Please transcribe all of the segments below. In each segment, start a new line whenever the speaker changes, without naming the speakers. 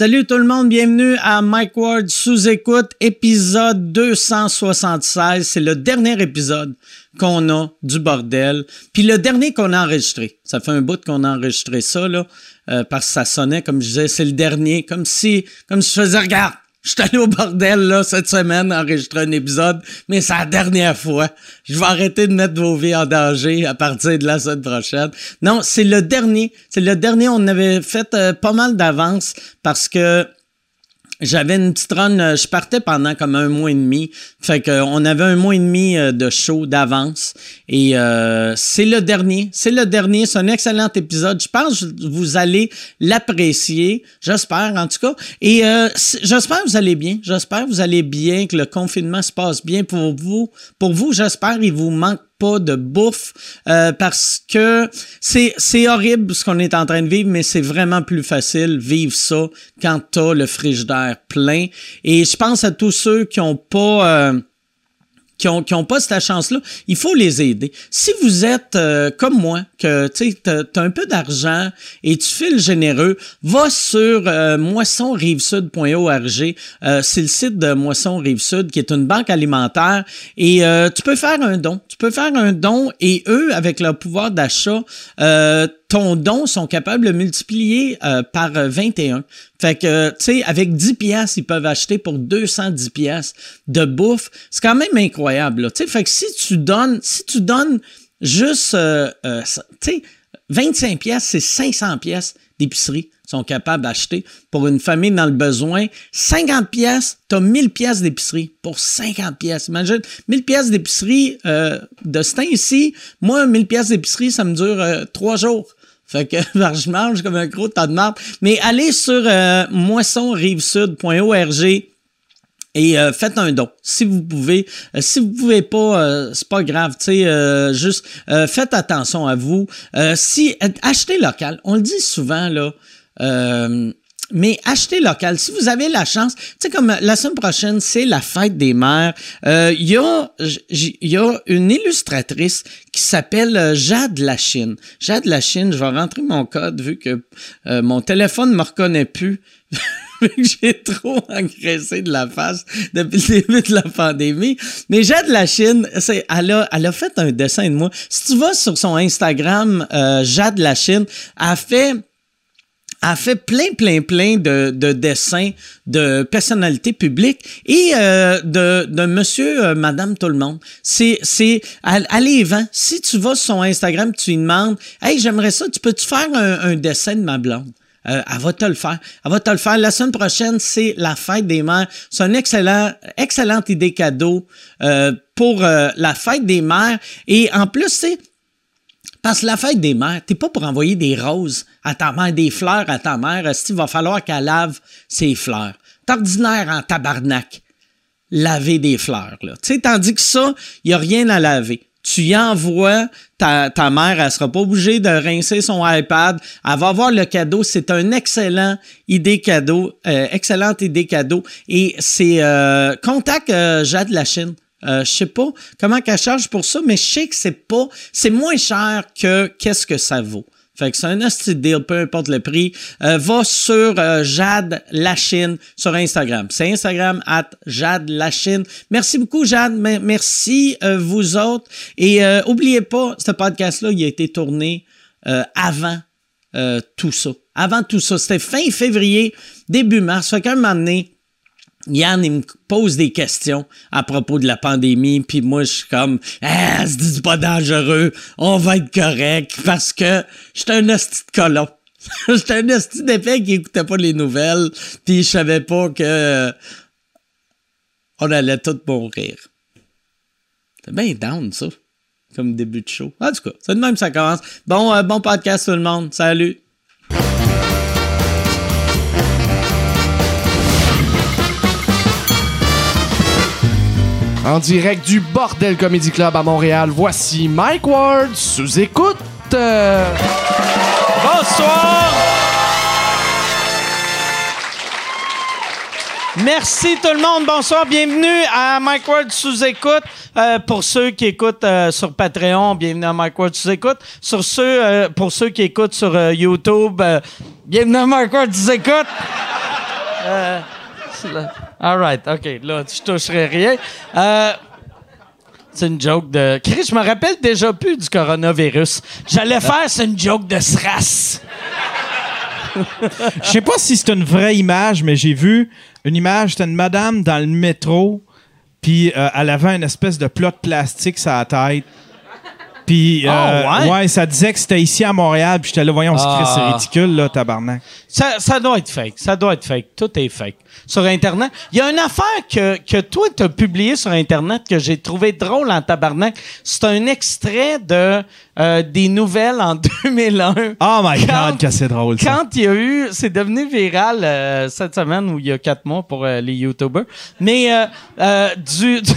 Salut tout le monde, bienvenue à Mike Ward sous écoute, épisode 276. C'est le dernier épisode qu'on a du bordel, puis le dernier qu'on a enregistré. Ça fait un bout qu'on a enregistré ça là, euh, parce que ça sonnait comme je disais, c'est le dernier, comme si, comme si je faisais regarde. Je suis allé au bordel là cette semaine enregistrer un épisode, mais c'est la dernière fois. Je vais arrêter de mettre vos vies en danger à partir de la semaine prochaine. Non, c'est le dernier. C'est le dernier. On avait fait euh, pas mal d'avance parce que j'avais une petite run, euh, je partais pendant comme un mois et demi. Fait que on avait un mois et demi euh, de show d'avance. Et euh, c'est le dernier. C'est le dernier. C'est un excellent épisode. Je pense que vous allez l'apprécier. J'espère, en tout cas. Et j'espère que vous allez bien. J'espère que vous allez bien, que le confinement se passe bien pour vous. Pour vous, j'espère qu'il vous manque pas de bouffe parce que c'est c'est horrible ce qu'on est en train de vivre, mais c'est vraiment plus facile vivre ça quand t'as le frigidaire plein. Et je pense à tous ceux qui ont pas euh, qui ont, qui ont pas cette chance-là, il faut les aider. Si vous êtes euh, comme moi, que tu as, un peu d'argent et tu files généreux, va sur euh, moissonrivesud.org. Euh, c'est le site de Moisson Rive-Sud qui est une banque alimentaire et euh, tu peux faire un don. Tu peux faire un don et eux, avec leur pouvoir d'achat, ton don sont capables de multiplier par 21. Fait que, tu sais, avec 10 pièces, ils peuvent acheter pour 210 pièces de bouffe. C'est quand même incroyable, tu sais. Fait que si tu donnes, si tu donnes juste, euh, euh, tu sais, 25 pièces, c'est 500 pièces d'épicerie sont capables d'acheter pour une famille dans le besoin. 50 pièces, tu as 1000 pièces d'épicerie pour 50 pièces. Imagine, 1000 pièces d'épicerie euh, de ce temps ici. Moi, 1000 pièces d'épicerie, ça me dure trois jours. Fait que je mange comme un gros tas de marde. Mais allez sur euh, moissonrivesud.org et euh, faites un don si vous pouvez. Euh, si vous pouvez pas, euh, c'est pas grave, tu sais, juste faites attention à vous. si achetez local, on le dit souvent là mais achetez local. Si vous avez la chance, tu sais, comme la semaine prochaine, c'est la fête des mères. Il euh, y, a, y a une illustratrice qui s'appelle euh, Jade Lachine. Jade Lachine, je vais rentrer mon code vu que euh, mon téléphone ne me reconnaît plus. J'ai trop engraissé de la face depuis le début de la pandémie. Mais Jade Lachine, c'est, elle, a, elle a fait un dessin de moi. Si tu vas sur son Instagram, euh, Jade Lachine, a fait a fait plein, plein, plein de, de dessins de personnalités publiques et euh, de, de monsieur, euh, madame, tout le monde. C'est, c'est, allez, Yvan, si tu vas sur son Instagram, tu lui demandes, hey, j'aimerais ça, tu peux-tu faire un, dessin de ma blonde? Euh, elle va te le faire. Elle va te le faire. La semaine prochaine, c'est la fête des mères. C'est une excellent, excellente idée cadeau euh, pour la fête des mères. Et en plus, c'est parce que la fête des mères, t'es pas pour envoyer des roses à ta mère, des fleurs à ta mère. Il va falloir qu'elle lave ses fleurs. C'est ordinaire en tabarnak, laver des fleurs. Là. sais, tandis que ça, il n'y a rien à laver. Tu y envoies, ta, ta mère, elle sera pas obligée de rincer son iPad. Elle va avoir le cadeau. C'est un excellent idée cadeau, euh, excellente idée cadeau. Et c'est euh, contact euh, Jade Lachine. Euh, je sais pas comment qu'elle charge pour ça, mais je sais que c'est pas, c'est moins cher que qu'est-ce que ça vaut. Fait que c'est un hostie deal, peu importe le prix. Euh, va sur euh, Jade Lachine sur Instagram. C'est Instagram at Jade Lachine. Merci beaucoup, Jade. Merci euh, vous autres. Et oubliez pas, ce podcast-là, il a été tourné avant tout ça. Avant tout ça. C'était fin février, début mars. Fait qu'un moment donné, Yann, il me pose des questions à propos de la pandémie, puis moi, je suis comme, ah, c'est pas dangereux, on va être correct, parce que j'étais un hostie de colon. j'étais un hostie d'épée qui écoutait pas les nouvelles, puis je savais pas que on allait tous mourir. C'est bien down, ça, comme début de show. En tout cas, c'est de même ça commence. Bon, euh, bon podcast tout le monde. Salut!
En direct du Bordel Comedy Club à Montréal, voici Mike Ward sous écoute.
Bonsoir! Merci tout le monde, bonsoir, bienvenue à Mike Ward sous écoute. Euh, pour ceux qui écoutent euh, sur Patreon, bienvenue à Mike Ward sous écoute. Sur ceux, euh, pour ceux qui écoutent sur YouTube, bienvenue à Mike Ward sous écoute.
All right, OK. Là, je toucherai rien. Euh, c'est une joke de... Chris, je me rappelle déjà plus du coronavirus. J'allais faire, c'est une joke de SRAS.
Je sais pas si c'est une vraie image, mais j'ai vu une image, c'était une madame dans le métro, puis euh, elle avait une espèce de plat plastique sur la tête. Puis, euh,
Ah, ouais?
ça disait que c'était ici à Montréal, puis j'étais là, voyons,
Ah.
C'est ridicule, là, tabarnak.
Ça, ça doit être fake. Ça doit être fake. Tout est fake. Sur Internet. Il y a une affaire que, que toi, tu as publiée sur Internet que j'ai trouvé drôle en tabarnak. C'est un extrait de euh, des nouvelles en 2001.
Oh my
Quand-
God, que c'est drôle, ça.
Quand il y a eu, c'est devenu viral euh, cette semaine ou il y a quatre mois pour euh, les YouTubers, mais euh, euh, du, du,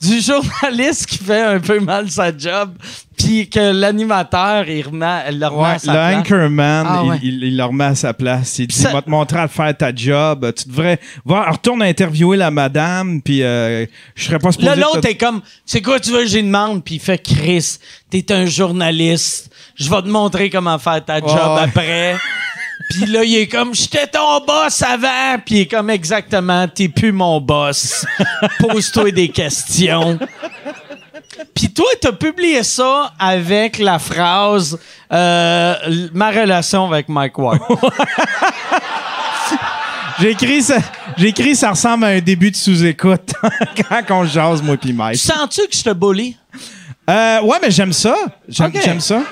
du journaliste qui fait un peu mal sa job, puis que l'animateur il remet, le remet
Ouais,
à sa
le
place.
anchorman,
Ah,
il-
ouais.
il, il le remet à sa place. Il dit,
ça-
va te montrer à faire ta job. Tu devrais... Va, retourne interviewer la madame, puis euh, je serais pas supposé...
Là, l'autre est comme, c'est quoi tu veux que j'y demande? Puis il fait, Chris, t'es un journaliste. Je vais te montrer comment faire ta job après. Puis là, il est comme, j'étais ton boss avant. Puis il est comme, exactement, t'es plus mon boss. Pose-toi des questions. Puis toi, t'as publié ça avec la phrase euh, ma relation avec Mike Ward.
J'ai écrit ça, j'ai écrit ça ressemble à un début de sous-écoute quand on jase, moi pis Mike.
Sens-tu que je te bully?
Euh, ouais, mais j'aime ça. J'aime, ça.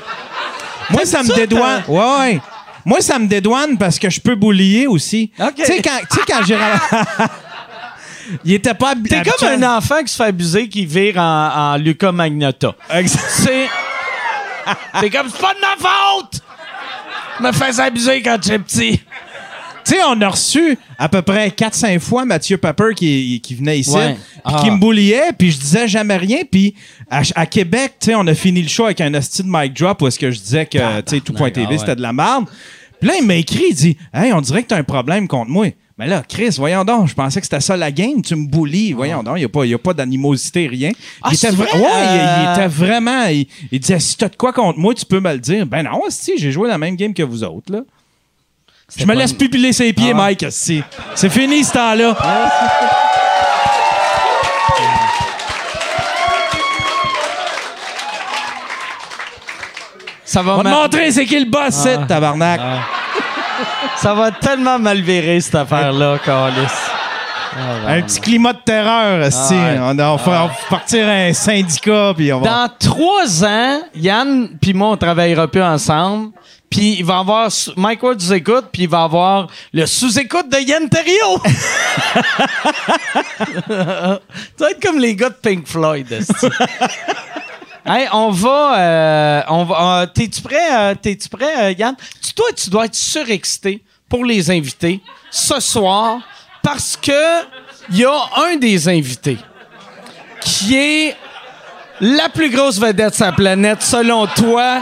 Moi, ça me dédouane. Ouais, ouais. Moi, ça me dédouane parce que je peux boulier aussi. Tu sais, quand, quand j'ai... Il était pas...
T'es comme un enfant qui se fait abuser qui vire en, en Luca Magnotta.
Exact.
C'est. C'est comme, c'est pas de ma faute! Me fais abuser quand j'étais petit.
Tu sais, on a reçu à peu près 4-5 fois Mathieu Pepper qui, qui venait ici,
Ouais.
puis
Ah.
qui me bouliait, puis je disais jamais rien. Puis à, à Québec, tu sais, on a fini le show avec un hostie de mic drop où est-ce que je disais que, tu sais, tout.tv,
ah ouais.
c'était de la merde. Puis là, il m'a écrit, il dit « Hey, on dirait que t'as un problème contre moi. » Mais là, Chris, voyons donc, je pensais que c'était ça la game, tu me boulis. Voyons donc, il n'y a pas, y a pas d'animosité, rien.
Ah,
il était
c'est
vra-
vrai?
Ouais, il- il,
Euh.
était vraiment... Il, il disait « Si t'as de quoi contre moi, tu peux me le dire. » Ben non, si j'ai joué la même game que vous autres, là. Je me laisse
une-
plus piler ses pieds,
Ah.
Mike. C'est, c'est fini ce temps-là.
Ça va,
On va te montrer c'est qui le boss, c'est, tabarnak.
ça va tellement mal virer, cette affaire-là, Carlis.
Un petit climat de terreur,
ouais.
On, on, va- on va partir un syndicat, puis on va...
Dans trois ans, Yann puis moi, on travaillera plus ensemble. Puis il va avoir Mike Ward sous-écoute, puis il va avoir le sous-écoute de Yann Terrio. Ça va être comme les gars de Pink Floyd. Hey, on va, euh, on va. euh, t'es-tu prêt, euh, t'es-tu prêt, Yann? Tu, toi, tu dois être surexcité pour les invités ce soir parce que il y a un des invités qui est la plus grosse vedette sur la planète, selon toi.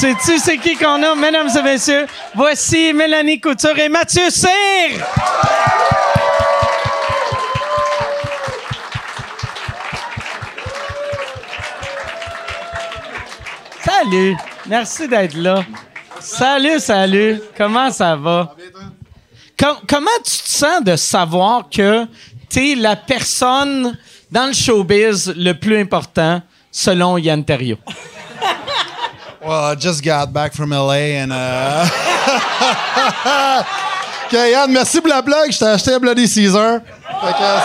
Sais-tu c'est qui qu'on a, mesdames et messieurs? Voici Mélanie Couture et Mathieu Cyr! Salut! Merci d'être là. Salut, salut. Comment ça va? Com- comment tu te sens de savoir que t'es la personne dans le showbiz le plus important selon Yann Terriot?
Well, I just got back from LA and. Uh... Yann, merci pour la blague. Je t'ai acheté un Bloody Caesar. Fait que, euh,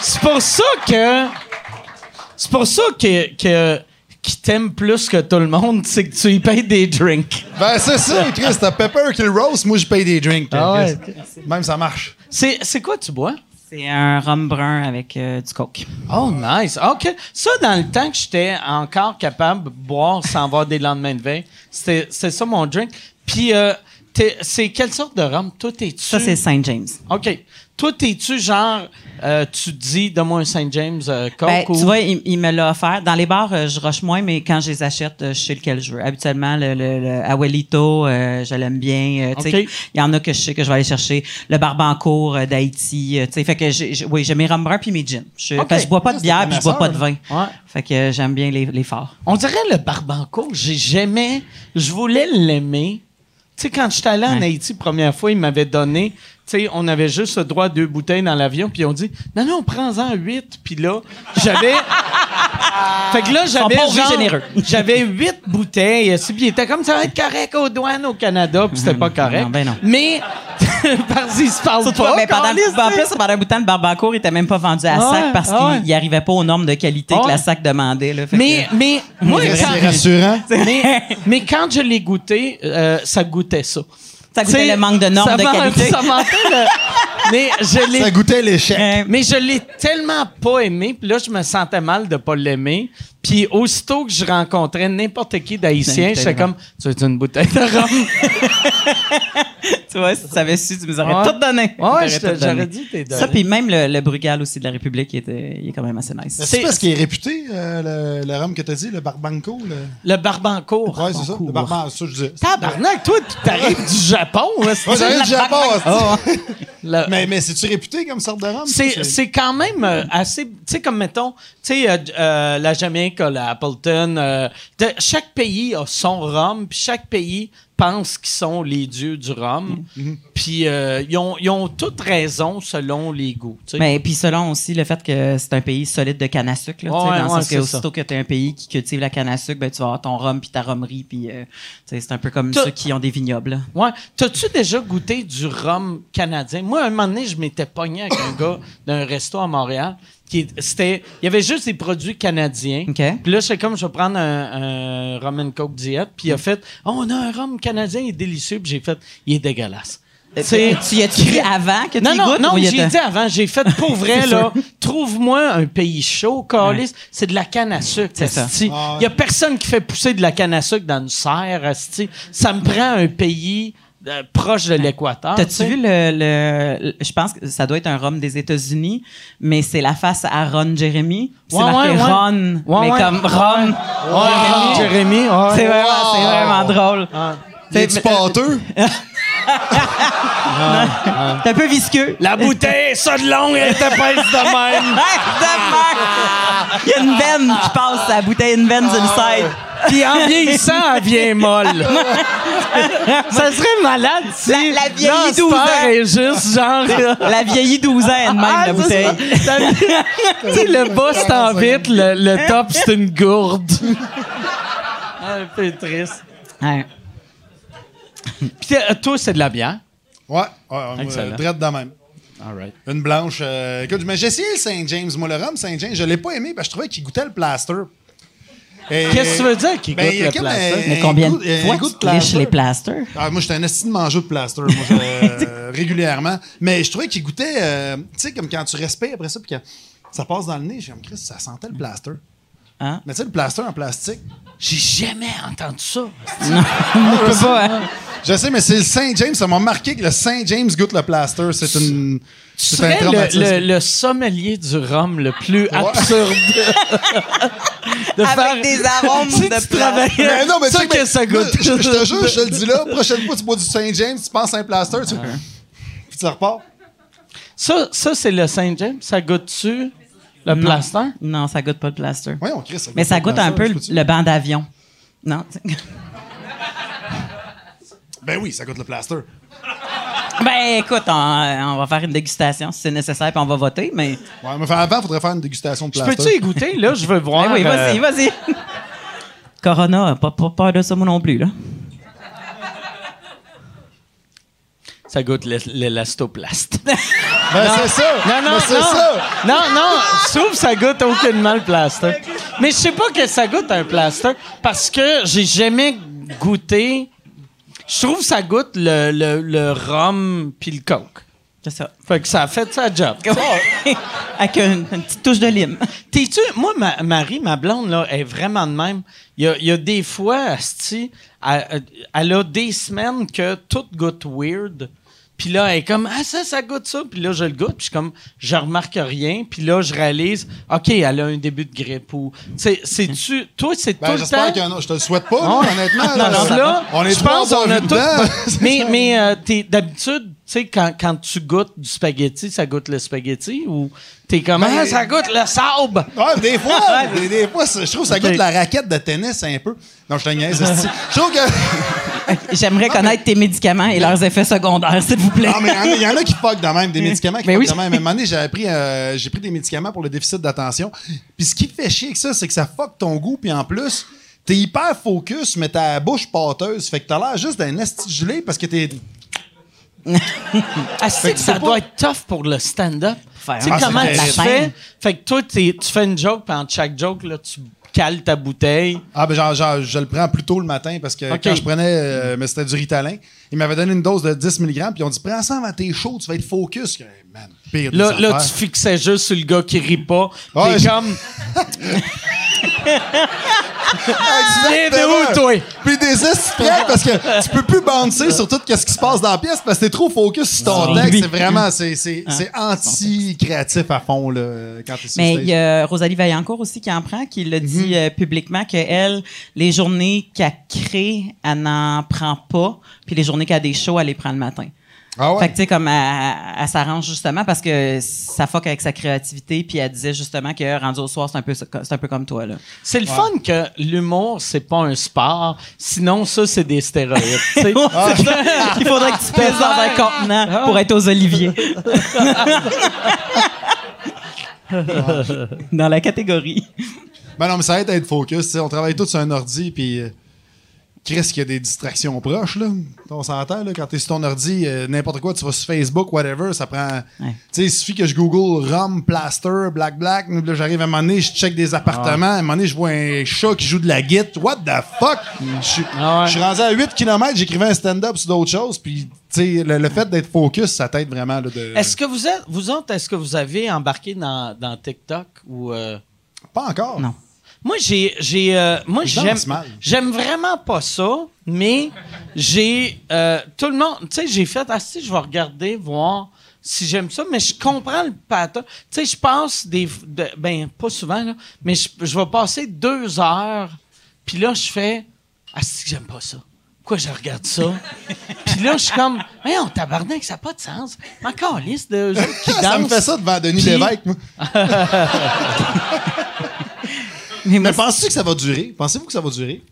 c'est pour ça.
Que. C'est pour ça que. que qui t'aime plus que tout le monde, c'est que tu y payes des drinks.
Ben, c'est ça, Chris. T'as Pepper qui le roast. Moi, je paye des drinks.
Ah ouais.
Même ça marche.
C'est quoi tu bois?
C'est un rhum brun avec euh, du coke.
Oh, nice. OK. Ça, dans le temps que j'étais encore capable de boire sans avoir des lendemains de veille, c'était, c'est ça mon drink. Puis, euh, c'est quelle sorte de rhum? Toi, t'es-tu...
Ça, c'est Saint James.
OK. Toi, t'es-tu genre, euh, tu te dis, donne-moi un Saint James euh, Coke
Ben,
ou...
tu vois, il, il me l'a offert. Dans les bars, euh, je rush moins, mais quand je les achète, euh, je sais lequel je veux. Habituellement, le, le, le Abuelito, euh, je l'aime bien. euh, tu sais,
Ok.
Il y en a que je sais que je vais aller chercher. Le Barbancourt d'Haïti. euh, tu sais, fait que oui, j'ai mes bruns puis mes gins. Je,
Ok.
parce que je bois pas de bière puis je bois pas de vin.
Ouais.
Fait que j'aime bien les, les forts.
On dirait le barbancourt, j'ai jamais. Je voulais l'aimer. Tu sais, quand j'étais allé en. Haïti, première fois, ils m'avaient donné. Sais, on avait juste le droit à deux bouteilles dans l'avion, puis ont dit Non, non, prends-en huit. Puis là, j'avais. fait que là, j'avais. genre-. J'avais huit bouteilles. Puis il était comme ça va être correct aux douanes au Canada, puis c'était pas correct.
Non, ben non.
Mais. parce qu'ils se parlent
Surtout,
pas.
mais pendant, en plus, pendant un bout de temps, le Barbancourt était même pas vendu à
Ouais,
sac parce qu'il
ouais.
il arrivait pas aux normes de qualité
Ouais.
que la sac demandait. Là.
Mais,
que-
mais, moi,
C'est
quand,
rassurant.
mais, mais quand je l'ai goûté, euh, ça goûtait ça.
Ça goûtait le manque de normes de qualité.
Ça mentait le... Mais je l'ai...
Ça goûtait l'échec.
Euh,
Mais je l'ai tellement pas aimé, puis là, je me sentais mal de pas l'aimer. Puis aussitôt que je rencontrais n'importe qui d'haïtien, j'étais comme, tu veux une bouteille de rhum?
tu vois, si tu avais su, tu nous aurais
Ouais.
tout donné.
Ouais, j'aurais dit t'es donné.
Ça, puis même le, le Brugal aussi de la République, il, était, il est quand même assez nice.
C'est-
C'est parce qu'il est réputé, euh, le, le rhum que t'as dit, le Barbanco. Le...
Le barbancourt.
Ouais, c'est ça. Le Barban, ça, je disais.
Tabarnak, toi, tu t'arrives du Japon. c'est-
Ouais, j'arrive du Japon. Mais, mais c'est-tu réputé comme sorte de rhum?
C'est, quand même euh, assez. Tu sais, comme mettons, tu sais, euh, euh, la Jamaïque la Appleton. euh, de- chaque pays a son rhum, puis chaque pays pense qu'ils sont les dieux du rhum. Puis euh, ils, ont, ils ont toutes raison selon les goûts. tu sais.
Mais puis selon aussi le fait que c'est un pays solide de canne à sucre, là,
Ouais,
dans le
ouais,
sens que
ça.
aussitôt que tu es un pays qui cultive la canne à sucre, ben, tu vas avoir ton rhum puis ta rhummerie, puis euh, c'est un peu comme ceux qui ont des vignobles.
Ouais. T'as-tu déjà goûté du rhum canadien? Moi, à un moment donné, je m'étais pogné avec un gars d'un resto à Montréal. Qui, c'était, il y avait juste des produits canadiens.
OK.
Puis là, c'est comme, je vais prendre un, un rum and coke diète. Puis il a fait, oh, on a un rhum canadien, il est délicieux. Puis j'ai fait, il est dégueulasse. C'est-
tu y as-tu dit avant que tu
non, non,
goûtes?
non,
il
j'ai dit avant, j'ai fait pour vrai, là, trouve-moi un pays chaud, Calis, c'est de la canne à sucre,
C'est ça.
Ah ouais.
Il y a personne qui fait pousser de la canne à sucre dans une serre, asti. Ça me prend un pays euh, proche de l'équateur. tu
T'as-tu vu le, le- le- Je pense que ça doit être un rhum des États-Unis, mais c'est la face à Ron Jeremy. C'est
Ouais,
marqué
ouais, ouais.
Ron,
Ouais,
mais
ouais.
comme Ron.
Ouais.
C'est vraiment, c'est vraiment drôle.
Il est-tu pâteux?
C'est un peu visqueux.
La bouteille, ça de long, elle était pince de même.
Exactement. Il y a une veine qui passe, la bouteille, une veine sur le side.
Puis en vieillissant, elle vient molle. ça serait malade si
La- la vieillie
l'Asper
12 ans.
est juste genre...
La vieillie 12 ans, elle de même,
Ah,
la
ça,
bouteille.
Tu sais, le bas, c'est en vite, le, le top, c'est une gourde. Un peu triste.
Ouais.
Puis euh, toi, c'est de la bière?
Ouais, ouais,
Excellent.
drette de même. Une blanche. euh, écoute, mais j'ai essayé le Saint James. Moi, le rhum Saint James, je l'ai pas aimé parce que je trouvais qu'il goûtait le plaster.
Qu'est-ce que tu veux dire qu'il
Ben,
goûte
il y a
le plaster?
Mais combien
goût-
de
un
fois
goût de
tu liches
plaster.
les plasters?
Ah, moi, j'étais un esti de mangeur de plaster, moi, euh, régulièrement. Mais je trouvais qu'il goûtait, euh, tu sais, comme quand tu respires après ça, puis que ça passe dans le nez, j'ai comme, Chris, ça sentait le plaster.
Hein?
Mais tu sais, le plaster en plastique.
J'ai jamais entendu ça.
On peut pas, hein?
Je sais, mais c'est le Saint James, ça m'a marqué que le Saint James goûte le plaster. C'est une.
Tu serais le, le- le sommelier du rhum le plus absurde. de
Avec des arômes
Si
de
travaillais,
Mais non, mais
ça
tu sais,
que
mais-
ça goûte.
Je, je te jure, je te le dis là, prochaine fois tu bois du Saint James, tu penses à un plaster, tu. Puis tu repars.
Ça, ça c'est le Saint James. Ça goûte-tu le plaster?
Non, ça goûte pas le plaster.
Ouais, on crie ça.
Mais ça goûte un peu le, le banc d'avion. Non?
Ben oui, ça goûte le plaster.
ben, écoute, on, on va faire une dégustation si c'est nécessaire, puis on va voter, mais...
Ouais, mais avant, il faudrait faire une dégustation de
Je
plaster.
peux-tu y goûter? Là, je veux voir.
Ben oui,
euh,
vas-y, vas-y. Corona, pas, pas peur de ça, moi non plus, là.
Ça goûte l'é- l'élastoplaste.
Ben c'est ça!
Non, non,
Mais c'est
non.
ça!
Non, non, je trouve que ça goûte aucunement le plaster. Mais je sais pas que ça goûte un plaster parce que j'ai jamais goûté. Je trouve que ça goûte le, le, le rhum puis le coke.
C'est ça.
Fait que ça a fait sa job.
Avec une, une petite touche de lime.
T'es-tu. Moi, ma, Marie, ma blonde, là, est vraiment de même. Il y a, il y a des fois, asti, elle, elle a des semaines que tout goûte weird. Puis là, elle est comme, ah, ça, ça goûte ça. Puis là, je le goûte. Puis je suis comme, je remarque rien. Puis là, je réalise, OK, elle a un début de grippe. Ou, c'est, c'est-tu, toi, c'est
Ben,
tout le
j'espère
temps.
qu'il y en a. Je te le souhaite pas, là,
Ouais.
honnêtement.
Non, non, là,
on est
je pense qu'on a tout. mais mais euh, t'es- d'habitude, tu sais, quand, quand tu goûtes du spaghetti, ça goûte le spaghetti ou t'es comme,
Ben,
ah, ça goûte le sable?
Ouais, des fois, des, des fois, je trouve que ça goûte la raquette de tennis un peu. Non, je te niaise. Je trouve que.
J'aimerais connaître tes médicaments et leurs effets secondaires, s'il vous plaît.
Non, mais il y en a- en qui fuck de même, des médicaments qui
Ben
fuck
oui.
de même. À un moment donné, j'ai pris, euh, j'ai pris des médicaments pour le déficit d'attention. Puis ce qui fait chier avec ça, c'est que ça fuck ton goût. Puis en plus, t'es hyper focus, mais t'as la bouche pâteuse. Fait que t'as l'air juste d'un esti gelé parce que t'es.
Ah, c'est que ça
pas-
doit être tough pour le stand-up. Tu sais
Ah,
comment tu fais? Fait que toi, tu fais une joke, puis entre chaque joke, là, tu cales ta bouteille.
Ah, ben, genre, genre, je le prends plus tôt le matin parce que quand je prenais, euh, mais c'était du Ritalin, ils m'avaient donné une dose de 10 mg, puis ils ont dit, prends ça avant t'es chaud, tu vas être focus. Que, Man, pire des
Là, là,
affaires.
tu fixais juste sur le gars qui rit pas.
Ouais,
T'es
je-
comme,
Exactement.
viens de où, toi?
Puis des espions parce que tu peux plus bouncer sur tout ce qui se passe dans la pièce parce que t'es trop focus sur ton texte. C'est vraiment, c'est, c'est, c'est anti-créatif à fond, là, quand t'es sur
Mais il y a Rosalie Vaillancourt aussi qui en prend, qui l'a dit euh, publiquement que elle, les journées qu'elle crée, elle n'en prend pas, puis les journées qu'elle a des shows, elle les prend le matin.
Ah ouais?
Fait que tu sais comme elle, elle s'arrange justement parce que ça fuck avec sa créativité, puis elle disait justement que rendu au soir c'est un peu c'est un peu comme toi là.
C'est le fun que l'humour, c'est pas un sport. Sinon, ça, c'est des stéroïdes. tu sais.
Il faudrait que tu pèses dans un contenant pour être aux oliviers. dans la catégorie.
Ben non, mais ça aide à être focus. On travaille tous sur un ordi, puis. Chris, qu'il y a des distractions proches, là. On s'entend, là. Quand t'es sur ton ordi, euh, n'importe quoi, tu vas sur Facebook, whatever, ça prend.
Ouais.
Tu sais, il suffit que je google Rum, Plaster, Black Black. Là, j'arrive à un moment donné, je check des appartements. À un moment donné, je vois un chat qui joue de la guitare. What the fuck? Je suis
Ah
suis rendu à 8 km, j'écrivais un stand-up sur d'autres choses, puis. Tu sais, le, le fait d'être focus, ça t'aide vraiment. Là, de...
Est-ce que vous êtes, vous autres, est-ce que vous avez embarqué dans, dans TikTok ou euh,
Pas encore.
Non.
Moi, j'ai, j'ai, euh, moi, j'aime, j'aime vraiment pas ça, mais j'ai, euh, tout le monde, tu sais, j'ai fait, ah, si, je vais regarder, voir si j'aime ça, mais je comprends le pattern. Tu sais, je passe des, de- ben, pas souvent, là, mais je, je vais passer deux heures, puis là, je fais, ah, si, j'aime pas ça. Pourquoi je regarde ça? puis là, je suis comme, on tabarnak, ça n'a pas de sens. Mais encore liste de qui
Ça me fait ça devant Denis
Puis-
Lévesque, moi.
Mais
pensez-tu que ça va durer? Pensez-vous que ça va durer?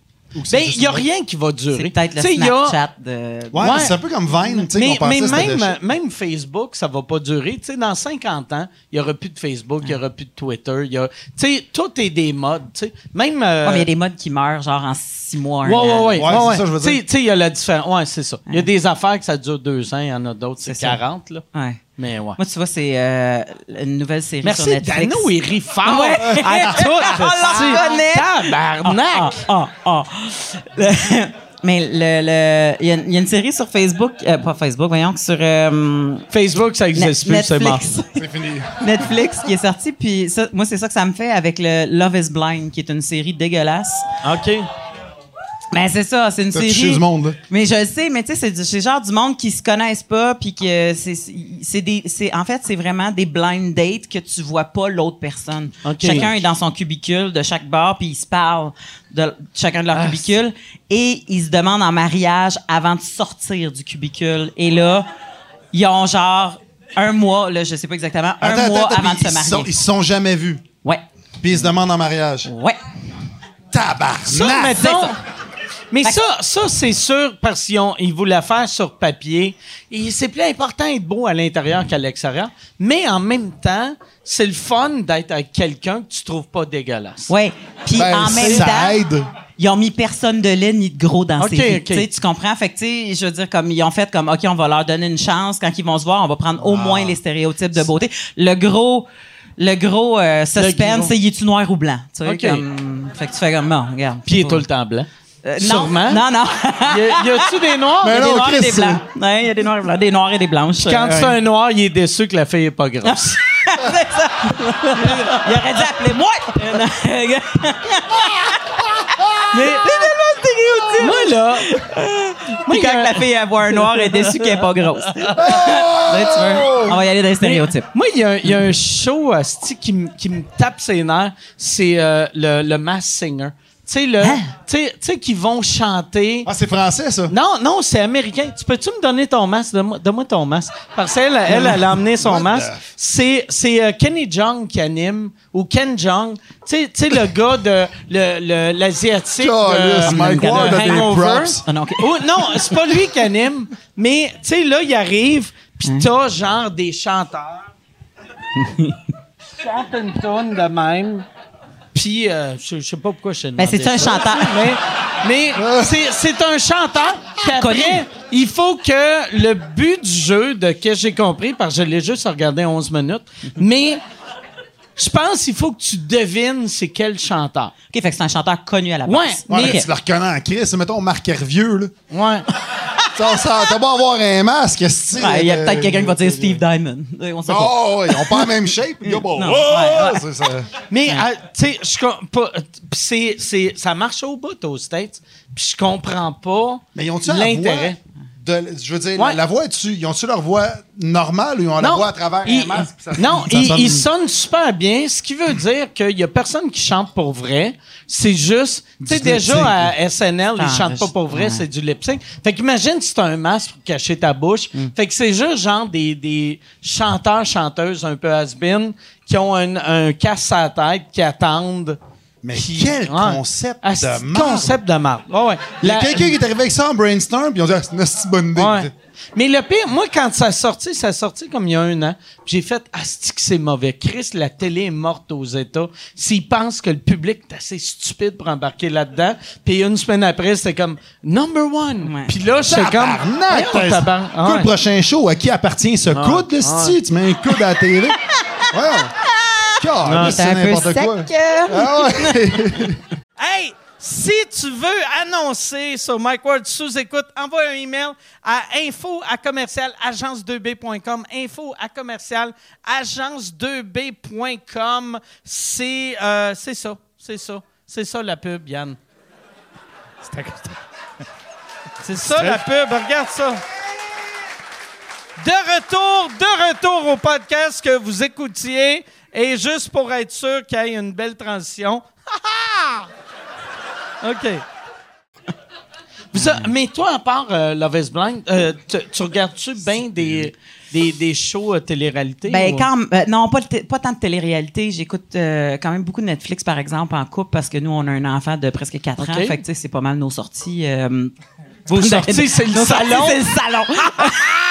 Ben, il n'y a rien qui va durer.
c'est peut-être le
a-
Snapchat de.
Ouais,
Ouais.
c'est un peu comme Vine, tu sais,
mais, même, même Facebook, ça va pas durer. Tu sais, dans 50 ans, il y aura plus de Facebook, il y aura plus de Twitter. Y a, tu sais, tout est des modes. tu sais. Même. euh,
Ouais, mais il y a des modes qui meurent genre en six mois. un
Ouais,
an.
ouais, ouais.
Ouais,
ouais,
c'est ça, je veux dire.
Il y a la différence. Ouais, c'est ça. Il y a des affaires que ça dure deux ans, il y en a d'autres, c'est
C'est ça.
40, là.
Ouais.
Mais ouais.
Moi, tu vois, c'est euh, une nouvelle série sur
Merci,
Netflix.
Dano, il rit fort
Ouais.
à tout.
On.
Tabarnak!
Ah, ah. Le- Mais le, le- il y, a- il y a une série sur Facebook, euh, pas Facebook, voyons, sur euh,
Facebook, ça existe plus, c'est mort.
Netflix.
C'est fini.
Netflix qui est sorti. Puis ça, moi, c'est ça que ça me fait avec le Love is Blind, qui est une série dégueulasse.
OK.
Ben, c'est ça, c'est une série.
touché du monde, là.
Mais je le sais, mais tu sais, c'est du- c'est genre du monde qui se connaissent pas, puis que c'est c'est des, c'est en fait c'est vraiment des blind dates que tu vois pas l'autre personne.
Ok.
Chacun est dans son cubicule de chaque bar, puis ils se parlent de chacun de leur
Ah,
cubicule et ils se demandent en mariage avant de sortir du cubicule. Et là, ils ont genre un mois, là, je sais pas exactement, un
Attends,
mois
attends,
avant de se marier.
sont- Ils se sont jamais vus.
Ouais,
Puis ils se demandent en mariage.
ouais.
Tabarnak!
Ça, mettons. Mais ça, ça c'est sûr parce qu'ils voulaient faire sur papier. Et c'est plus important d'être beau à l'intérieur qu'à l'extérieur. Mais en même temps, c'est le fun d'être avec quelqu'un que tu trouves pas dégueulasse.
Ouais. Puis
Ben,
en même
ça
temps,
aide.
ils ont mis personne de laid ni de gros dans
Ok,
ces vies.
ok.
Tu comprends? Fait que, tu sais, je veux dire, comme ils ont fait comme, OK, on va leur donner une chance. Quand ils vont se voir, on va prendre
Ah.
au moins les stéréotypes de beauté. Le gros, le gros euh,
Le
suspense,
gros.
c'est y est-tu noir ou blanc? Tu sais, comme- fait que tu fais comme, bon, regarde.
Puis il est tout le temps blanc.
Euh, non,
Sûrement.
Non, non.
Y a- y a-tu des noirs?
Il y a
Mais
des
non,
noirs et des blancs? Ouais, il y a des noirs et blancs. Des noirs et des blanches.
Quand
Euh,
c'est un noir, il est déçu que la fille est pas grosse.
C'est ça. Il aurait dû appeler moi.
Mais-
C'est tellement
Moi, là.
Puis quand la fille a voit un noir, elle est déçue qu'elle est pas grosse. Là, tu veux, on va y aller dans les stéréotypes.
Moi, il y, a- il y a un show qui, me- qui me tape ses nerfs, c'est euh, le, le Mass Singer. Tu sais, sais, qui vont chanter.
Ah, c'est français, ça?
Non, non, c'est américain. Tu peux-tu me donner ton masque? Donne-moi donne-moi ton masque. Parce qu'elle, elle, elle a emmené son masque. C'est, c'est euh, Kenny Jong qui anime, ou Ken Jong. Tu sais- le gars de le, le- l'Asiatique. De-
Mike
de
Ward a des
Hangover.
Ah non.
Oh, non, c'est pas lui qui anime, mais tu sais, là, il arrive, pis t'as genre des chanteurs. Chante une tonne de même. Puis, euh, je je sais pas pourquoi je t'ai
Ben,
demandé
c'est-tu un
ça,
chanteur?
Mais, mais c'est, c'est un chanteur. Puis après, il faut que le but du jeu, de que j'ai compris, parce que je l'ai juste regardé 11 minutes, mais je pense qu'il faut que tu devines c'est quel chanteur.
OK, fait que c'est un chanteur connu à la base.
Ouais,
Ouais,
mais-
mais tu le reconnais en crise. Mettons Marc Hervieux, là.
Ouais.
Ça, ça, t'as beau avoir un masque,
Ouais, Il y a peut-être quelqu'un qui va dire Steve Diamond. Euh, On sait pas.
Oh, ils ont pas la même shape. gars, bon,
Non,
oh,
ouais, ouais.
c'est ça.
Mais, euh, tu sais, je com- pas- pis c'est, c'est, ça marche au bout aux States. Puis je comprends pas
Mais ils ont-tu la voix?
l'intérêt.
De, je veux dire,
Ouais.
la, la voix est-tu, ils ont-tu leur voix normale ou ils ont la voix à travers
il-
un masque? ça-
non,
ça
il,
sonne-
il sonne super bien, ce qui veut dire qu'il y a personne qui chante pour vrai. C'est juste, tu sais, déjà à SNL, ils
Ah,
chantent pas pour vrai,
ouais.
c'est du lip sync. Fait qu'imagine si t'as un masque pour cacher ta bouche.
Mm.
Fait que c'est juste genre des, des chanteurs, chanteuses un peu has-been qui ont un, un casse à la tête, qui attendent.
Mais quel
Ouais.
concept
Ah,
de
c'est
marde.
concept de marde. Ouais, ouais.
Il y a
La-
quelqu'un qui est arrivé avec ça en brainstorm, puis ils ont dit, ah, c'est une bonne idée.
Ouais. Mais le pire, moi, quand ça a sorti, ça a sorti comme il y a un an, puis j'ai fait Asti que c'est mauvais? Chris, la télé est morte aux États. S'ils pensent que le public est assez stupide pour embarquer là-dedans, puis une semaine après, c'était comme number one.
Ouais.
Puis là, j'étais comme.
Quoi,
Ah ouais.
le prochain show, à qui appartient ce coude, le sti? Tu mets un coude à la télé? ouais. Car,
C'est
c'est
un peu sec.
quoi.
euh.
Ah ouais.
Hey, si tu veux annoncer sur Mike Ward sous écoute, envoie un email à info à commercial agence2b.com. Info à commercial agence2b.com. C'est euh, c'est ça, c'est ça, c'est ça la pub, Yann. C'est ça la pub, regarde ça. De retour, de retour au podcast que vous écoutiez. Et juste pour être sûr qu'il y ait une belle transition. OK. Mais toi, à part euh, Love is Blind, euh, tu, tu regardes-tu bien des, des, des shows euh, télé-réalité?
Ben,
ou-
quand, euh, non, pas, pas tant de télé-réalité. J'écoute euh, quand même beaucoup de Netflix, par exemple, en couple, parce que nous, on a un enfant de presque 4 ans.
OK.
Fait que, tu sais, c'est pas mal nos sorties. euh,
Vos sorties, c'est le salon?
c'est le salon.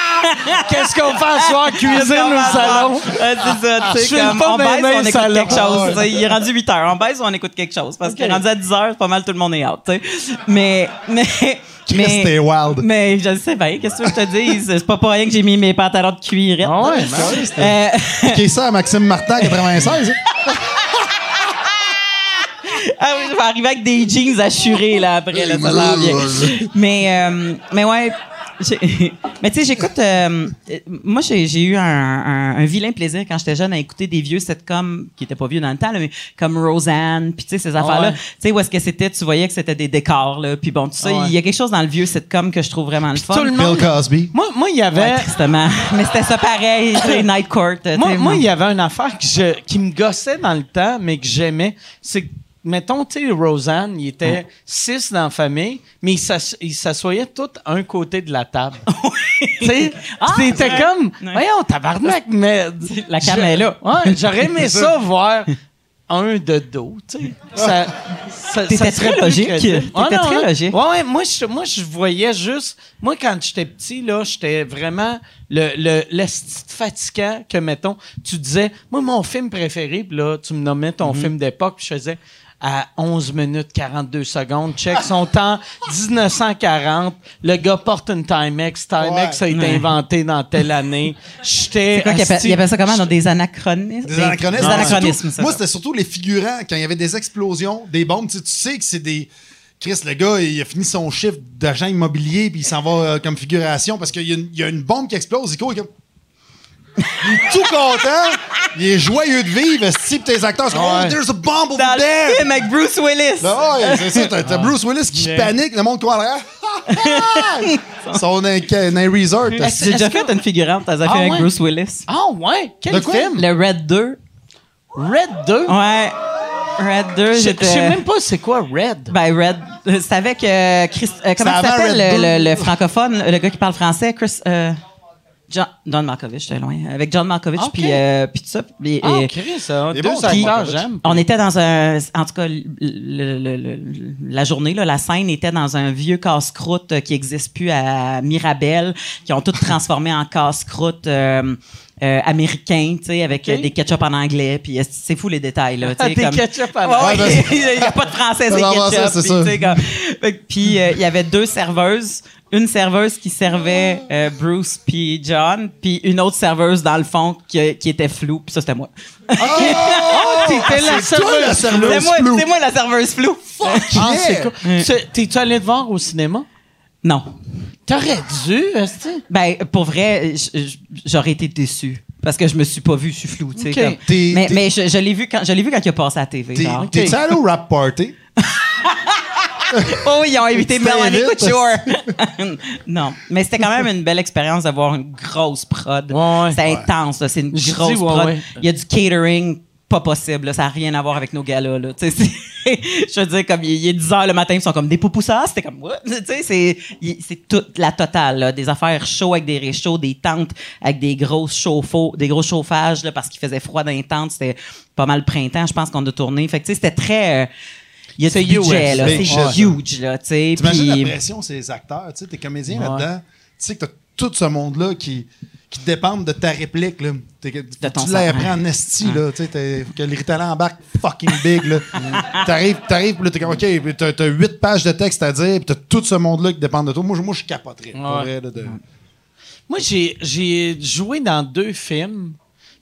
Qu'est-ce qu'on fait à soir? Cuisine ou salon?
Ouais, c'est ça, tu
Je
sais, comme,
pas
on
ben
on écoute
salon.
quelque chose.
Ah
tu. Il est rendu 8 heures. On baise, on écoute quelque chose. Parce
OK.
que rendu à 10 heures, pas mal tout le monde est out, tu sais. Mais, mais,
Chris, t'es wild.
mais je le sais bien. Qu'est-ce que tu je te dise? C'est pas pour rien que j'ai mis mes pantalons de cuirette.
Ah ouais,
Euh,
Ok, ça, Maxime Martin, 96. hein?
Ah oui, je vais arriver avec des jeans assurés là après, là, ça va bien. Mais, euh, mais ouais. Mais tu sais, j'écoute. euh, moi, j'ai j'ai eu un, un- un vilain plaisir quand j'étais jeune à écouter des vieux sitcoms qui étaient pas vieux dans le temps, là, mais comme Roseanne, puis tu sais, ces affaires-là.
ouais.
Tu sais, où est-ce que c'était, tu voyais que c'était des décors, là, puis bon, tout ça.
Ah ouais.
Il y a quelque chose dans le vieux sitcom que je trouve vraiment le fun.
tout le monde-
Bill Cosby.
Moi, moi, il y avait...
Ouais, tristement. Mais c'était ça pareil, tu sais, Night Court. tu sais,
Moi, il y avait une affaire que je- qui me gossait dans le temps, mais que j'aimais. C'est que, mettons, tu sais, Roseanne, il était six dans la famille, mais ils s'ass- ils s'assoyaient tous à un côté de la table. tu sais,
Ah,
c'était
ouais.
comme,
Ouais.
voyons, tabarnak, mais.
La cam est là.
Ouais, j'aurais aimé ça voir un de dos, tu sais. Ça, ça,
T'étais
ça serait
très logique. T'étais
Ah,
très logique.
Ouais, ouais, moi, je, moi, je voyais juste. Moi, quand j'étais petit, là, j'étais vraiment le, le, fatigant que, mettons, tu disais, moi, mon film préféré, puis là, tu me nommais ton
Mhm.
film d'époque, puis je faisais à 11 minutes 42 secondes. Check son temps, 1940. Le gars porte une Timex. Timex a été
Ouais.
inventé dans telle année. J'étais.
C'est quoi qu'il appelle, il ça comment? Dans des anachronismes?
Des anachronismes.
Des anachronismes,
surtout- Moi, c'était surtout les figurants. Quand il y avait des explosions, des bombes, tu sais, tu sais que c'est des. Chris, le gars, il a fini son chiffre d'agent immobilier, puis il s'en va euh, comme figuration parce qu'il y, a une- il y a une bombe qui explose, il court, il. Il est tout content. Il est joyeux de vivre. Pis tes acteurs sont comme, Oh, there's a bomb over
Dans le
there.
film avec Bruce Willis.
Ah ouais, c'est ça. T'as, t'as Bruce Willis qui panique, le monde quoi en arrière. Dans un, un resort.
J'ai déjà fait une figurante dans un
Ah
film avec
ouais?
Bruce Willis?
Ah ouais? Quel
De quoi?
film?
Le Red 2.
Red 2?
Ouais. Red 2,
Je je
j'étais...
sais même pas c'est quoi Red.
Ben, Red, euh, c'est avec euh, Chris, euh, comment
C'est
il
avant
s'appelle
Red
le, le- le francophone, le gars qui parle français, Chris, euh, John, John Malkovich, j'étais loin, avec John Malkovich
Ok.
puis euh, puis tout ça. puis-
Ah,
et-
Chris,
est
Deux
bon,
j'aime.
on était dans un, en tout cas, le- le- le- la journée, là, la scène était dans un vieux casse-croûte euh, qui existe plus à Mirabel, qui ont tout transformé en casse-croûte euh, euh, américain, tu sais, avec euh, des ketchup en anglais, puis euh, c'est fou les détails là, tu sais,
Des
comme-
ketchup
Ouais,
ouais, parce-
il n'y a pas de français, c'est ketchup. tu sais, comme- Puis euh, il y avait deux serveuses. Une serveuse qui servait euh, Bruce puis John, puis une autre serveuse dans le fond qui, qui était floue, puis ça c'était moi.
Oh, t'étais la serveuse.
floue.
c'est moi la serveuse floue.
Ah, c'est cool. Tu- T'es-tu allé te voir au cinéma?
Non.
T'aurais dû, esti.
Ben pour vrai, j'aurais été déçu parce que je me suis pas vu, je suis flou, tu sais. Mais, mais je, je l'ai vu quand je l'ai vu quand il a passé à la TV.
T'es, t'es-tu allé au rap party?
Oh, ils ont invité
Tu
Melanie? Couture. non, mais c'était quand même une belle expérience d'avoir une grosse prod.
Ouais, ouais.
c'est intense, c'est une
Je
grosse
dis, ouais,
prod.
ouais.
Il y a du catering pas possible, là, ça n'a rien à voir avec nos galas. Là. Tu sais, c'est- Je veux dire, comme il il est 10 heures le matin, ils sont comme des poupoussas, c'était comme what? Tu sais, c'est, c'est toute la totale, là. des affaires chaudes avec des réchauds, des tentes avec des grosses des gros chauffages là, parce qu'il faisait froid dans les tentes. C'était pas mal printemps, je pense qu'on a tourné. Fait que tu sais, c'était très. euh, il y a
C'est
du budget,
US,
là. C'est huge, là, tu sais.
T'imagines la pression, les acteurs. Tu sais, t'es comédien
Ouais.
là-dedans. Tu sais que t'as tout ce monde-là qui, qui dépendent de ta réplique. Là. T'es,
ton
tu appris en esti. Là, tu sais, t'es- faut que embarquent fucking big. Là. t'arrives, t'arrives, puis là, t'es comme, OK, t'as, t'as 8 pages de texte à dire, puis t'as tout ce monde-là qui dépend de toi. Moi, je- moi je capoterais. pour
Ouais.
vrai, là, de-
Moi, j'ai, j'ai joué dans deux films,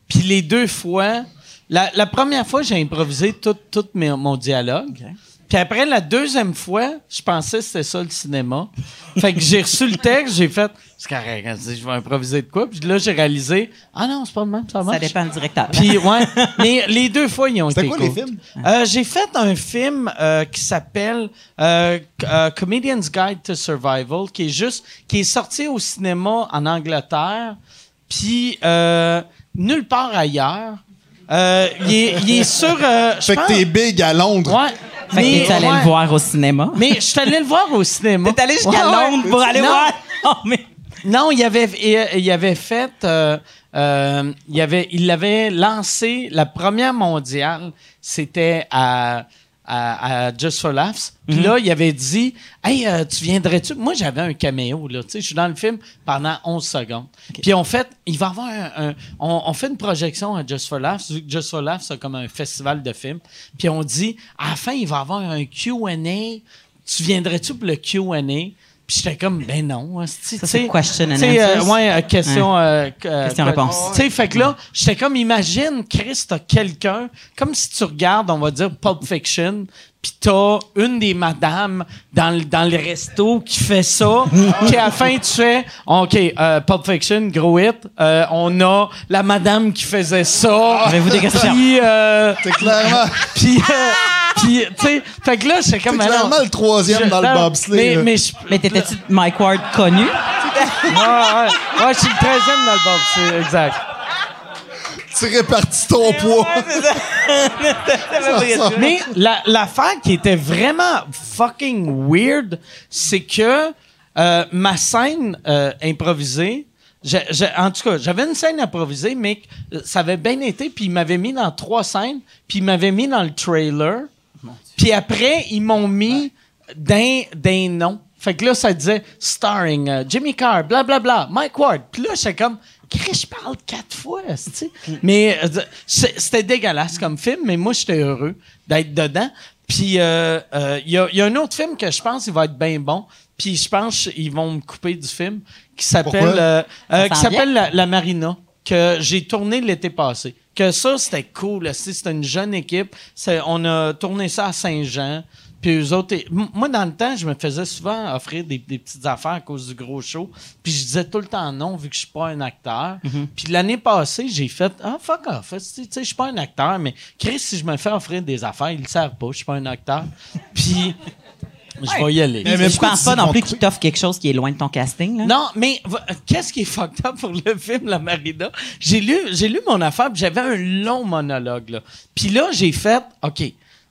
puis les deux fois, la, la première fois, j'ai improvisé tout, tout mes- mon dialogue. Puis après, la deuxième fois, je pensais que c'était ça le cinéma. Fait que j'ai reçu le texte, j'ai fait, c'est correct, hein, je vais improviser de quoi? Puis là, j'ai réalisé, ah non, c'est pas le même, ça marche.
Ça dépend du directeur.
Puis, ouais. Mais les deux fois, ils ont
C'était
été
quoi,
cool.
les films?
Euh, j'ai fait un film euh, qui s'appelle euh, euh, Comedian's Guide to Survival, qui est juste, qui est sorti au cinéma en Angleterre, puis euh, nulle part ailleurs. Euh, il, est, il est sur. euh, je
Fait que t'es big à Londres.
Ouais.
Fait que t'es allé
ouais.
le voir au cinéma.
Mais je suis allé le voir au cinéma.
T'es allé jusqu'à
Ouais, ouais.
Londres pour aller
Non.
voir. Oh, mais...
Non, il avait, il, il avait fait, euh, euh, il avait, il avait lancé la première mondiale. C'était à, à, à Just for Laughs. Puis là, il avait dit, hey, euh, tu viendrais-tu Moi, j'avais un caméo là. Tu sais, je suis dans le film pendant 11 secondes. Puis on fait, il va y avoir un, un- on, on fait une projection à Just for Laughs. Just for Laughs, c'est comme un festival de films. Puis on dit, à la fin, il va y avoir un Q&A. Tu viendrais-tu pour le Q&A puis j'étais comme, ben non.
c'est question and
euh, ouais, euh, question. euh, euh,
Question-réponse.
Tu sais, fait que là, j'étais comme, imagine, Chris, t'as quelqu'un, comme si tu regardes, on va dire, Pulp Fiction, pis t'as une des madames dans le, dans le resto qui fait ça, puis à la fin, tu fais, OK, euh, Pulp Fiction, gros hit, euh, on a la madame qui faisait ça.
Avez-vous des questions?
Puis, euh,
C'est clairement,
puis, euh, puis, tu sais, fait que là, j'étais comme,
c'est
mais non,
clairement le troisième
je-
dans le
non,
bobsleigh.
Mais,
là.
mais je-
Mais t'étais-tu Mike Ward connu?
ouais, ouais, ouais, je suis le 13e dans le bob, c'est exact.
Tu répartis ton poids.
Mais la- l'affaire qui était vraiment fucking weird, c'est que euh, ma scène euh, improvisée, j'ai- j'ai- en tout cas, j'avais une scène improvisée, mais euh, ça avait bien été, puis ils m'avaient mis dans trois scènes, puis ils m'avaient mis dans le trailer, puis après, ils m'ont mis d'un, d'un nom. Fait que là, ça disait starring Jimmy Carr, blablabla, Mike Ward. Puis là, j'étais comme, Chris, je parle quatre fois, tu sais. Mais euh, c'était dégueulasse comme film, mais moi, j'étais heureux d'être dedans. Puis euh, euh, il y, a, il y a un autre film que je pense il va être bien bon. Puis je pense qu'ils vont me couper du film qui s'appelle euh, euh, qui s'appelle la, La Marina que j'ai tourné l'été passé. Que ça c'était cool, c'était une jeune équipe. On a tourné ça à Saint-Jean. Puis eux autres, moi, dans le temps, je me faisais souvent offrir des, des petites affaires à cause du gros show. Puis je disais tout le temps non, vu que je suis pas un acteur. Puis l'année passée, j'ai fait Ah, fuck off. Tu sais, je suis pas un acteur, mais Chris, si je me fais offrir des affaires, ils le savent pas, je suis pas un acteur. Puis je vais y aller.
Mais- mais
je pense pas non plus qu'il t'offre quelque chose qui est loin de ton casting. Là?
Non, mais qu'est-ce qui est fucked up pour le film La Marina? J'ai lu, j'ai lu mon affaire, puis j'avais un long monologue. Là. Puis là, j'ai fait, OK,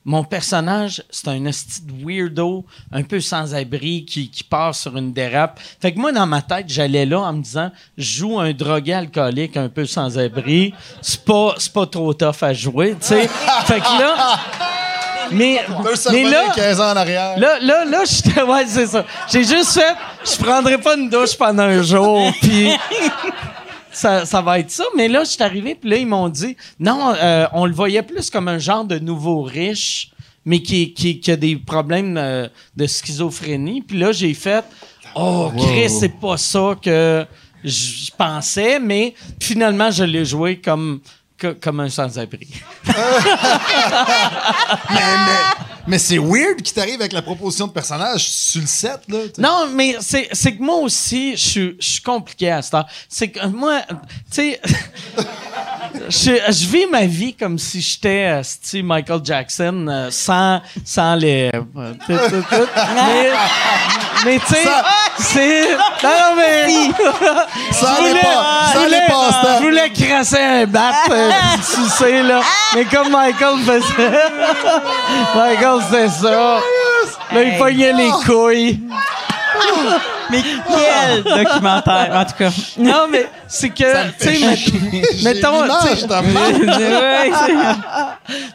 mon personnage, c'est un esti de weirdo, un peu sans-abri, qui, qui part sur une dérape. Fait que moi, dans ma tête, j'allais là en me disant, je joue un drogué alcoolique un peu sans-abri. C'est pas, c'est pas trop tough à jouer, tu sais. fait que là... Mais, mais là,
15 ans en arrière.
Là, là, là, j'étais. Ouais, c'est ça. J'ai juste fait. Je prendrai pas une douche pendant un jour, puis. Ça, ça va être ça. Mais là, je suis arrivé, puis là, ils m'ont dit. Non, euh, on le voyait plus comme un genre de nouveau riche, mais qui, qui, qui a des problèmes euh, de schizophrénie. Puis là, j'ai fait. Oh, Chris, c'est pas ça que je je pensais, mais finalement, je l'ai joué comme, que- comme un sans-abri.
Mais, mais, mais c'est weird qu'il t'arrive avec la proposition de personnage sur le set, là.
Non, mais c'est, c'est que moi aussi, je suis- compliqué à cette heure. C'est que moi, tu sais, je, je vis ma vie comme si j'étais style Michael Jackson euh, sans, sans les. euh, tout, tout, tout. Mais, mais tu sais, c'est. Non, non, mais.
Les
voulais-
pas- sans les
voulais-
passe-temps.
Je voulais crasser un bat, euh, tu sais, là. Mais comme Michael faisait. Michael, c'était ça. Là, il pognait les couilles.
Mais quel documentaire, en tout cas.
Non, mais c'est que, tu sais, mettons,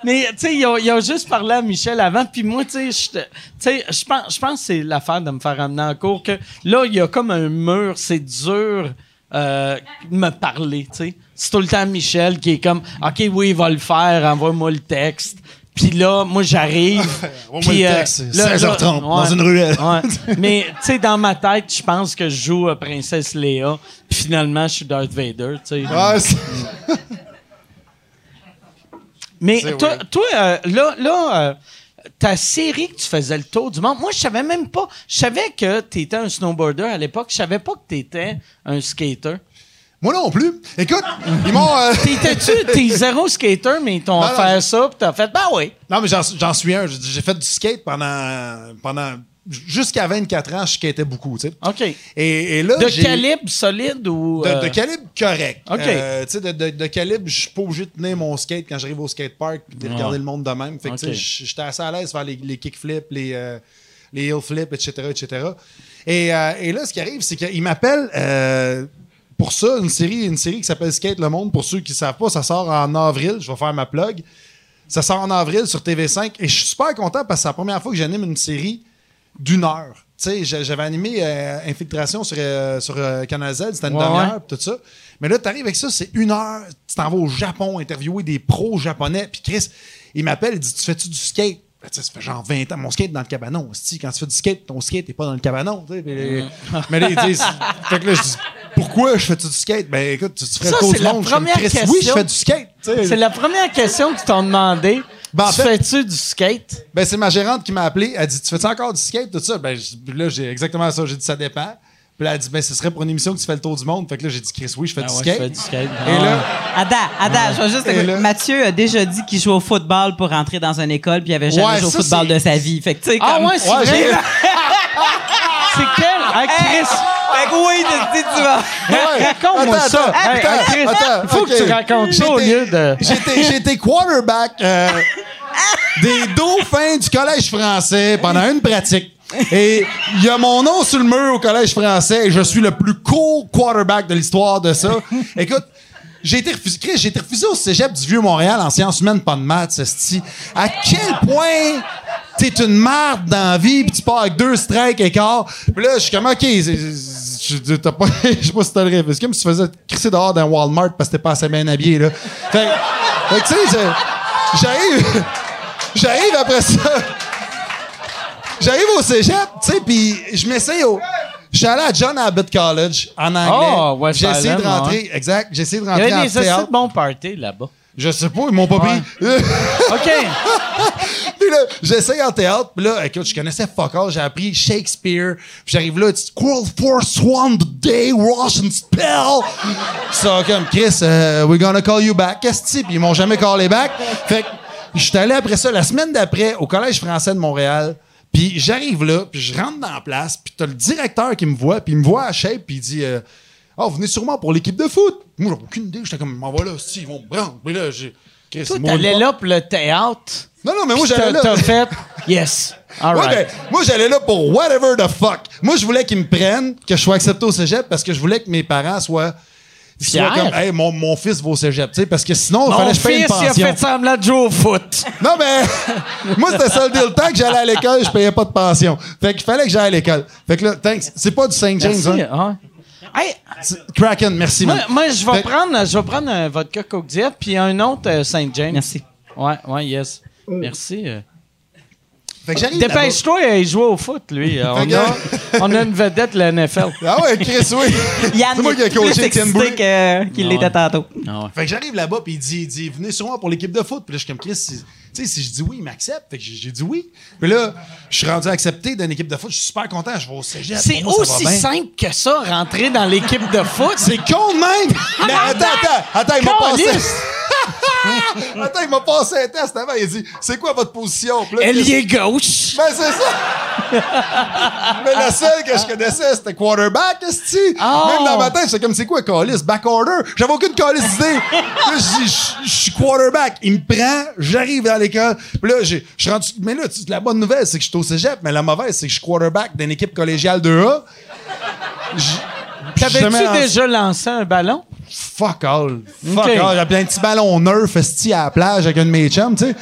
mais tu sais, ils ont, ils ont juste parlé à Michel avant, puis moi, tu sais, j'étais- tu sais, je pense, je pense que c'est l'affaire de me faire amener en cours que là, il y a comme un mur, c'est dur. Euh, de me parler, tu sais. C'est tout le temps Michel qui est comme, OK, oui, il va le faire, envoie-moi le texte. Puis là, moi, j'arrive. Puis, euh,
texte, c'est
là-
16h30
là-
dans une ruelle.
Ouais. Mais, tu sais, dans ma tête, je pense que je joue euh, Princesse Léa. Puis finalement, je suis Darth Vader, tu sais.
Ouais, c'est-
Mais
C'est
toi, toi euh, là, là euh, ta série que tu faisais le tour du monde, moi, je savais même pas. Je savais que tu étais un snowboarder à l'époque. Je savais pas que tu étais un skater.
Moi non plus. Écoute, ils m'ont. euh,
T'étais-tu, t'es zéro skater, mais ils t'ont
Non, non,
offert
je-
ça, puis t'as fait, ben oui.
Non, mais j'en j'en suis un. J'ai fait du skate pendant. pendant Jusqu'à 24 ans, je skatais beaucoup, tu sais.
OK.
Et, et là,
De
j'ai-
calibre solide ou.
De,
euh,
de calibre correct.
OK.
Euh, tu sais, de, de- de calibre, je suis pas obligé de tenir mon skate quand j'arrive au skatepark et de regarder le monde de même. Fait que, tu sais, j'étais assez à l'aise de faire les, les kickflips, les, euh, les hill flips, etc., etc. Et, euh, et là, ce qui arrive, c'est qu'il m'appelle euh, pour ça, une série, une série qui s'appelle Skate le Monde. Pour ceux qui ne savent pas, ça sort en avril. Je vais faire ma plug. Ça sort en avril sur TV5 et je suis super content parce que c'est la première fois que j'anime une série d'une heure. Tu sais, j'a- j'avais animé euh, Infiltration sur, euh, sur euh, Canal Z, c'était une
Ouais,
demi-heure,
ouais.
tout ça. Mais là, tu arrives avec ça, c'est une heure, tu t'en vas au Japon interviewer des pros japonais, puis Chris, il m'appelle, il dit Tu fais-tu du skate? Ben, tu sais, Ça fait genre 20 ans, mon skate est dans le cabanon. hostie. Quand tu fais du skate, ton skate n'est pas dans le cabanon. tu sais. Mais, mais là, il dit, fait que là, je dis Pourquoi je fais du skate? Ben écoute, tu, tu ferais
Ça,
le tour
c'est
du
la
monde. Je Chris, Oui, je
question.
fais du skate. tu sais.
C'est la première question qu'ils t'ont demandé.
Ben, en
tu
fait-
fais-tu du skate?
Ben, c'est ma gérante qui m'a appelé. Elle dit Tu fais-tu encore du skate, tout ça? Ben, là, j'ai exactement ça. J'ai dit Ça dépend. Puis là, elle dit Ben, ce serait pour une émission que tu fais le tour du monde. Fait que là, j'ai dit Chris, oui, je fais
Ah
du
ouais,
skate.
je fais du skate.
Et là,
Ada, Ada, je vais juste.
Là-
Mathieu a déjà dit qu'il jouait au football pour rentrer dans une école, puis il avait jamais
Ouais,
joué au football de sa vie. Fait que, tu sais,
Ah
comme-
ouais, c'est
Ouais,
C'est quel? Ah, Chris!
Fait que oui, tu- tu tu vas.
Ouais.
Raconte-moi ça.
attends,
Hey,
attends,
Chris,
attends,
il faut que tu racontes ça au lieu de.
J'étais, j'étais quarterback euh, des dauphins du collège français pendant une pratique. Et il y a mon nom sur le mur au collège français et je suis le plus cool quarterback de l'histoire de ça. Écoute, j'ai été refusé, Chris, j'ai été refusé au cégep du Vieux-Montréal en sciences humaines, pas de maths, esti. À quel point t'es une marde dans la vie pis tu pars avec deux strikes et quart? Puis là, je suis comme, OK, je t'as pas- je sais pas si t'as le rêve. C'est comme si tu faisais crisser dehors d'un Walmart parce que t'es pas assez bien habillé, là. Fait, fait que, tu sais, j'arrive, j'arrive après ça. J'arrive au cégep, tu sais, puis je m'essaye au... Je suis allé à John Abbott College en anglais.
Oh, West
J'ai essayé de
Island,
rentrer, exact, j'ai essayé de
Il y
rentrer
avait
en
des
théâtre.
de bons parties là-bas.
Je sais pas, ils m'ont pas pris.
OK.
Puis là, j'essaye en théâtre. Puis là, écoute, je connaissais fuck all. J'ai appris Shakespeare. Puis j'arrive là, it's World Force One, the day, Russian spell. Ça, comme, Chris, euh, we're gonna call you back. Qu'est-ce que? Puis ils m'ont jamais callé back. Fait que, je suis allé après ça, la semaine d'après, au Collège français de Montréal. Puis j'arrive là, puis je rentre dans la place, puis t'as le directeur qui me voit, puis il me voit à shape, puis il dit euh, Ah, vous venez sûrement pour l'équipe de foot. Moi, j'avais aucune idée. J'étais comme, m'en va là, si, ils vont me prendre. Puis là, j'ai.
Toi, t'allais là pour le théâtre.
Non, non, mais moi, j'allais là.
t'as- T'as fait, yes. All
Ouais,
right.
ben, moi, j'allais là pour whatever the fuck. Moi, je voulais qu'ils me prennent, que je sois accepté au cégep parce que je voulais que mes parents soient. Comme, hey, mon, mon fils va au cégep, tu sais, parce que sinon, il
Mon
fallait que je paye une
fils, il a
pension.
fait semblant de jouer au foot.
Non, mais moi, c'était ça le deal. Tant que j'allais à l'école, je payais pas de pension. Fait qu'il fallait que j'aille à l'école. Fait que là, thanks. C'est pas du St. James,
Merci.
hein?
ah. Hey,
Kraken, merci,
moi,
man.
moi, je vais
Fait-
prendre, je vais prendre un vodka Coke Diet puis un autre euh, Saint James.
Merci.
Ouais, ouais, yes. Merci. euh.
Fait que j'arrive.
Dépêche-toi, il joue au foot, lui. On
que-
a, on a une vedette de la NFL.
Ah ouais, Chris, oui.
Yann
C'est moi qui ai coaché
que- qu'il l'était tantôt.
Fait que j'arrive là-bas, puis il dit, il dit, venez sûrement pour l'équipe de foot. Puis là, je suis comme, Chris, tu sais, si je dis oui, il m'accepte. Fait que j'ai dit oui. Puis là, je suis rendu accepté d'une équipe de foot. Je suis super content. Je vais au cégep.
C'est
moi,
aussi simple que ça, rentrer dans l'équipe de foot.
C'est con de même! Mais attends, attends, attends, il m'a passé. Attends, il m'a passé un test avant. Il a dit, c'est quoi votre position? Puis là,
Ailier gauche.
Ben, c'est ça! Mais la seule que je connaissais, c'était quarterback, esti!
Oh!
Même dans ma tête, j'étais comme, c'est quoi, calice? Back order? J'avais aucune calice d'idée! là, je dis, je- je suis quarterback. Il me prend, j'arrive à l'école. Puis là, j'ai- je suis rendu. Mais là, tu- la bonne nouvelle, c'est que je suis au cégep, mais la mauvaise, c'est que je suis quarterback d'une équipe collégiale 2A. J- jamais
T'avais-tu
en-
déjà lancé un ballon?
Fuck all. Fuck
Ok.
all. J'avais un petit ballon nerf esti à la plage avec un de mes chums, tu sais.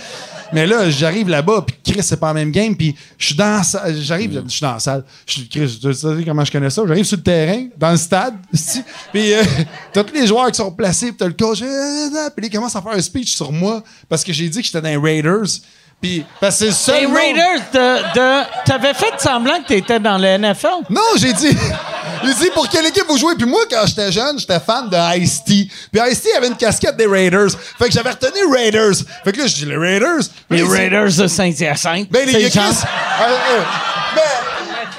Mais là, j'arrive là-bas, puis Chris, c'est pas la même game, puis je suis dans la salle- j'arrive, je suis dans la salle. Je suis Chris, tu sais comment je connais ça? J'arrive sur le terrain, dans le stade, puis euh, t'as tous les joueurs qui sont placés, puis t'as le coach, euh, euh, puis il commence à faire un speech sur moi, parce que j'ai dit que j'étais dans les Raiders, puis parce que c'est le seul
Les Raiders de. de T'avais fait semblant que t'étais dans le NFL?
Non, j'ai dit. J'ai dit pour quelle équipe vous jouez? Puis moi, quand j'étais jeune, j'étais fan de Ice-T. Puis Ice-T avait une casquette des Raiders. Fait que j'avais retenu Raiders. Fait que là, je dis les Raiders?
Les Raiders de Saint-Hyacinthe.
Ben, il
C'est
Chris. Euh, euh, ben,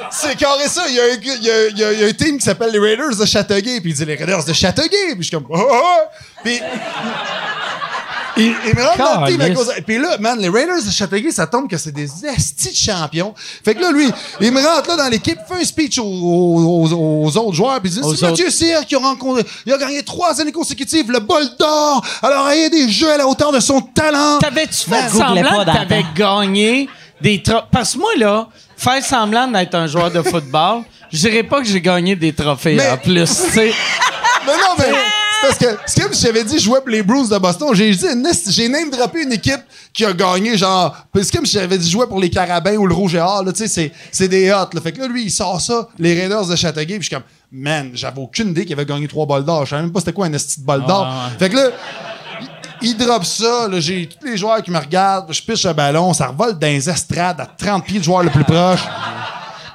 c'est carré ça. Il y, a un, il, y a, il y a- il y a un team qui s'appelle les Raiders de Châteauguay. Puis il dit les Raiders de Châteauguay. Puis je suis comme. Oh, oh, oh. Puis. Il, il me rentre dans le cause. Puis là, man, les Raiders de Châteauguay, ça tombe que c'est des estis de champions. Fait que là, lui, il me rentre là dans l'équipe, fait un speech aux, aux- aux- autres joueurs, puis il dit c'est Mathieu Cyr qui a rencontré, il a gagné trois années consécutives le bol d'or. Alors, il y a des jeux à la hauteur de son talent.
T'avais-tu fait semblant que t'avais gagné des trophées? Parce que moi, là, faire semblant d'être un joueur de football, je dirais pas que j'ai gagné des trophées
Mais-
en plus, tu sais.
Mais non, mais parce que c'est comme si j'avais dit je jouais pour les Bruins de Boston. J'ai dit j'ai name droppé une équipe qui a gagné genre c'est comme si j'avais dit je jouais pour les Carabins ou le Rouge et Or là, tu sais c'est c'est des hot là. Fait que là lui il sort ça les Raiders de Châteauguay puis je suis comme man, j'avais aucune idée qu'il avait gagné trois balles d'or. Je savais même pas c'était quoi un esti de balle d'or. Fait que là il drop ça, j'ai tous les joueurs qui me regardent, je piche le ballon, ça revole dans les estrades à 30 pieds du joueur le plus proche.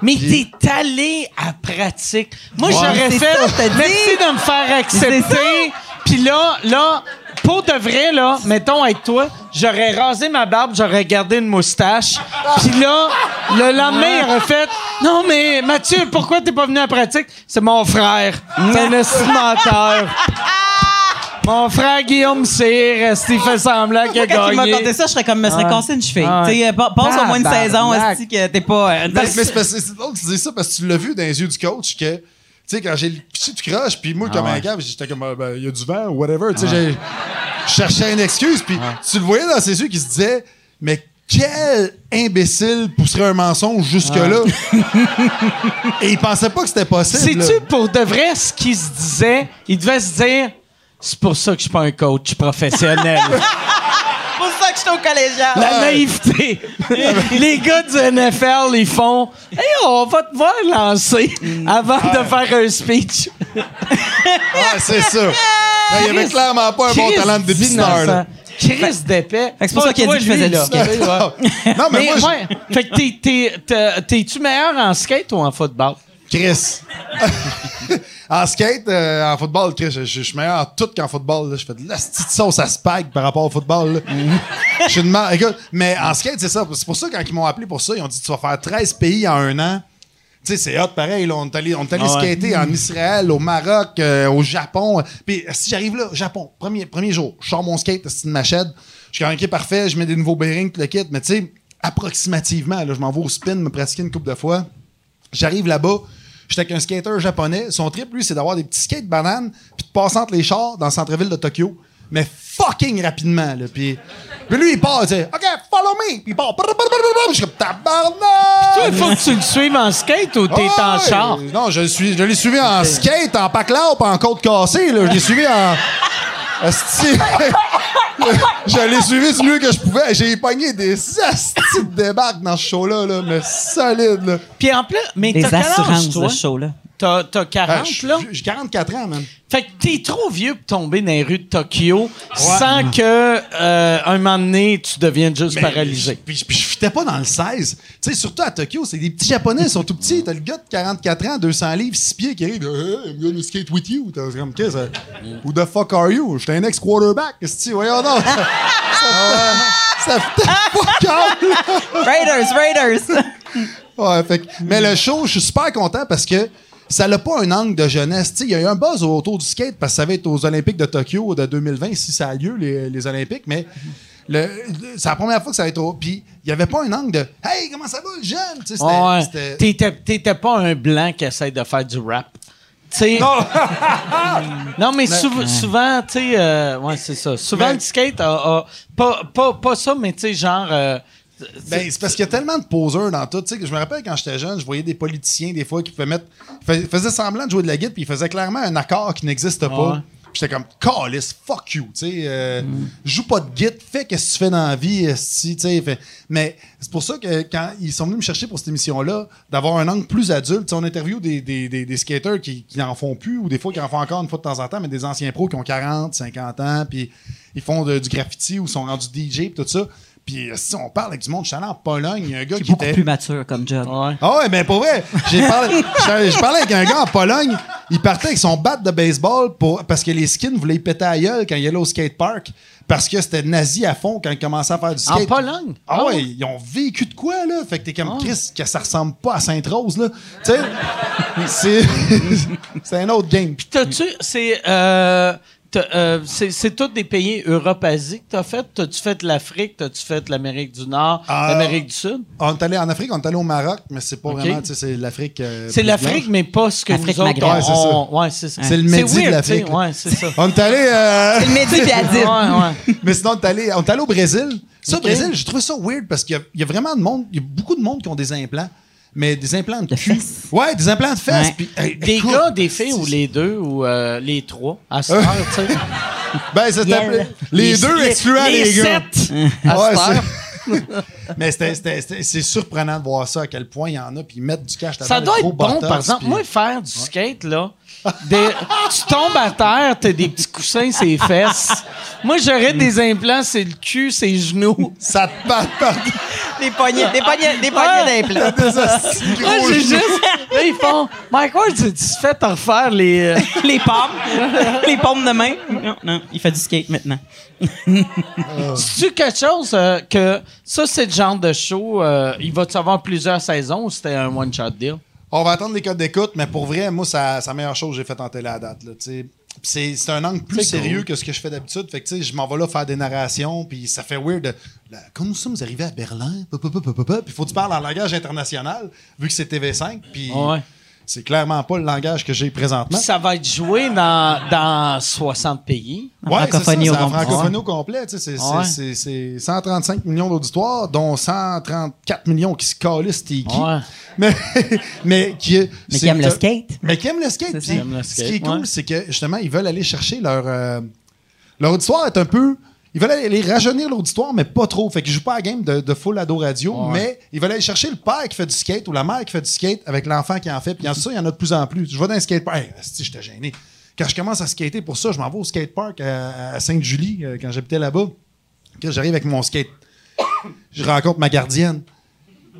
Mais t'es allé à pratique. Moi,
Ouais.
j'aurais fait.
ça.
Merci de me faire accepter. Puis là, là, pour de vrai, là, mettons avec toi, j'aurais rasé ma barbe, j'aurais gardé une moustache. Puis là, le lendemain, il aurait fait Non, mais Mathieu, pourquoi t'es pas venu à pratique? C'est mon frère. C'est un estimateur. Mon frère Guillaume Cyr, il fait semblant qu'il a
Quand il m'a
gagné?
conté ça, je serais comme, me serait
Ah.
cassé une cheville.
Ah.
Tu sais, pa- passe au moins une saison, est que t'es pas. euh,
Mais c'est parce que c'est drôle que tu dis ça parce que tu l'as vu dans les yeux du coach que, tu sais, quand j'ai le piché du croche, puis moi, comme un gars, j'étais comme, ah, ben, il y a du vent ou whatever, tu sais, j'ai- je cherchais une excuse, puis tu le voyais dans ses yeux qui se disait, mais quel imbécile pousserait un mensonge jusque-là? Et il pensait pas que c'était possible.
Sais-tu pour de vrai ce qu'il se disait? Il devait se dire c'est pour ça que je suis pas un coach professionnel.
C'est pour ça que je suis au collégial.
La naïveté. Les gars du NFL, ils font Hey, on va te voir lancer avant de faire un speech.
Ah, c'est ça. Ben, il avait clairement pas un bon
Chris
talent de dépisteur, là.
Chris d'épais.
Fait que c'est pour ça qu'il a dit qu'il faisait du
lui,
skate.
non, mais,
Mais
moi, je-
ouais. Fait que t'es- t'es- t'es- t'es-tu meilleur en skate ou en football?
Chris. En skate, euh, en football, je, je- je suis meilleur en tout qu'en football. là. Je fais de la petite sauce à spag par rapport au football. là. Je suis de mar- Écoute, mais en skate, c'est ça. C'est pour ça, quand ils m'ont appelé pour ça, ils ont dit Tu vas faire 13 pays en un an. Tu sais, c'est hot pareil. Là. On est allé, on est allé
Ah ouais.
skater en Israël, au Maroc, euh, au Japon. Puis si j'arrive là, Japon, premier, premier jour, je sors mon skate, c'est une machette. Je suis OK, parfait, je mets des nouveaux bearings, tout le kit. Mais tu sais, approximativement, là, je m'en vais au spin, me pratiquer une couple de fois. J'arrive là-bas, j'étais avec un skater japonais. Son trip, lui, c'est d'avoir des petits skates bananes puis de passer entre les chars dans le centre-ville de Tokyo. Mais fucking rapidement, là. Puis, puis lui, il part, tu OK, follow me. Puis il part. Je suis comme tabarnak.
Toi, il faut que tu le suives en skate ou t'es en char?
Non, je, suis, je l'ai suivi en skate, en paclaup, en côte cassée. Là. Je l'ai suivi en. L'ai suivi du mieux que je pouvais. J'ai pogné des astis de débarques dans ce show-là, là, mais solide. Là.
Puis en plus, mais
Des
t'as quel âge,
assurances, ce show-là.
T'as, t'as 40,
Ah, je-
là?
J'ai 44 ans, man.
Fait que t'es trop vieux pour tomber dans les rues de Tokyo sans que, euh, un moment donné, tu deviennes juste
Mais-
paralysé.
Puis, je fitais pas dans le 16. Tu sais, surtout à Tokyo, c'est des petits Japonais, ils sont tout petits. T'as le gars de 44 ans, 200 livres, 6 pieds qui arrive. Hey, I'm gonna skate with you. T'as comme, qu'est-ce que c'est? Who the fuck are you? J'étais un ex-quarterback. Qu'est-ce que Voyons donc. Ça, ça, ça calme.
Raiders, Raiders!
Ouais, fait que- mais le show, je suis super content parce que ça n'a pas un angle de jeunesse. Il y a eu un buzz autour du skate parce que ça va être aux Olympiques de Tokyo de 2020, si ça a lieu, les, les Olympiques, mais c'est la première fois que ça va être au. Puis il n'y avait pas un angle de Hey, comment ça va, le jeune?
Ouais. T'étais, pas un blanc qui essaie de faire du rap. Sais. Non. mais souv- souvent, tu sais, euh, ouais, c'est ça. Souvent,
Mais-
le skate a, a- pas, pas, pas ça, mais tu sais, genre. euh,
Ben, c'est parce qu'il y a tellement de poseurs dans tout. Que je me rappelle quand j'étais jeune, je voyais des politiciens des fois qui pouvaient mettre. fais- faisaient semblant de jouer de la guitare, puis ils faisaient clairement un accord qui n'existe pas.
Ouais.
J'étais comme, calice, fuck you. Tu sais, euh, joue pas de guitare, fais qu'est-ce que tu fais dans la vie. tu sais, Mais c'est pour ça que quand ils sont venus me chercher pour cette émission-là, d'avoir un angle plus adulte. On interview des, des, des, des skaters qui, qui n'en font plus, ou des fois qui en font encore une fois de temps en temps, mais des anciens pros qui ont 40, 50 ans, puis ils font de- du graffiti ou sont rendus DJ, puis tout ça. Puis si on parle avec du monde, je suis allé en Pologne, il y a un gars qui
beaucoup
était...
plus mature comme job.
ouais.
Ah ouais, ben pour vrai, j'ai parlé, j'ai j'ai parlé avec un gars en Pologne, il partait avec son bat de baseball pour, parce que les skins voulaient y péter à gueule quand il allait au skatepark, parce que c'était nazi à fond quand il commençait à faire du
En
skate.
Pologne?
Ah
Ah
ouais, ils ont vécu de quoi, là? Fait que t'es comme Chris, que ça ressemble pas à Sainte-Rose, là. Tu sais, c'est, c'est un autre game.
Puis t'as-tu. C'est. Euh, euh, c'est, tous des pays Europe-Asie que t'as fait? T'as-tu fait l'Afrique? T'as-tu fait l'Amérique du Nord?
Ah.
L'Amérique du Sud?
On est allé en Afrique, on est allé au Maroc, mais c'est pas vraiment, tu sais, c'est l'Afrique. euh,
C'est l'Afrique, mais pas ce que
Afrique
nous autres.
Ouais, c'est ça.
on- ouais, c'est ça.
C'est le Mehdi de l'Afrique.
Ouais, c'est ça.
On est allé, euh,
Le Mehdi puis.
Ouais, ouais.
Mais sinon, on est allé, on est allé au Brésil. Ça, au Brésil, j'ai trouvé ça weird parce qu'il y y, a vraiment de monde, il y a beaucoup de monde qui ont des implants. Mais des implants de,
De
cul.
fesses.
Ouais, des implants de fesses.
Ouais.
hey,
Des
écoute,
gars, des filles ou les deux ou euh, les trois à cette heure, tu sais.
Ben, c'était appelé- les, deux excluant les, gars.
sept à
Ouais, Mais c'est surprenant de voir ça, à quel point il y en a, puis ils mettent du cash
Ça doit être bon, par exemple. Moi, faire du skate, là, des- tu tombes à terre, t'as des petits coussins sur les fesses. Moi, j'aurais des implants, c'est le cul, c'est les genoux.
ça te partout.
Des poignées, des poignées, des poignées d'implants.
Moi, j'ai juste. Là, ils font. Mike Ward, tu tu te fais te refaire les. euh,
Les pommes. Les pommes de main. Non, non, il fait du skate maintenant.
C'est-tu quelque chose euh, que. Ça, c'est le genre de show. euh, il va-tu avoir plusieurs saisons ou c'était un one-shot deal?
On va attendre les codes d'écoute, mais pour vrai, moi, c'est la meilleure chose que j'ai faite en télé à date. là, C'est c'est un angle plus sérieux
cool.
que ce que je fais d'habitude. Fait que, tu sais, je m'en vais là faire des narrations, puis ça fait weird. là, quand nous sommes arrivés à Berlin, puis faut que tu parles en langage international, vu que c'est TV5, puis
Ouais.
C'est clairement pas le langage que j'ai présentement.
Puis ça va être joué dans, dans 60 pays.
Ça,
francophonie
c'est
au
francophonie au complet. tu sais, C'est c'est-
Ouais.
c'est- c'est 135 millions d'auditoires, dont 134 millions qui se calissent.
Ouais.
Mais, mais qui,
Mais qui aime le skate.
Mais qui aiment le skate.
C'est
Puis
ça.
Aiment le
Ce qui est cool,
ouais.
c'est que justement, ils veulent aller chercher leur. euh, leur auditoire est un peu. Ils veulent aller rajeunir l'auditoire, mais pas trop. Fait qu'ils jouent pas à la game de, de full ado radio,
Ouais.
mais ils veulent aller chercher le père qui fait du skate ou la mère qui fait du skate avec l'enfant qui en fait. Puis en ça, il y en a de plus en plus. Je vais dans un skatepark. Hey, asti, j'étais gêné. Quand je commence à skater pour ça, je m'en vais au skatepark à, à Sainte-Julie, euh, quand j'habitais là-bas. Quand j'arrive avec mon skate, je rencontre ma gardienne.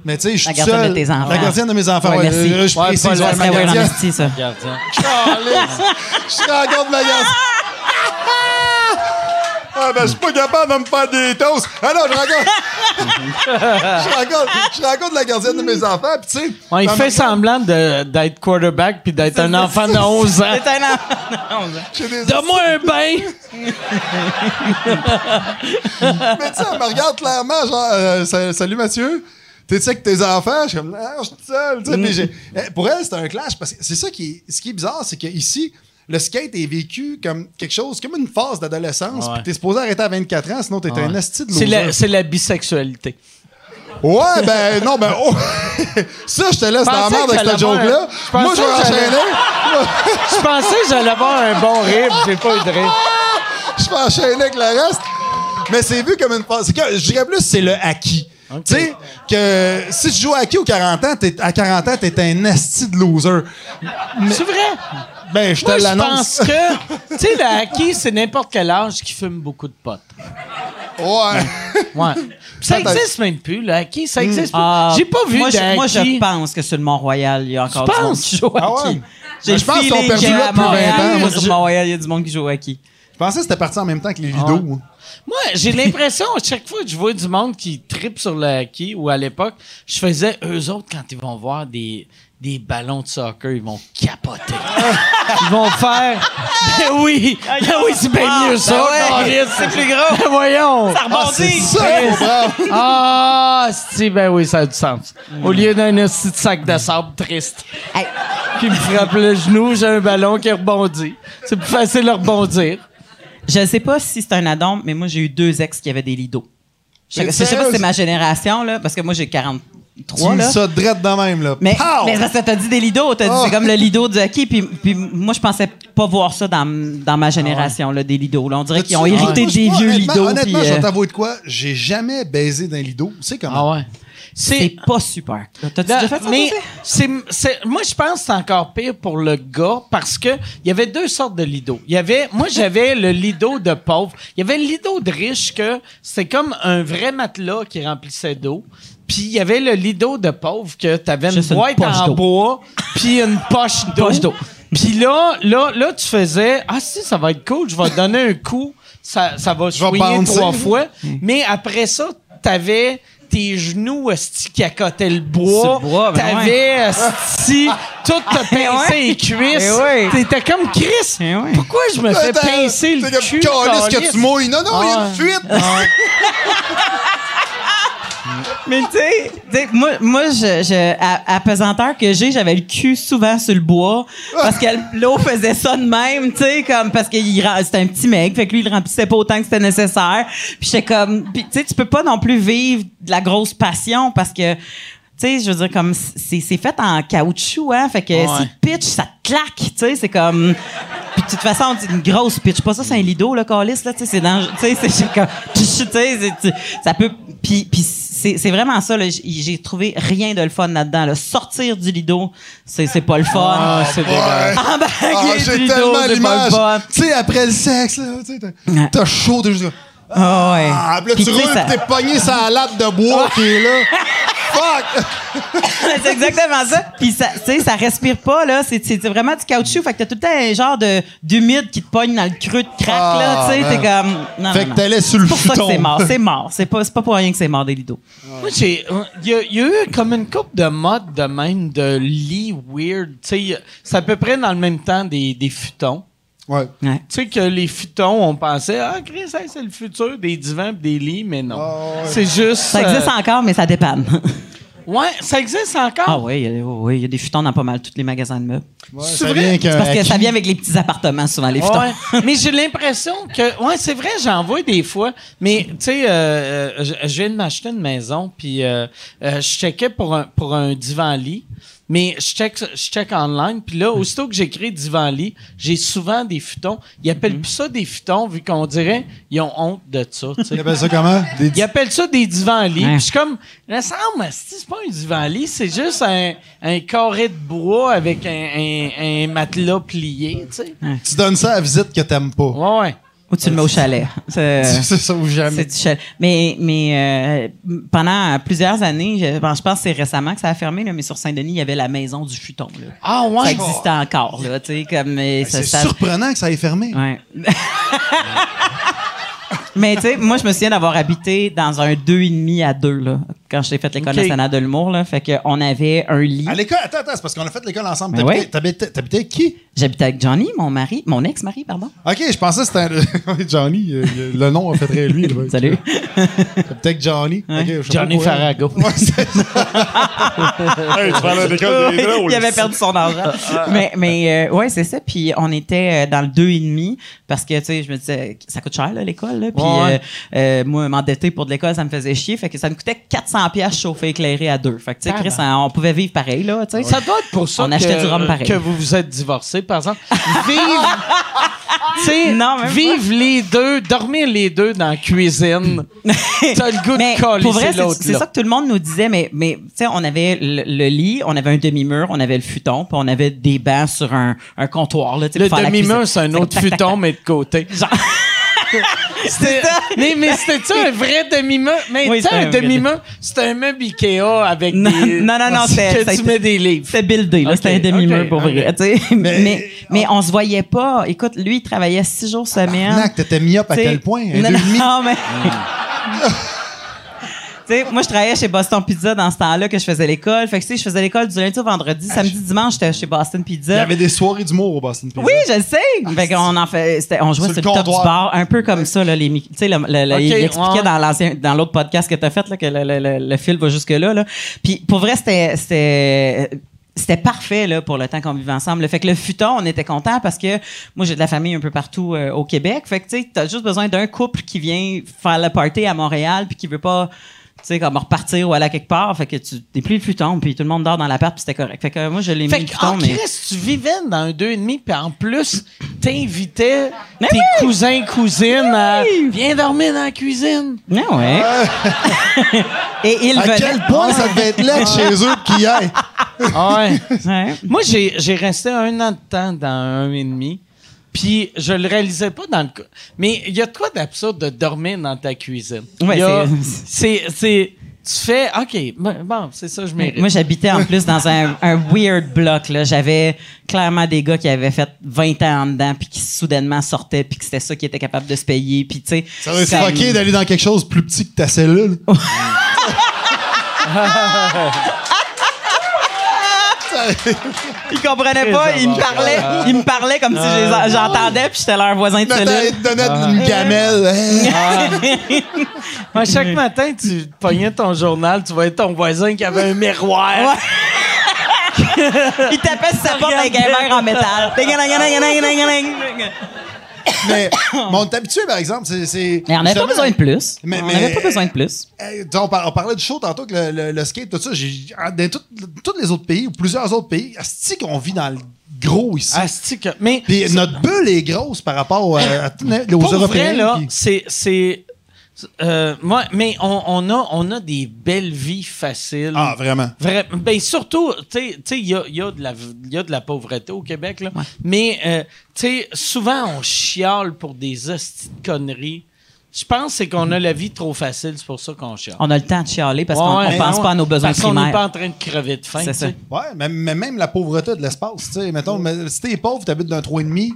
Mais tu sais, je suis
La gardienne
seul.
de tes enfants.
La gardienne de mes enfants.
Ouais,
ouais,
merci.
euh, je
Ouais,
précise, ouais, ma gardienne.
honesty, ça.
Gardien.
Calisse. Je rencontre ma gardienne. Ah ben, je suis pas capable de me faire des toasts. Ah non, je rencontre... je rencontre... Je rencontre la gardienne de mes enfants, puis tu sais...
Ouais, il fait semblant de- d'être quarterback puis d'être un enfant de 11 ans.
C'est un enfant.
j'ai des-
Donne-moi un bain!
Mais tu sais, elle me regarde clairement, genre, euh, sa- salut Mathieu. T'es-tu avec tes enfants? Je suis comme, non, je suis tout seul. tu sais, j'ai- eh, pour elle, c'est un clash parce que c'est ça qui est, ce qui est bizarre, c'est qu'ici, le skate est vécu comme quelque chose, comme une phase d'adolescence.
Ouais.
Puis t'es supposé arrêter à 24 ans, sinon t'es un asti de
C'est
loser.
la, c'est la bisexualité.
Ouais, ben non, ben oh. ça, je te laisse dans la merde avec cette joke-là.
un-
Moi, je vais enchaîner.
Je pensais que j'allais avoir un bon rire, j'ai pas eu de rire.
je vais enchaîner avec le reste. Mais c'est vu comme une phase. Je dirais plus c'est le acquis. Tu sais, que si tu joues à acquis aux 40 ans, à 40 ans, t'es un asti de loser.
C'est vrai?
Ben, je te
Moi, je
l'annonce.
pense que, tu sais, le hockey, c'est n'importe quel âge qui fume beaucoup de potes.
Ouais.
Ouais. Puis ça existe même plus, le hockey. Ça existe plus.
Ah,
J'ai pas vu
moi,
de
moi, je pense que sur le Mont-Royal, il y a encore du monde qui joue au
Ah ouais? Ben, je pense qu'ils ont perdu là depuis 20
Montréal,
ans. Moi,
sur
je-
le Mont-Royal, il y a du monde qui joue au hockey.
Je pensais que c'était parti en même temps que les lidos. moi.
Moi, j'ai l'impression, à chaque fois que je vois du monde qui tripe sur le hockey, ou à l'époque, je faisais, eux autres, quand ils vont voir des, des ballons de soccer, ils vont capoter. ils vont faire, ben oui, ben oui, c'est bien mieux ça,
Ben ouais,
c'est plus gros. Ben voyons.
Ça
Ah, c'est
rebondit!
ça, qu'il faut prendre.
Ah, si, ben oui, ça a du sens. Au lieu d'un petit sac de sable triste
Hey,
qui me frappe le genou, j'ai un ballon qui rebondit. C'est plus facile de rebondir.
je sais pas si c'est un addon, mais moi, j'ai eu deux ex qui avaient des lidos. Je
C'est
sais pas si c'est ma génération, là, parce que moi, j'ai 43,
Tu me
là?
dis ça drette de même, là.
Mais,
Pow!
mais parce que t'as dit des lidos, t'as dit
Ah.
c'est comme le lido du hockey, puis, puis moi je pensais pas voir ça dans, dans ma génération là, des lidos. Là. On dirait qu'ils ont hérité
Ah,
des
moi,
vieux
honnêtement-
lidos.
Honnêtement,
puis,
je vais
euh,
t'avouer de quoi? J'ai jamais baisé d'un lido. C'est comment?
Ah ouais.
c'est pas super. Déjà fait ça?
mais c'est, c'est- moi, je pense que c'est encore pire pour le gars parce que il y avait deux sortes de lido. Il y avait, moi, j'avais le lido de pauvre. Il y avait le lido de riche que c'était comme un vrai matelas qui remplissait d'eau. Puis il y avait le lido de pauvre que t'avais une
Juste une
boîte
poche
en
d'eau.
bois puis une poche d'eau.
Poche d'eau.
Puis là, là, là, tu faisais ah si ça va être cool, je vais te donner un coup, ça, ça va
vais bouncer.
trois fois. Mais après ça, t'avais tes genoux esti, qui accotaient le bois.
Le bois, ben
T'avais esti, tout te pincer
ouais.
les cuisses.
Eh ouais.
T'étais comme Chris.
Eh ouais.
Pourquoi je me fais pincer le
t'es comme,
cul?
Calisse que tu mouilles. Non, non, il y a une
Ah.
fuite.
Mais tu sais, moi, moi je, je, à, à pesanteur que j'ai, j'avais le cul souvent sur le bois parce que l'eau faisait ça de même, tu sais, comme parce que c'était un petit mec, fait que lui il le remplissait pas autant que c'était nécessaire. Puis j'étais comme, tu sais, tu peux pas non plus vivre de la grosse passion parce que tu sais, je veux dire, comme, c'est fait en caoutchouc, hein. Fait que
Ouais.
si tu pitch, ça te claque, tu sais. C'est comme. Puis de toute façon, on dit une grosse pitch. Pas ça, c'est un lido, là, calice, là, tu sais. C'est dans. Tu sais, c'est comme. Tu sais, ça peut. Puis, puis c'est c'est vraiment ça, là. J'ai j'ai trouvé rien de le fun là-dedans, là. Sortir du lido, c'est c'est pas le fun.
Ah, c'est dégueulasse.
Embarquer
Ah,
du lido,
tellement
c'est pas le
l'image.
fun.
Tu sais, après le sexe, là, tu sais, t'as- chaud, t'es juste
Ah, ouais.
Ah, puis là,
Puis
tu
tu sais,
roules,
ça-
t'es pogné la latte de bois qui est là. Fuck!
c'est exactement ça. Puis ça, tu sais, ça respire pas là. C'est, c'est c'est vraiment du caoutchouc. Fait que t'as tout le temps un genre de d'humide qui te pogne dans le creux de crack là.
Ah,
Tu sais,
man.
t'es comme. Non,
Fait
non,
que
non.
t'allais sur le
C'est pour ça que
futon.
c'est mort. C'est mort. C'est pas, c'est pas pour rien que c'est mort des lidos.
Moi, j'ai. Il y, a- il y a eu comme une coupe de mode de même de lit weird. Tu sais, c'est à peu près dans le même temps des, des futons.
Ouais.
Ouais.
Tu sais que les futons, on pensait, ah, Chris, hey, c'est le futur des divans et des lits, mais non.
Ah, ouais.
C'est juste.
Ça existe
euh,
encore, mais ça dépanne.
Ouais, ça existe encore.
ah oui, il y a- oui, il y a des futons dans pas mal tous les magasins de meubles.
Ouais,
C'est vrai?
parce que ça vient avec les petits appartements souvent les futons.
Ouais, mais j'ai l'impression que ouais c'est vrai j'en vois des fois mais tu sais euh, euh, je viens de m'acheter une maison puis euh, euh, je checkais pour un pour un divan lit mais je check je check online puis là aussitôt que j'écris divan lit j'ai souvent des futons ils appellent plus ça des futons vu qu'on dirait ils ont honte de ça tu sais
Il appelle ça comment? Des
ils appellent ça des divans lits. Puis Je suis comme, il me semble, c'est pas un divan lit, c'est juste un, un carré de bois avec un, un- un matelas plié, tu sais.
Tu donnes ça à la visite que t'aimes pas.
Ouais, ouais.
Ou tu le mets au chalet. C'est-
ça ou
C'est
jamais.
du chalet. Mais, mais euh, pendant plusieurs années, je, bon, je pense que c'est récemment que ça a fermé, là, mais sur Saint-Denis, il y avait la maison du futon. Là.
Ah,
Ça
ouais.
existait encore, là, comme... mais ça-
C'est
ça-
surprenant que ça ait fermé.
Ouais. Mais tu sais, moi, je me souviens d'avoir habité dans un deux et demi à deux, là, quand j'ai fait l'École
Ok.
nationale de l'humour, là. Fait qu'on avait un lit.
À l'école, attends, attends, c'est parce qu'on a fait l'école ensemble. T'habitais
ouais.
t'habitais- t'habitais avec qui?
J'habitais avec Johnny, mon mari, mon ex-mari, pardon.
Ok, je pensais que c'était un... Johnny. euh, le nom a fait très lui. là.
Salut.
T'habitais avec Johnny.
Johnny. Farago.
Ouais, c'est ça. hey, tu parlais de l'école des drôles.
il avait perdu son argent. mais mais euh, ouais, c'est ça. Puis on était euh, dans le deux et demi parce que tu sais, je me disais ça coûte cher là, l'école. Là. Puis
Ouais.
euh, euh, moi m'endetter pour de l'école, ça me faisait chier. Fait que ça me coûtait 400 pièces chauffé éclairé à deux. Fait que tu sais, Chris, on pouvait vivre pareil là. Tu sais.
Ça doit être pour ça
On
que,
achetait du rhum pareil.
que vous vous êtes divorcés, par exemple.
Non, même
vivre les deux, dormir les deux dans la cuisine. T'as le goût
mais
de coller
pour vrai, c'est ça que tout le monde nous disait. Mais, mais tu sais, on avait le, le lit, on avait un demi-mur, on avait le futon, puis on avait des bancs sur un, un comptoir. Là,
Le demi-mur, c'est un autre futon, mais de côté. C'était- mais mais c'était-tu un vrai demi-mur? Mais
Oui,
tu sais,
c'était
un
un
demi-mur, c'est un meuble Ikea avec
Non,
des...
non, non, non, c'était-
tu
été-
mets des livres.
C'était buildé, là. C'était un demi-mur
ok,
pour vrai.
ok.
tu sais.
Mais-
Mais, mais, on se voyait pas. Écoute, lui, il travaillait six jours semaine.
Tabarnak, t'étais mis up à quel point? Un
non, mais. Moi, je travaillais chez Boston Pizza dans ce temps-là que je faisais l'école. Fait que, tu sais, je faisais l'école du lundi au vendredi. Samedi, dimanche, j'étais chez Boston
Il y
Pizza.
avait des soirées d'humour au Boston Pizza.
Oui, je le sais. Fait qu'on en fait, on jouait
Sur
sur,
le
le top du bar, un peu comme ça, là, les, mic- tu sais, le- le- le- il expliquait
ouais.
dans l'ancien, dans l'autre podcast que t'as fait, là, que le, le, le, le fil va jusque là, là. Puis, pour vrai, c'était, c'était, c'était parfait, là, pour le temps qu'on vivait ensemble. Fait que le futon, on était content parce que moi, j'ai de la famille un peu partout euh, au Québec. Fait que, tu t'as juste besoin d'un couple qui vient faire le party à Montréal puis qui veut pas, sais, comme repartir ou aller à quelque part. Fait que tu déplis le futon puis tout le monde dort dans l'appart puis c'était correct. Fait que moi, je l'ai mis
Fait
le
que,
futon,
en
mais...
Chris, tu vivais dans un deux et demi, puis en plus, t'invitais tes
oui!
cousins, cousines à viens dormir dans la cuisine.
Ah ouais. Et il
À quel point ça devait être laid chez eux y ait.
Ouais.
Ouais.
Moi, j'ai, j'ai resté un an de temps dans un et demi, puis je le réalisais pas dans le cas. Mais il y a de quoi d'absurde de dormir dans ta cuisine?
Ouais,
a-
c'est-
c'est, tu fais, OK, bon, c'est ça, je mérite.
Moi, j'habitais en plus dans un, un weird block. là. J'avais clairement des gars qui avaient fait 20 ans en dedans, puis qui soudainement sortaient, puis que c'était ça qui était capable de se payer. Puis, tu sais.
Ça va être
comme-
d'aller dans quelque chose de plus petit que ta cellule.
Ils comprenaient pas, ils me parlaient, ils me parlaient comme si j'entendais, puis j'étais leur voisin de cellule.
te donnait une gamelle. Hey.
Ouais, chaque matin, tu pognais ton journal, tu voyais ton voisin qui avait un miroir.
Ils tapaient sur sa porte avec un verre en métal.
Mais mais on est habitué, par exemple. C'est,
on n'avait pas besoin de plus.
Mais-
on n'avait pas besoin de plus.
Sais, on, par- on parlait du show tantôt, que le, le- le skate, tout ça. J'ai, dans tous les autres pays, ou plusieurs autres pays, c'est qu'on vit dans le gros ici.
Asti que- Mais
Puis notre bulle est grosse par rapport à, à les- aux
pour
Européens.
vrai, là,
puis-
c'est. Euh, moi, mais on, on a, on a des belles vies faciles.
Ah, vraiment.
Vrai, ben surtout, tu sais, tu sais, il y a, il y, a de la- il y a de la pauvreté au Québec, là. Mais, euh, tu sais, souvent, on chiale pour des hosties de conneries. Je pense que c'est qu'on a la vie trop facile, c'est pour ça qu'on chiale.
On a le temps de chialer parce qu'on
Ouais,
on pense pas à nos besoins
Parce qu'on n'est
primaires.
pas en train de crever de faim.
C'est
tu
ça.
sais.
Ouais, mais, mais même la pauvreté de l'espace, tu sais. Mettons, mais si t'es pauvre, t'habites d'un 3,5,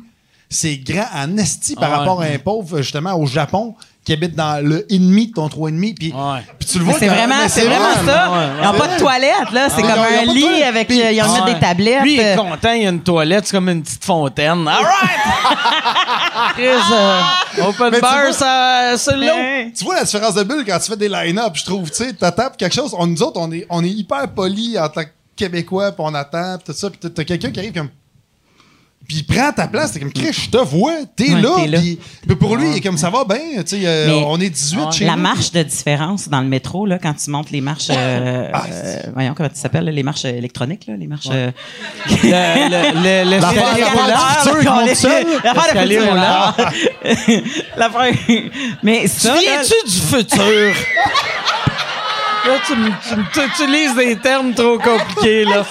c'est grand en esti par
Ouais.
rapport à un pauvre, justement, au Japon, qui habite dans le ennemi de ton 3,5. Puis,
Ouais.
puis tu le vois.
C'est vraiment, c'est vraiment
vrai.
ça.
ouais,
Ils n'ont pas de toilette, là. C'est
Ah,
comme un lit avec.
Puis-
euh, Ils
Ouais.
des tablettes.
Lui, il est content, il y a une toilette, c'est comme une petite fontaine. All right! Chris, euh, open
Mais tu
bar,
vois-
ça, c'est l'eau.
Tu vois la différence de bulle quand tu fais des line-up, je trouve, tu sais, t'attends pour quelque chose. On, nous autres, on est, on est hyper polis en tant que Québécois, puis on attend, puis tout ça, puis t'as- t'as quelqu'un qui arrive comme. Puis il prend ta place, t'es comme, Chris, je te vois, t'es
Ouais,
là.
t'es là.
Puis puis pour lui, il est comme, ça va bien, tu sais, euh, on est 18 chez
La
nous.
marche de différence dans le métro, là, quand tu montes les marches. euh,
Ah,
euh, voyons, comment ça s'appelle, là, les marches électroniques, là, les marches. euh,
Le, le, le, l'escalier
l'affaire
roulant.
Mais
Tu
ça.
viens-tu du futur? Là, tu, tu, tu utilises des termes trop compliqués, là.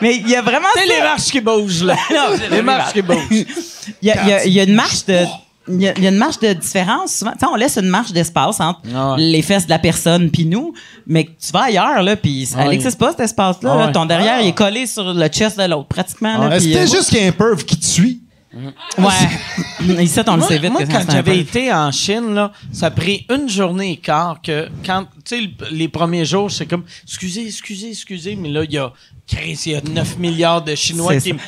Mais il y a vraiment.
C'est les marches qui bougent, là.
Non,
les marches qui bougent.
Il y a, il y a- il y a une marche de. Il y, a, il y a une marche de différence. Souvent, on laisse une marche d'espace entre
Ah ouais.
les fesses de la personne puis nous, mais tu vas ailleurs, là, puis ça
Ah
n'existe pas, cet espace-là.
Ah
là. Ton derrière, il est collé sur le chest de l'autre, pratiquement.
C'était
euh,
juste qu'il y a un perv qui te suit?
Ouais. Ici, on le
Moi,
sait vite.
moi,
que
quand j'avais été en Chine, là, ça a pris une journée et quart que quand, tu sais, le- les premiers jours, c'est comme, excusez, excusez, excusez, mais là, il y a, il y a 9 milliards de Chinois qui me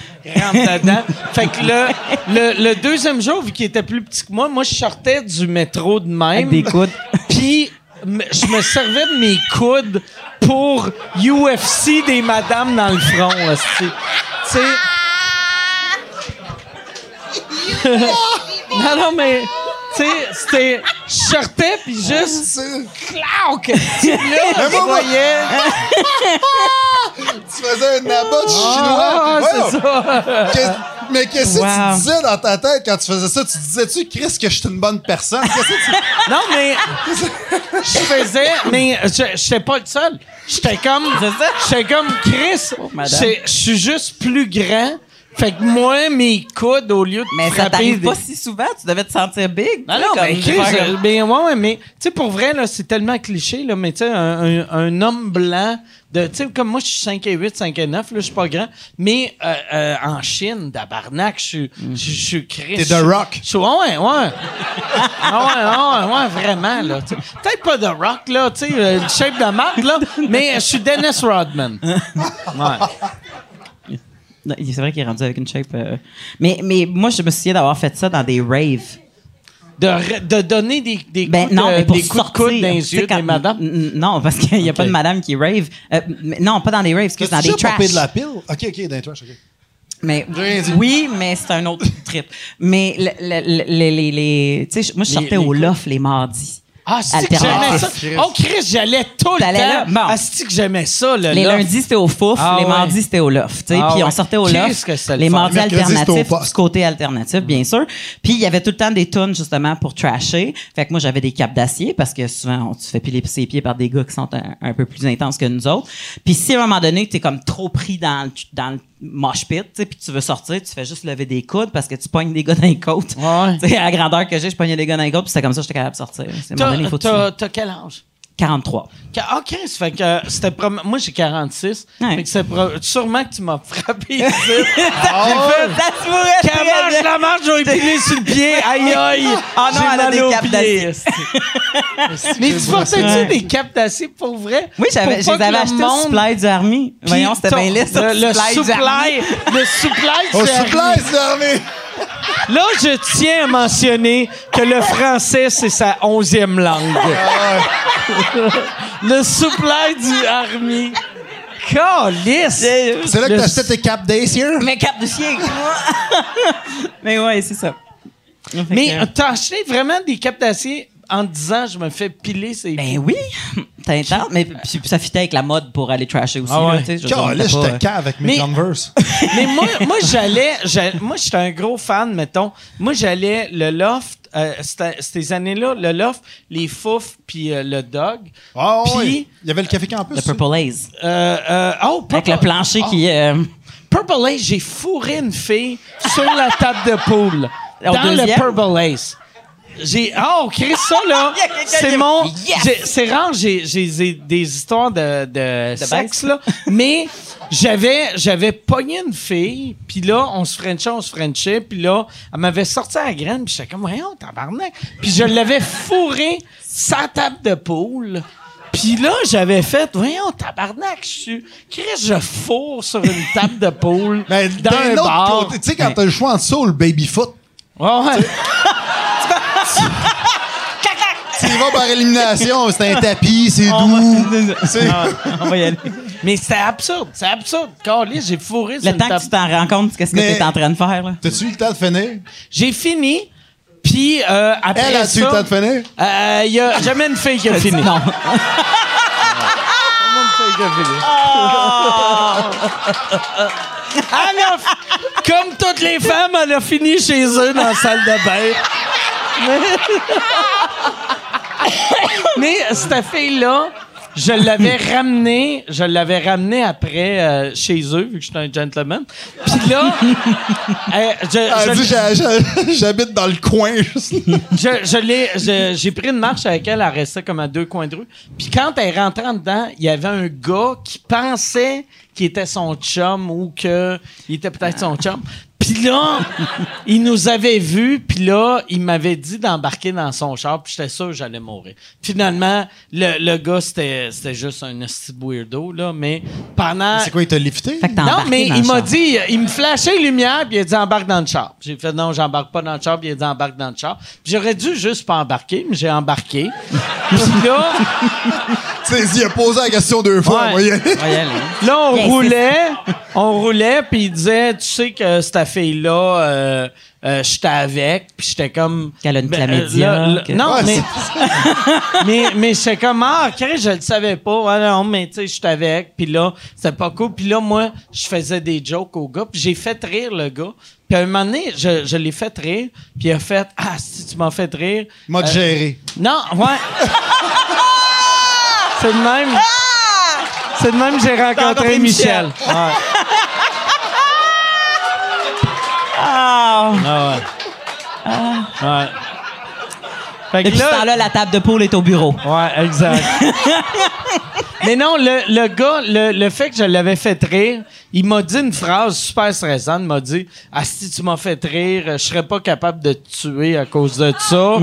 rentrent dedans. fait que le, le, le deuxième jour, vu qu'il était plus petit que moi, moi, je sortais du métro de même.
Avec des coudes.
Puis, je me servais de mes coudes pour UFC des madames dans le front. Tu sais. Non, non, mais. Tu sais, c'était. Je sortais, puis juste. Puis là, je
moi, moi-
voyais.
Tu faisais un abat de
Ah,
chinois.
c'est
Voyons.
ça.
Qu'est- Mais qu'est-ce que
Wow.
tu disais dans ta tête quand tu faisais ça? Tu disais-tu, Chris, que je suis une bonne personne? Que tu...
Non, mais. Je faisais. Mais je j'étais pas le seul. J'étais comme.
C'est ça?
J'étais comme Chris.
madame.
j'ai- Je suis juste plus grand. Fait que moi, mes coudes, au lieu de
Mais ça t'arrive
des-
pas si souvent, tu devais te sentir big.
Non, non,
comme
mais,
de
Chris,
faire
euh,
comme-
ben, ouais, ouais, mais, tu sais, pour vrai, là, c'est tellement cliché, là, mais tu sais, un, un- un homme blanc, de, tu sais, comme moi, je suis 5 et 8, 5 et 9, là, je suis pas grand, mais euh, euh, en Chine, d'Abarnac, je suis, je je suis Chris.
T'es
je
The Rock.
je suis- ouais, ouais, ouais. ah ouais, ouais, ouais, vraiment, là. tu sais. Peut-être pas The Rock, là, tu sais, euh, shape de marque, là, mais je suis Dennis Rodman. Ouais.
C'est vrai qu'il est rendu avec une shape. euh, Mais, mais moi, je me souviens d'avoir fait ça dans des raves.
De, re- de donner des, des
Ben
coups,
non,
de,
mais pour
des coups
sortir.
de coude dans les
tu sais,
yeux
quand-
des madames.
N- Non, parce qu'il n'y a pas de madame qui rave. Euh, mais non, pas dans des raves, excuse, dans des
déjà popé
trash.
de la pile? OK, OK, dans les trash, OK.
Mais
J'ai rien dit.
oui, mais c'est un autre trip. Mais le- le- le- les, les, les- tu sais, moi, je
Les-
sortais
les
au
coups.
loft les mardis.
Ah, c'est que j'aimais ça. Oh, Chris, j'allais tout le
T'allais
temps.
là? Bon.
Ah, c'est que j'aimais ça, le
Les lundis, c'était au fouf.
Ah
les
ouais.
mardis, c'était au loft. tu sais.
Ah
puis on sortait au loft.
que le
les
fun.
mardis alternatifs, du côté alternatif, bien sûr. Puis il y avait tout le temps des tunes, justement, pour trasher. Fait que moi, j'avais des capes d'acier parce que souvent, on se fait piler ses pieds par des gars qui sont un, un peu plus intenses que nous autres. Puis si à un moment donné, t'es comme trop pris dans le, dans le mosh pit, tu sais, puis tu veux sortir, tu fais juste lever des coudes parce que tu pognes des gars dans les côtes.
Ouais.
Tu sais, à la grandeur que j'ai, je pognais des gars dans les côtes, puis c'était comme ça que j'étais capable de sortir. C'est
t'as quel âge?
43.
Qu- Ah, Chris, fait que euh, c'était prom- Moi, j'ai 46.
Ouais.
Fait que c'est pro- sûrement que tu m'as frappé ici.
Ah
J'ai fait...
Ça se pourrait très
marche
bien.
la marche, je vais épiler sur le pied. Aïe, aïe.
Ah non,
J'ai
elle a des capes d'acier.
Mais tu portais-tu des capes d'acier pour vrai?
Oui, j'avais, je
Pour
les
pas
avais
que le
achetés au
monde-
supply du Army.
Puis
Voyons, c'était
ton-
bien laid, ça,
le, le
supply du Army.
supply, le supply
Au
du Army.
c'est!
Là, je tiens à mentionner que le français, c'est sa onzième langue. le supply du Army. Calice!
C'est là que
Le-
t'achetais tes capes d'acier?
Mais cap de chien, moi. Mais ouais, c'est ça.
Mais t'as acheté vraiment des capes d'acier en disant je me fais piler ces
Ben oui, t'as intense, mais puis ça fitait avec la mode pour aller trasher aussi.
Ah ouais.
là, tu sais, je
Calais, j'étais cave avec mes
Mais-
Converse.
Mais moi, moi j'allais, moi j'étais un gros fan, mettons. Moi j'allais le loft, euh, c'était- ces années-là, le loft, les fouf puis euh, le dog.
Ah
Puis-
oui. Il y avait le café campus.
Le Purple Haze.
Euh, euh, oh,
Avec
Purple-
le plancher
Ah,
qui. euh,
Purple Ace, j'ai fourré une fille sur la table de pool.
Au
dans
deuxième?
le Purple Ace. J'ai. Oh, Chris, ça, là. C'est mon.
Yes!
C'est rare, j'ai j'ai des- histoires de, de, sexe, là. Mais j'avais j'avais pogné une fille, puis là, on se frenchait, on se frenchait, puis là, elle m'avait sorti à la graine, puis j'étais comme, voyons, tabarnak. Puis je l'avais fourré sa table de pool. Puis là, j'avais fait, voyons, tabarnak, je suis. Chris, je fourre sur une table de pool.
Mais
dans
d'un
un
autre
bar.
côté, tu sais, quand t'as le choix ça ou le baby-foot,
Ouais, ouais.
y vas par élimination, c'est un tapis, c'est doux. C'est-
On va y aller.
Mais c'est absurde, c'est absurde. Carlis, j'ai fourré sur
Le temps que tu t'en rends compte, qu'est-ce que
Mais-
t'es en train de faire, là?
T'as-tu eu le temps de finir?
J'ai fini, puis euh, après
Elle, as-tu eu le temps de finir?
Il n'y a jamais une fille qui a fini.
Non.
Elle a f- comme toutes les femmes, elle a fini chez eux dans la salle de bain. Mais, cette fille-là, je l'avais ramené, je l'avais ramené après euh, chez eux, vu que j'étais un gentleman. Puis là, euh, je,
Elle
je-
dit, J'a- j'a- j'habite dans le coin. juste.
je, je l'ai, je- j'ai pris une marche avec elle, elle restait comme à deux coins de rue. Puis quand elle rentrait en dedans, il y avait un gars qui pensait qu'il était son chum ou que il était peut-être son chum. Puis là, il nous avait vus, puis là, il m'avait dit d'embarquer dans son char, puis j'étais sûr que j'allais mourir. Finalement, le, le gars, c'était, c'était juste un esti de weirdo, là, mais pendant...
C'est quoi, il t'a lifté?
Non, mais il m'a dit, il me flashait les lumières, puis il a dit embarque dans le char. J'ai fait non, j'embarque pas dans le char, puis il a dit embarque dans le char. Puis J'aurais dû juste pas embarquer, mais j'ai embarqué. puis là,
Tu sais, il a posé la question deux fois.
Ouais. là on
Yes,
roulait, on roulait, puis il disait, tu sais que cette fille-là, euh, euh, j'étais avec, puis j'étais comme...
Qu'elle a une
Ben,
chlamydia,
euh, là, là,
que-
Non,
Ouais,
mais... mais mais j'étais comme, ah, Chris, je le savais pas. Ouais, non, mais tu sais, j'étais avec, puis là, c'était pas cool. Puis là, moi, je faisais des jokes au gars, puis j'ai fait rire le gars. Puis à un moment donné, je, je l'ai fait rire, puis il a fait, ah, si tu m'as fait rire...
Mode
Euh,
géré?
Non, ouais. C'est de même. C'est de même que j'ai rencontré
rencontré
Michel.
Michel.
Ouais.
Ah!
Ah ouais. Ouais. Fait que
Depuis ce
là-
temps-là, la table de poule est au bureau.
Ouais, exact. Mais non, le, le gars, le, le fait que je l'avais fait rire, il m'a dit une phrase super stressante. Il m'a dit Ah, si tu m'as fait rire, je serais pas capable de te tuer à cause de ça.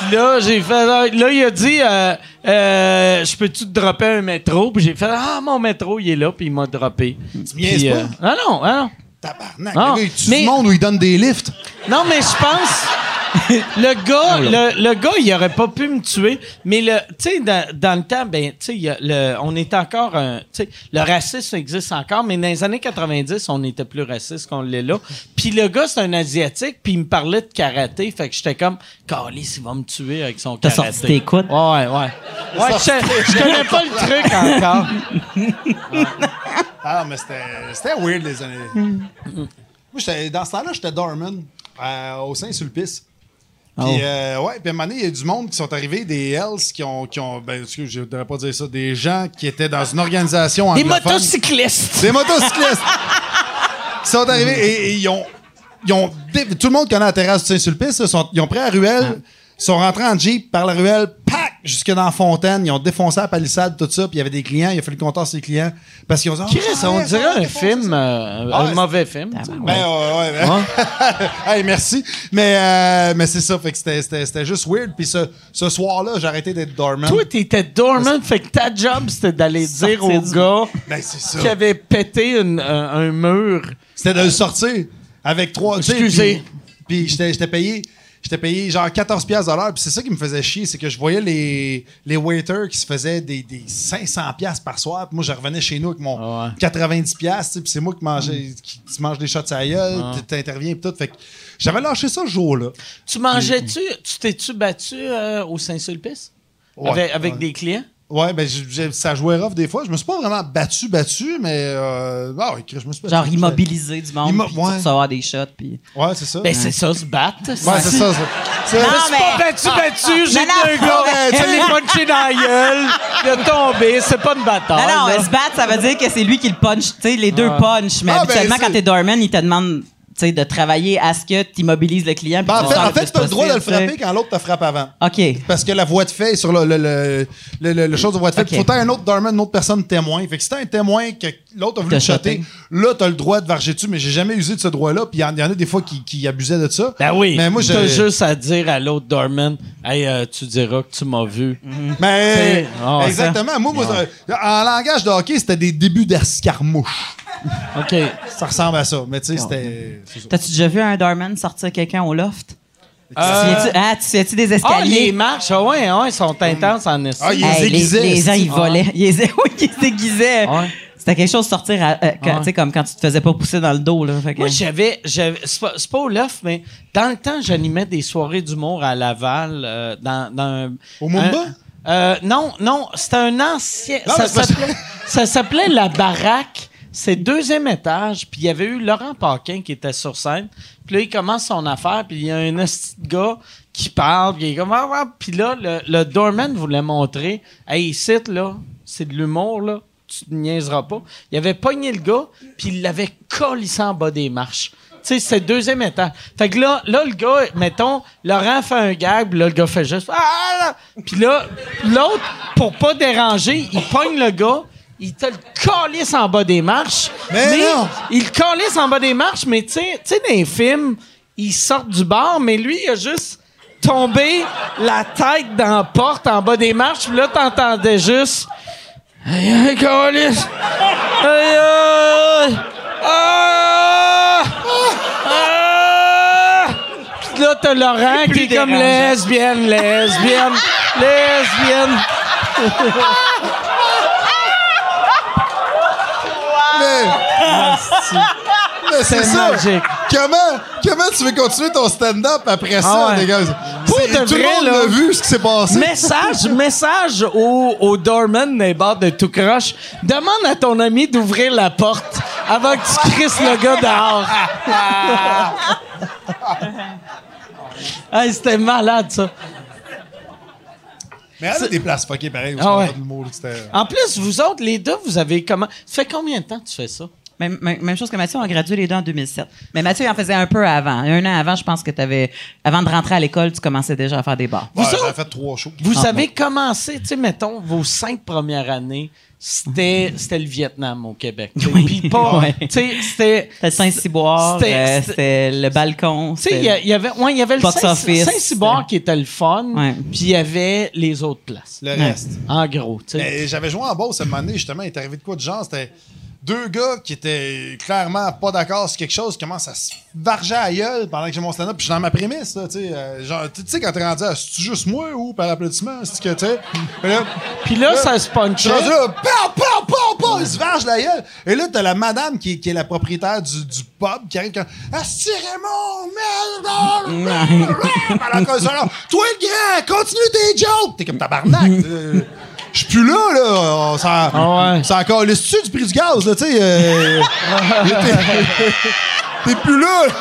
Puis là, j'ai fait. Là, il a dit euh, euh, Je peux-tu te dropper un métro? Puis j'ai fait Ah, mon métro, il est là. Puis il m'a droppé.
Tu pas?
euh, ah non, ah non.
Tabarnak.
Non,
le gars, il tue
mais-
du monde où il donne des lifts?
Non, mais je pense. Le gars, le, le gars, il aurait pas pu me tuer, mais le, tu sais, dans, dans le temps, ben, tu sais, on est encore, un- tu sais, le racisme existe encore, mais dans les années 90, on était plus raciste qu'on l'est là. Puis le gars, c'est un asiatique, puis il me parlait de karaté, fait que j'étais comme, Calice, il va me tuer avec son
T'as
karaté.
sorti tes coudes?
Ouais, ouais. Ouais, je, je connais pas le truc encore.
Ah, mais c'était c'était weird les années. Moi, j'étais- dans ce temps-là, j'étais Dorman euh, au Saint-Sulpice. Puis,
Oh.
euh, ouais, puis à un moment donné, il y a du monde qui sont arrivés, des Hells qui ont. Qui ont ben, excuse, je ne devrais pas dire ça, des gens qui étaient dans une organisation
Des motocyclistes.
Des motocyclistes! qui sont arrivés et, et ils ont. Ils ont tout le monde connaît la terrasse du Saint-Sulpice. sont- Ils ont pris la ruelle, ils sont rentrés en Jeep par la ruelle, jusque dans la fontaine. Ils ont défoncé la palissade, tout ça. Puis il y avait des clients, il a fallu qu'on tasse les clients. Parce qu'ils ont dit.
Chris,
Ah,
on
ouais,
dirait un film, euh,
Ah,
un mauvais film.
Ben, ouais, ouais, ben- hey, merci. Mais, euh, mais c'est ça, fait que c'était- c'était c'était juste weird. Puis ce, ce soir-là, j'ai arrêté d'être dormant.
Toi, t'étais dormant, fait que ta job, c'était d'aller dire au
du-
gars
Ben,
qui avait pété une- un, un mur.
C'était de le sortir avec trois.
Excusez.
Puis, j'étais payé. J'étais payé genre 14 piastres de l'heure. Puis c'est ça qui me faisait chier, c'est que je voyais les, les waiters qui se faisaient des, des 500 piastres par soir. Puis moi, je revenais chez nous avec mon
Ah ouais.
90 piastres. tu sais, Puis c'est moi qui mangeais, qui, qui mange des shots à gueule.
Ah.
T'interviens et tout. Fait que j'avais lâché ça ce jour-là.
Tu mangeais-tu, tu t'es-tu battu euh, au Saint-Sulpice?
Ouais,
avec avec
ouais.
des clients?
Ouais, ben j'ai- j'ai- ça jouait rough des fois. Je me suis pas vraiment battu, battu, mais euh, ah ouais, je me suis battu.
Genre immobiliser du monde,
Immo-
puis
ouais.
recevoir des shots, puis...
Ouais, c'est ça.
Ben, c'est ça, se battre.
ouais, c'est ça. ça. C'est-
Non,
Je suis pas battu, battu, j'ai
Non, non.
deux gars,
mais tu
l'ai punché dans la gueule, il a tombé, c'est pas une bataille.
Non, non, se battre, ça veut dire que c'est lui qui le punch. Tu sais, les deux punch. Mais
Ah, ben,
habituellement, quand t'es doorman, il te demande de travailler à ce que tu immobilises le client.
Ben, en fait, en fait tu as le droit de le frapper quand l'autre te frappe avant.
OK.
Parce que la voie de fait est sur le, le, le, le, le- le chose de voie de fait.
Ok.
Il faut un autre dormant, une autre personne témoin. Fait que si t'as un témoin que l'autre a voulu shotter, là, t'as le droit de varger dessus, mais j'ai jamais usé de ce droit-là. Puis il y, en il y en a des fois qui, qui abusaient de ça.
Ben oui,
Mais moi, je-
juste à dire à l'autre Dorman, hey, euh, tu diras que tu m'as vu.
Mais
T'sais, ah ouais.
exactement. Moi, moi, ça- en langage de hockey, c'était des débuts d'escarmouche.
OK.
Ça ressemble à ça. Mais tu sais, c'était.
T'as-tu déjà vu un doorman sortir quelqu'un au loft?
Euh,
Tu te souviens-tu- ah, tu souviens-tu des
Ah, les
escaliers?
marches, ah ouais, ouais, ils sont intenses en esti.
Ah, il-
Hey, les, gens, ils volaient. Ils, oui, ils se déguisaient.
Ouais.
C'était quelque chose de sortir, à- euh, quand-
Ouais.
tu sais, comme quand tu te faisais pas pousser dans le dos. Là, Fait que-
Moi, j'avais. j'avais c'est pas, au loft, mais dans le temps, j'animais des soirées d'humour à Laval. euh, dans, dans un-
Au Mumba?
un- euh, non, non, c'était un ancien.
Non,
ça s'appelait La Baraque. C'est deuxième étage, puis il y avait eu Laurent Paquin qui était sur scène. Puis là, il commence son affaire, puis il y a un gars qui parle, puis il est comme... Ah, ah. Puis là, le, doorman voulait montrer, « Hey, ici, là, c'est de l'humour, là. Tu te niaiseras pas. » Il avait pogné le gars, puis il l'avait collissé en bas des marches. Tu sais, c'est deuxième étage. Fait que là, là, le gars, mettons, Laurent fait un gag, puis là, le gars fait juste... Ah! là! Puis là, l'autre, pour pas déranger, il pogne le gars, il te le calisse en bas des marches.
Mais non!
Il le calisse en bas des marches, mais tu sais, dans les films, ils sortent du bar, mais lui, il a juste tombé la tête dans la porte en bas des marches, puis là, t'entendais juste... Aïe, aïe, calisse! Aïe, aïe! Ah! Ah! Puis là, t'as Laurent qui est comme lesbienne, lesbienne, lesbienne.
Mais, mais c'est
C'est
ça.
magique.
Comment, comment tu veux continuer ton stand-up après ça,
Ah ouais.
les gars?
Pour
C'est-
de
tout le monde l'a vu, ce qui s'est passé.
Message, message au, au doorman des bars de tout croche. Demande à ton ami d'ouvrir la porte avant que tu crisses le gars dehors. hey, c'était malade, ça.
Mais elle a des places fuckées pareil.
Ah ouais. En plus, vous autres, les deux, vous avez comment... Ça fait combien de temps que tu fais ça?
Même, même- même chose que Mathieu, on a gradué les deux en 2007. Mais Mathieu, il en faisait un peu avant. Un an avant, je pense que tu avais. Avant de rentrer à l'école, tu commençais déjà à faire des bars.
Ouais,
Vous
j'avais
autres-
fait trois shows.
Vous
Ah,
avez commencé, tu sais, mettons, vos cinq premières années, c'était c'était le Vietnam au Québec. Puis pas...
Ouais.
Tu sais, c'était...
C'était Saint-Cyboire,
C'était-
euh,
c'était-
c'était le balcon.
Tu sais,
c'était-
il y, avait, ouais, il y avait le Saint-. Saint-Cyboire qui était le fun,
Ouais.
puis il y avait les autres places.
Le reste.
En gros, tu sais.
Mais j'avais joué en Beauce à un moment donné, justement, il est arrivé de quoi de genre? C'était deux gars qui étaient clairement pas d'accord sur quelque chose, commencent à se varger à la gueule pendant que j'ai mon stand-up. Puis je suis dans ma prémisse, là, tu sais. euh, genre, tu sais, quand t'es rendu à c'est-tu juste moi ou par applaudissement? C'est que, tu sais? Puis là,
ça se
je
punchait.
suis rendu là, pow, pow, pow, pow, il se varge la gueule. Et là, t'as la madame qui, est- qui est la propriétaire du, du pub qui arrive comme Ah, Raymond, merde! Ça, là. Toi, le grand, continue tes jokes! T'es comme tabarnak. euh, Je suis plus là, là. Ça,
Ah ouais.
ça encore le dessus du prix du gaz, là, tu sais. euh, T'es- plus là, là.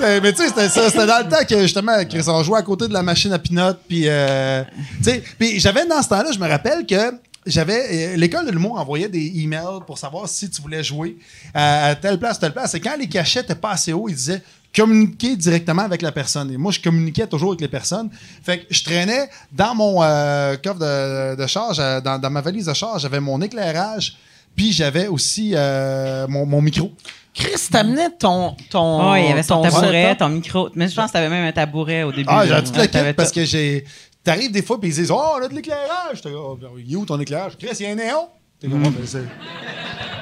Mais tu sais, c'était dans le temps que justement, Chris, on jouait à côté de la machine à pinot, puis euh, tu sais, puis j'avais dans ce temps-là, je me rappelle que j'avais euh, l'école de l'humour envoyait des emails pour savoir si tu voulais jouer à, à telle place, telle place. Et quand les cachets étaient pas assez hauts, ils disaient communiquer directement avec la personne. Et moi, je communiquais toujours avec les personnes. Fait que je traînais dans mon euh, coffre de, de charge, euh, dans, dans ma valise de charge, j'avais mon éclairage, puis j'avais aussi euh, mon, mon micro.
Chris, t'amenais ton, ton.
Oh, il y avait son
ton
tabouret,
setup.
ton micro. Mais je pense que t'avais même un tabouret au début.
Ah, j'ai tout le parce que j'ai. T'arrives des fois puis ils disent Oh, on a de l'éclairage. Oh, ben, il est où ton éclairage? Chris, il y a un néon. T'es comme, Ah, ben, c'est-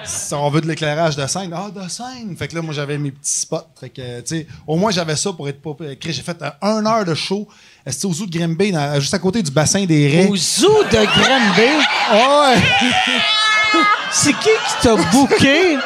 Si on veut de l'éclairage de scène, ah, de scène. Fait que là, moi, j'avais mes petits spots. Fait que, tu sais, au moins, j'avais ça pour être pas. Chris, j'ai fait euh, un heure de show. euh, C'était au zoo de Grimby, dans- juste à côté du bassin des Raies?
Au zoo de Granby?
Ah ouais!
C'est qui qui t'a booké?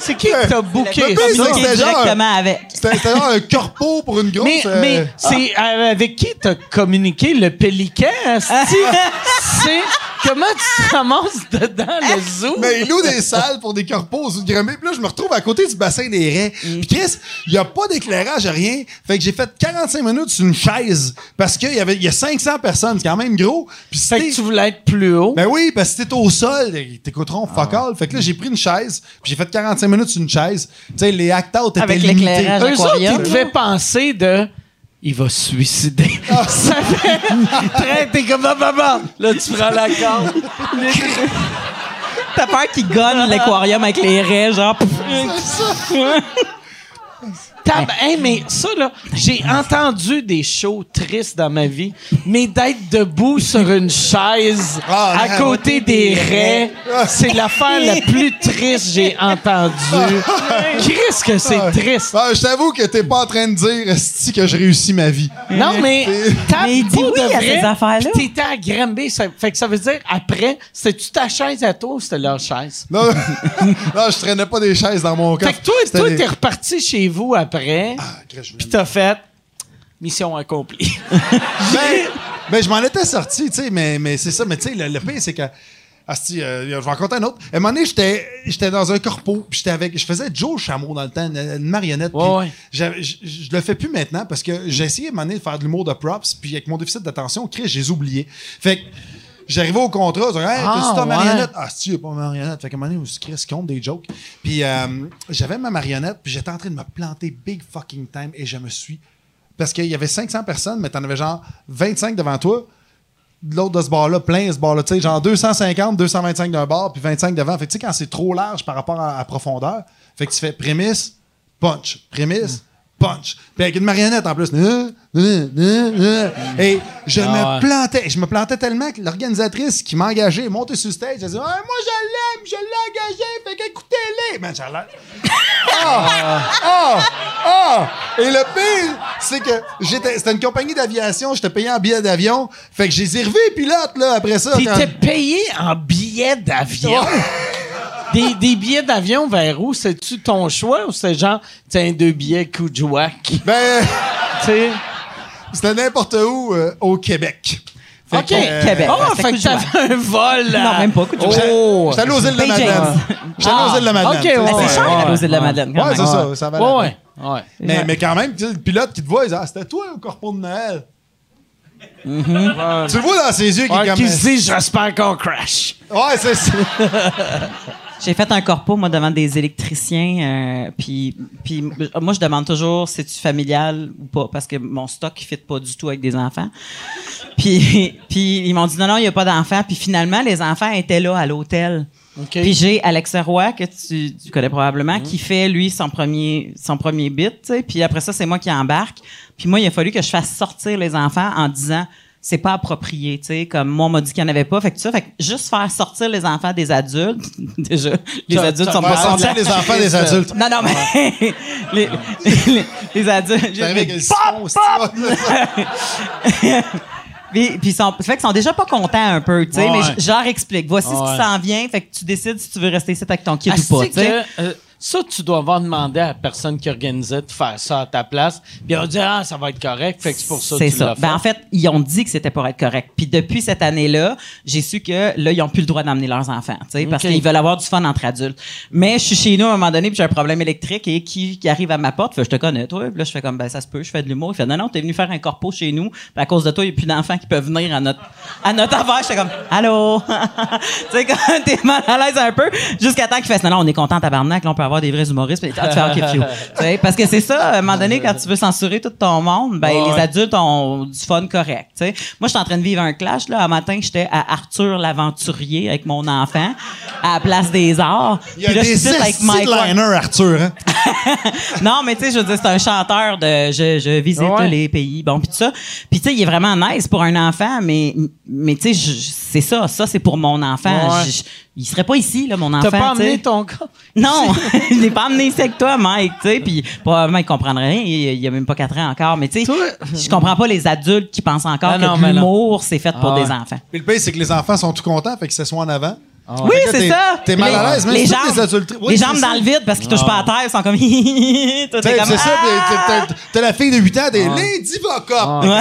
C'est qui qui t'a booké?
C'est
directement avec?
C'était genre un corpo pour une grosse.
Mais,
euh,
mais c'est euh, avec qui t'as communiqué le pélican? c'est comment tu te ramasses dedans le zoo?
Mais il loue des salles pour des corpos au zoo de. Puis là, je me retrouve à côté du bassin des Raies. Puis Chris, il n'y a pas d'éclairage, rien. Fait que j'ai fait 45 minutes sur une chaise parce qu'il y avait il y a 500 personnes. C'est quand même gros. Puis
Fait que tu voulais être plus haut.
Ben oui, parce que si t'es au sol, ils t'écouteront fuck all. Fait que là, j'ai pris une chaise, puis j'ai fait 45 minutes sur une chaise. Tu sais, les act-out étaient
Avec
limités.
l'éclairage.
Eux autres,
aquarium,
ils devaient penser de. Il va se suicider. Ça fait. Très, t'es comme ah, maman. Là, tu prends la corde.
T'as peur qu'il gonne l'aquarium avec les raies, genre.
Tab- Hey, mais ça, là, j'ai entendu des shows tristes dans ma vie, mais d'être debout sur une chaise
Ah,
à côté des raies, c'est l'affaire la plus triste que j'ai entendue. Qu'est-ce que c'est triste?
Ah, je t'avoue que t'es pas en train de dire esti, que je réussis ma vie.
Non, mais t'as
oui
de
à ces affaires-là.
T'étais à Granby, ça fait que ça veut dire après, c'était-tu ta chaise à toi ou c'était leur chaise?
Non, non, je traînais pas des chaises dans mon
Fait
coffre.
que toi, t'es reparti chez vous après,
Ah, je voulais
puis t'as fait mission accomplie.
ben, ben, je m'en étais sorti, tu sais, mais, mais c'est ça. Mais tu sais, le, le pire, c'est que Asti, euh, je vais en compter un autre. À un moment donné, j'étais, j'étais dans un corpo, puis j'étais avec, je faisais Joe Chameau dans le temps, une, une marionnette.
Ouais, ouais.
je le fais plus maintenant parce que j'ai essayé à un moment donné de faire de l'humour de props, puis avec mon déficit d'attention, Chris, j'ai oublié. Fait que j'arrivais au contrat, je disais, hey,
Ah,
ta
ouais.
marionnette? Ah, si, pas ma marionnette. Fait qu'à un moment donné, Chris compte des jokes. Puis euh, j'avais ma marionnette, puis j'étais en train de me planter big fucking time, et je me suis. Parce qu'il y avait 500 personnes, mais t'en avais genre 25 devant toi l'autre de ce bar-là, plein ce bar-là, tu sais, genre 250, 225 d'un bar, puis 25 devant. Fait que tu sais, quand c'est trop large par rapport à, à profondeur, fait que tu fais prémisse, punch, prémisse, punch. Puis avec une marionnette en plus. Et je
Ah
me
ouais.
plantais, je me plantais tellement que l'organisatrice qui m'a engagé est montée sur le stage, elle dit Ah, Moi je l'aime, je l'ai engagé, fait qu'écoutez-les. Man, j'ai l'air. Ah! Ah! Ah! Et le pire, c'est que j'étais, c'était une compagnie d'aviation, j'étais payé en billet d'avion. Fait que j'ai servi pilote, là, après ça. quand-
T'étais payé en billets d'avion? Des, des billets d'avion vers où? C'est-tu ton choix ou c'est genre, tiens, deux billets coup de jouac?
Ben,
Tu sais?
c'était n'importe où euh, au Québec. Fait
OK.
que, euh,
Québec.
Oh, fait que t'avais un vol.
Non, même pas, coup de jouac.
Oh!
J'étais allé aux îles de
Bay
Madeleine.
James.
J'étais allé aux îles de Madeleine.
OK, ouais,
c'est-
cher aux îles de la Madeleine.
Ouais, c'est ça, ça valait
Ouais,
la. Mais, mais quand même, tu sais, le pilote qui te voit, il dit Ah, c'était toi au corpo de Noël. Tu le vois dans ses yeux qui est
Ouais,
comme.
qui se dit, j'espère qu'on crash.
Ouais, c'est ça.
J'ai fait un corpo, moi, devant des électriciens. euh, puis, puis moi, je demande toujours si tu familial ou pas, parce que mon stock ne fit pas du tout avec des enfants. Puis, puis ils m'ont dit non, non, il n'y a pas d'enfants. Puis finalement, les enfants étaient là à l'hôtel.
OK.
Puis j'ai Alex Roy, que tu, tu connais probablement, qui fait, lui, son premier, son premier bit. Puis après ça, c'est moi qui embarque. Puis moi, il a fallu que je fasse sortir les enfants en disant c'est pas approprié, tu sais, comme moi on m'a dit qu'il n'y en avait pas, fait que ça, fait que juste faire sortir les enfants des adultes, déjà, les
Ça-
adultes
ça
sont pas
sortir les enfants des adultes.
Non, non, mais les, les, les adultes. Puis, puis ils sont, fait qu'ils sont déjà pas contents un peu, tu sais,
Ouais.
mais leur explique. Voici ce qui s'en vient, fait que tu décides si tu veux rester ici avec ton kid
Ah,
ou pas,
c'est
tu sais.
Ça, tu dois avoir demandé à la personne qui organisait de faire ça à ta place. Puis on dit, ah, ça va être correct. Fait que c'est pour ça que
C'est
tu
ça. Ben, en fait, ils ont dit que c'était pour être correct. Puis depuis cette année-là, j'ai su que là, ils ont plus le droit d'emmener leurs enfants, tu sais, parce qu'ils veulent avoir du fun entre adultes. Mais je suis chez nous à un moment donné, puis j'ai un problème électrique et qui, qui arrive à ma porte, fait je te connais, toi. Puis là, je fais comme, ben ça se peut, je fais de l'humour. Il fait, non, non, t'es venu faire un corpo chez nous. Puis à cause de toi, il n'y a plus d'enfants qui peuvent venir à notre, à notre affaire. J'étais comme, allô? tu sais, quand t'es mal à l'aise un peu, jusqu'à temps qu'il fasse, non, non, on est content, tabarnak, là, on peut avoir des vrais humoristes. Puis, ah, tu fais, ok. Tu sais, parce que c'est ça, à un moment donné, quand tu veux censurer tout ton monde, ben,
Ouais,
les
ouais.
adultes ont du fun correct. tu sais. Moi, je suis en train de vivre un clash. Là. Un matin, j'étais à Arthur l'aventurier avec mon enfant à la place des arts.
Il y a
Puis là, je
des
suis avec Mike
liner, Arthur. Hein?
Non, mais tu sais, je veux dire, c'est un chanteur de je, je visite
Ouais.
les pays. Bon, puis tout ça. Puis tu sais, il est vraiment nice pour un enfant, mais, mais tu sais, c'est ça. Ça, c'est pour mon enfant.
Ouais.
Je- je- il serait pas ici, là, mon enfant.
T'as pas amené ton gars?
Non, je l'ai pas amené ici avec toi, Mike, tu sais, puis probablement il comprendrait rien, il, il a même pas 4 ans encore, mais tu sais, je comprends pas les adultes qui pensent encore
Ah non,
que
mais
l'humour c'est fait pour
Ah ouais.
des enfants.
Puis le pire, c'est que les enfants sont tout contents, fait que c'est soit en avant.
Oui,
Fait que
c'est ça.
T'es mal
Les-
à l'aise, même
les
si
jambes,
tous les adultes. Oui,
les
c'est
jambes
ça.
dans le vide parce qu'ils touchent pas à terre, ils sont comme t'es comme
C'est ça,
Ah!
t'as la fille de 8 ans, des les divocop.
Ouais.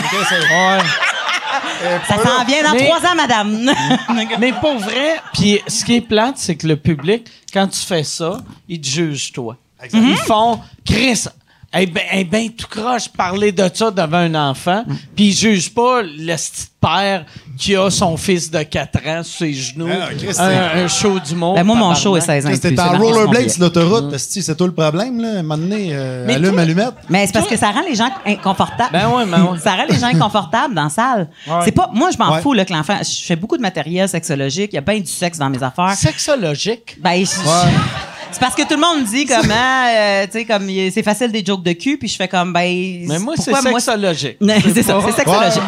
Ça s'en vient dans
Mais-
trois ans, madame.
Mais pour vrai, puis ce qui est plate, c'est que le public, quand tu fais ça, ils te jugent toi. Ils font Chris. Eh ben, eh ben, tout croche parler de ça devant un enfant, puis ils jugent pas le petit père qui a son fils de 4 ans sur ses genoux,
Ah non,
un, un show d'humour.
Ben, moi, mon show est
tabarnak.
16 ans.
C'était en rollerblade sur l'autoroute. esti, C'est tout le problème, là. Donné, euh,
Mais
allume,
toi-
allumette.
Mais c'est parce que ça rend les gens inconfortables.
Ben ouais, ben ouais.
ça rend les gens inconfortables dans la salle.
Ouais.
C'est pas, moi, je m'en
Ouais.
fous, là, que l'enfant, je fais beaucoup de matériel sexologique, il y a bien du sexe dans mes affaires.
Sexologique?
Ben, je- c'est parce que tout le monde me dit comment, euh, tu sais, comme c'est facile des jokes de cul, puis je fais comme, ben.
Mais moi, c'est sexologique.
C'est ça, c'est sexologique.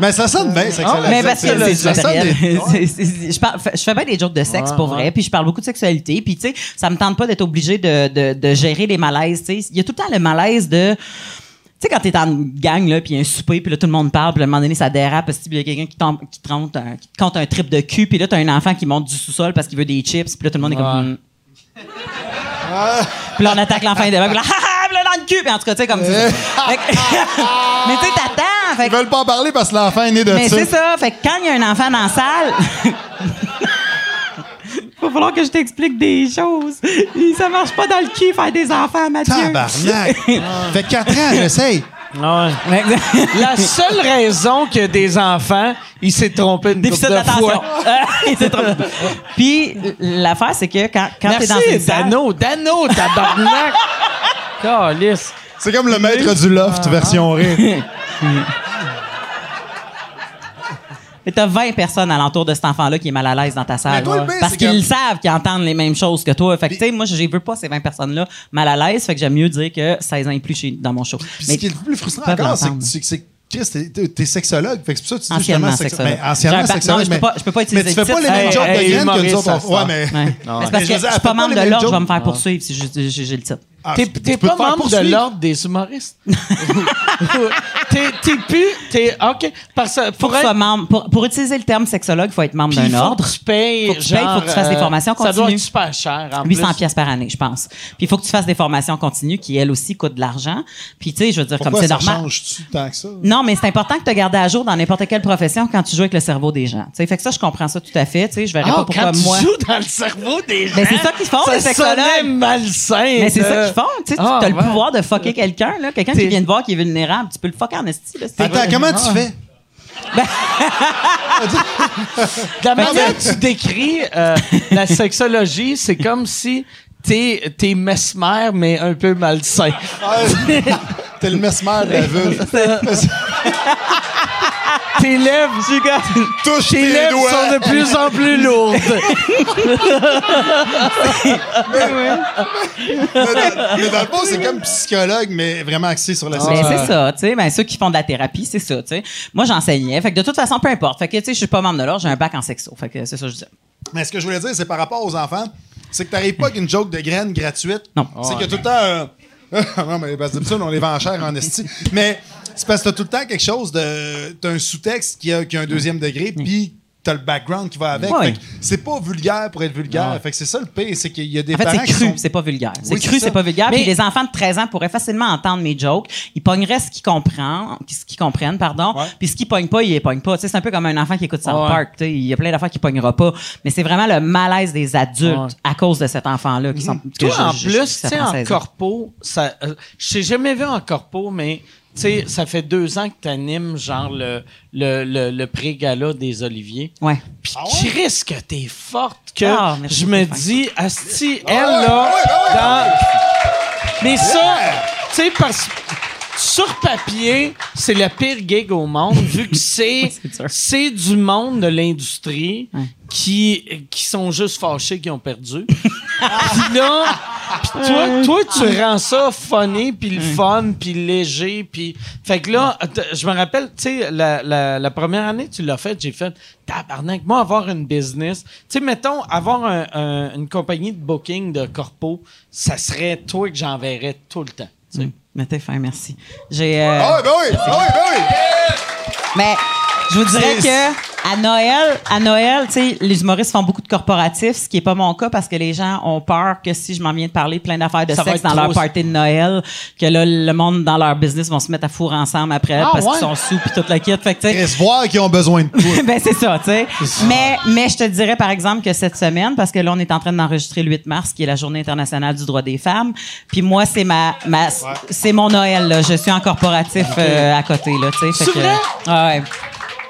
Mais ça sonne bien, sexologique.
Mais parce que c'est Je, fais bien des jokes de sexe
Ouais,
pour
ouais.
vrai, puis je parle beaucoup de sexualité, puis tu sais, ça me tente pas d'être obligé de, de, de gérer les malaises. tu sais. Il y a tout le temps le malaise de. Tu sais, quand t'es en gang, là, puis il y a un souper, puis là, tout le monde parle, puis à un moment donné, ça dérape, parce qu'il y a quelqu'un qui, tombe- qui, te compte un, qui te compte un trip de cul, puis là, t'as un enfant qui monte du sous-sol parce qu'il veut des chips, puis là, tout le monde est comme... Hmm. Puis là, on attaque l'enfant devant, puis là, puis là, dans le cul, puis en tout cas, tu sais, comme ça. Mais tu sais, t'attends, fait
Ils veulent pas en parler parce que l'enfant est né de
mais c'est ça. Fait que quand il y a un enfant dans la salle. Va falloir que je t'explique des choses. Ça marche pas dans le cul faire des enfants, Mathieu.
Tabarnak! fait 4 ans, j'essaye.
Ouais. La seule raison que des enfants, il s'est trompé une
Déficit
couple de
d'attention.
fois.
Il s'est trompé. Puis l'affaire, c'est que quand, quand t'es dans une salle...
Dano. Dano, tabarnak. Calice.
C'est comme le maître du loft, version rire.
Mais t'as 20 personnes alentour de cet enfant-là qui est mal à l'aise dans ta salle.
Mais toi, le pire,
Parce qu'ils
que-
savent qu'ils entendent les mêmes choses que toi. Fait que, tu sais, moi, je veux pas ces 20 personnes-là mal à l'aise. Fait que j'aime mieux dire que 16 ans et plus chez, dans mon show.
Puis
Mais
ce qui est le plus frustrant encore, c'est que, Chris, t'es- t'es sexologue. Fait que c'est pour ça que tu dis
Anciennement
justement
sexologue.
Ben, anciennement
J'ai un
sexologue.
non, je peux
mais-
pas- je peux pas utiliser
Mais tu fais pas les mêmes
Hey,
jokes
hey,
de graines que nous autres. Ouais, mais.
Ouais. Mais c'est parce
Mais je
que je suis pas membre de l'ordre, je vais me faire poursuivre si j'ai le titre.
Ah,
T'es
tu
t'es pas
te
membre de l'ordre des humoristes? t'es t'es plus... T'es, OK. Parce pour être-
membre. Pour, pour utiliser le terme sexologue, il faut être membre d'un
faut
ordre.
que tu payes,
Faut que tu payes,
genre,
faut que tu fasses des
euh,
formations
Ça doit
continues.
être super cher, en
800
plus.
pièces par année, je pense. Puis il faut que tu fasses des formations continues qui, elles aussi, coûtent de l'argent. Puis, tu sais, je veux dire,
Pourquoi
comme c'est
ça
normal.
change-tu tant que ça?
Non, mais c'est important que tu gardes à jour dans n'importe quelle profession quand tu joues avec le cerveau des gens. Tu sais, fait que ça, je comprends ça tout à fait. Tu sais, je verrais
Ah,
pas pourquoi
quand tu
moi.
joues dans le cerveau des gens.
Ben, c'est ça qu'ils font,
ça
les sexologues.
malsain.
Mais c'est ça. Qu'ils font. Tu sais,
Ah,
as le
ouais.
pouvoir de fucker quelqu'un, là. Quelqu'un qui vient te voir qui est vulnérable. Tu peux le fucker en esti,
Attends, comment tu fais?
De la manière que tu décris euh, la sexologie, c'est comme si t'es t'es mesmer, mais un peu malsain.
T'es le mesmer de la vulve.
Tes lèvres,
Touche
tes
tes
lèvres
doigts.
sont de plus en plus lourdes.
Mais dans, mais dans le fond, c'est comme psychologue, mais vraiment axé sur la
Ben,
sexualité.
c'est ça, tu sais. Ben, ceux qui font de la thérapie, c'est ça, tu sais. Moi, j'enseignais. Fait que de toute façon, peu importe. Fait que, tu sais, je suis pas membre de l'ordre, j'ai un bac en sexo. Fait que c'est ça que je disais.
Mais ce que je voulais dire, c'est par rapport aux enfants, c'est que t'arrives pas avec une joke de graines gratuite.
Non.
C'est que tout le temps. euh, non, mais parce que d'habitude, on les vend cher en esti. Mais c'est parce que t'as tout le temps quelque chose de. T'as un sous-texte qui a, qui a un deuxième degré, puis t'as le background qui va avec.
Ouais.
Fait que c'est pas vulgaire pour être vulgaire. Fait que c'est ça le pire, c'est qu'il y a des
En fait,
parents
c'est
qui
cru,
sont-
c'est pas vulgaire. C'est
Oui,
cru,
c'est
pas vulgaire.
Mais-
Puis les enfants de 13 ans pourraient facilement entendre mes jokes. Ils pogneraient ce qu'ils comprennent, ce qu'ils comprennent, pardon.
Ouais.
Puis ce qu'ils pognent pas, ils les pognent pas. Tu sais, c'est un peu comme un enfant qui écoute South
Ouais.
Park. tu sais, Il y a plein d'affaires qu'il pognera pas. Mais c'est vraiment le malaise des adultes
Ouais.
à cause de cet enfant-là qui sont. que
Toi,
je-
en
je-
plus, tu
ça
sais,
prend
en
16 ans.
corpo, ça, euh, je t'ai jamais vu en corpo, mais sais, ça fait deux ans que tu animes genre le, le, le, le pré-gala des Oliviers.
Ouais.
Puis
Ah ouais?
Chris, que t'es forte, que
Ah, merci,
je me dis, Asti, elle,
ouais,
là,
ah ah
dans... Mais ça, tu sais, parce sur papier, c'est le pire gig au monde, vu que c'est
C'est
du monde de l'industrie
Ouais.
qui, qui sont juste fâchés qui ont perdu. puis là, puis toi, toi, tu rends ça funny, puis le fun, puis léger, puis... Fait que là, je me rappelle, tu sais, la, la, la première année que tu l'as fait, j'ai fait, tabarnak, moi, avoir une business... Tu sais, mettons, avoir un- un- une compagnie de booking de corpo, ça serait toi que j'enverrais tout le temps. tu sais.
Mm. T'es fin, merci. J'ai. euh,
Ah oui, ben oui, ah oui, ben oui.
Mais je vous dirais que à Noël, à Noël, tu sais, les humoristes font beaucoup de corporatifs, ce qui est pas mon cas parce que les gens ont peur que si je m'en viens de parler plein d'affaires de
Ça va
sexe
être
dans leur party de Noël, que là le monde dans leur business vont se mettre à fourrer ensemble après
Ah,
parce
ouais?
qu'ils sont sous puis toute la kit. Fait que tu sais,
Chris, voir qu'ils ont besoin de poudre.
ben c'est ça, tu sais. Mais mais je te dirais par exemple que cette semaine parce que là on est en train d'enregistrer le 8 mars qui est la journée internationale du droit des femmes, puis moi c'est ma ma c'est mon Noël là, je suis en corporatif euh, à côté là, tu sais. Fait
C'est
que-
vrai?
Ouais.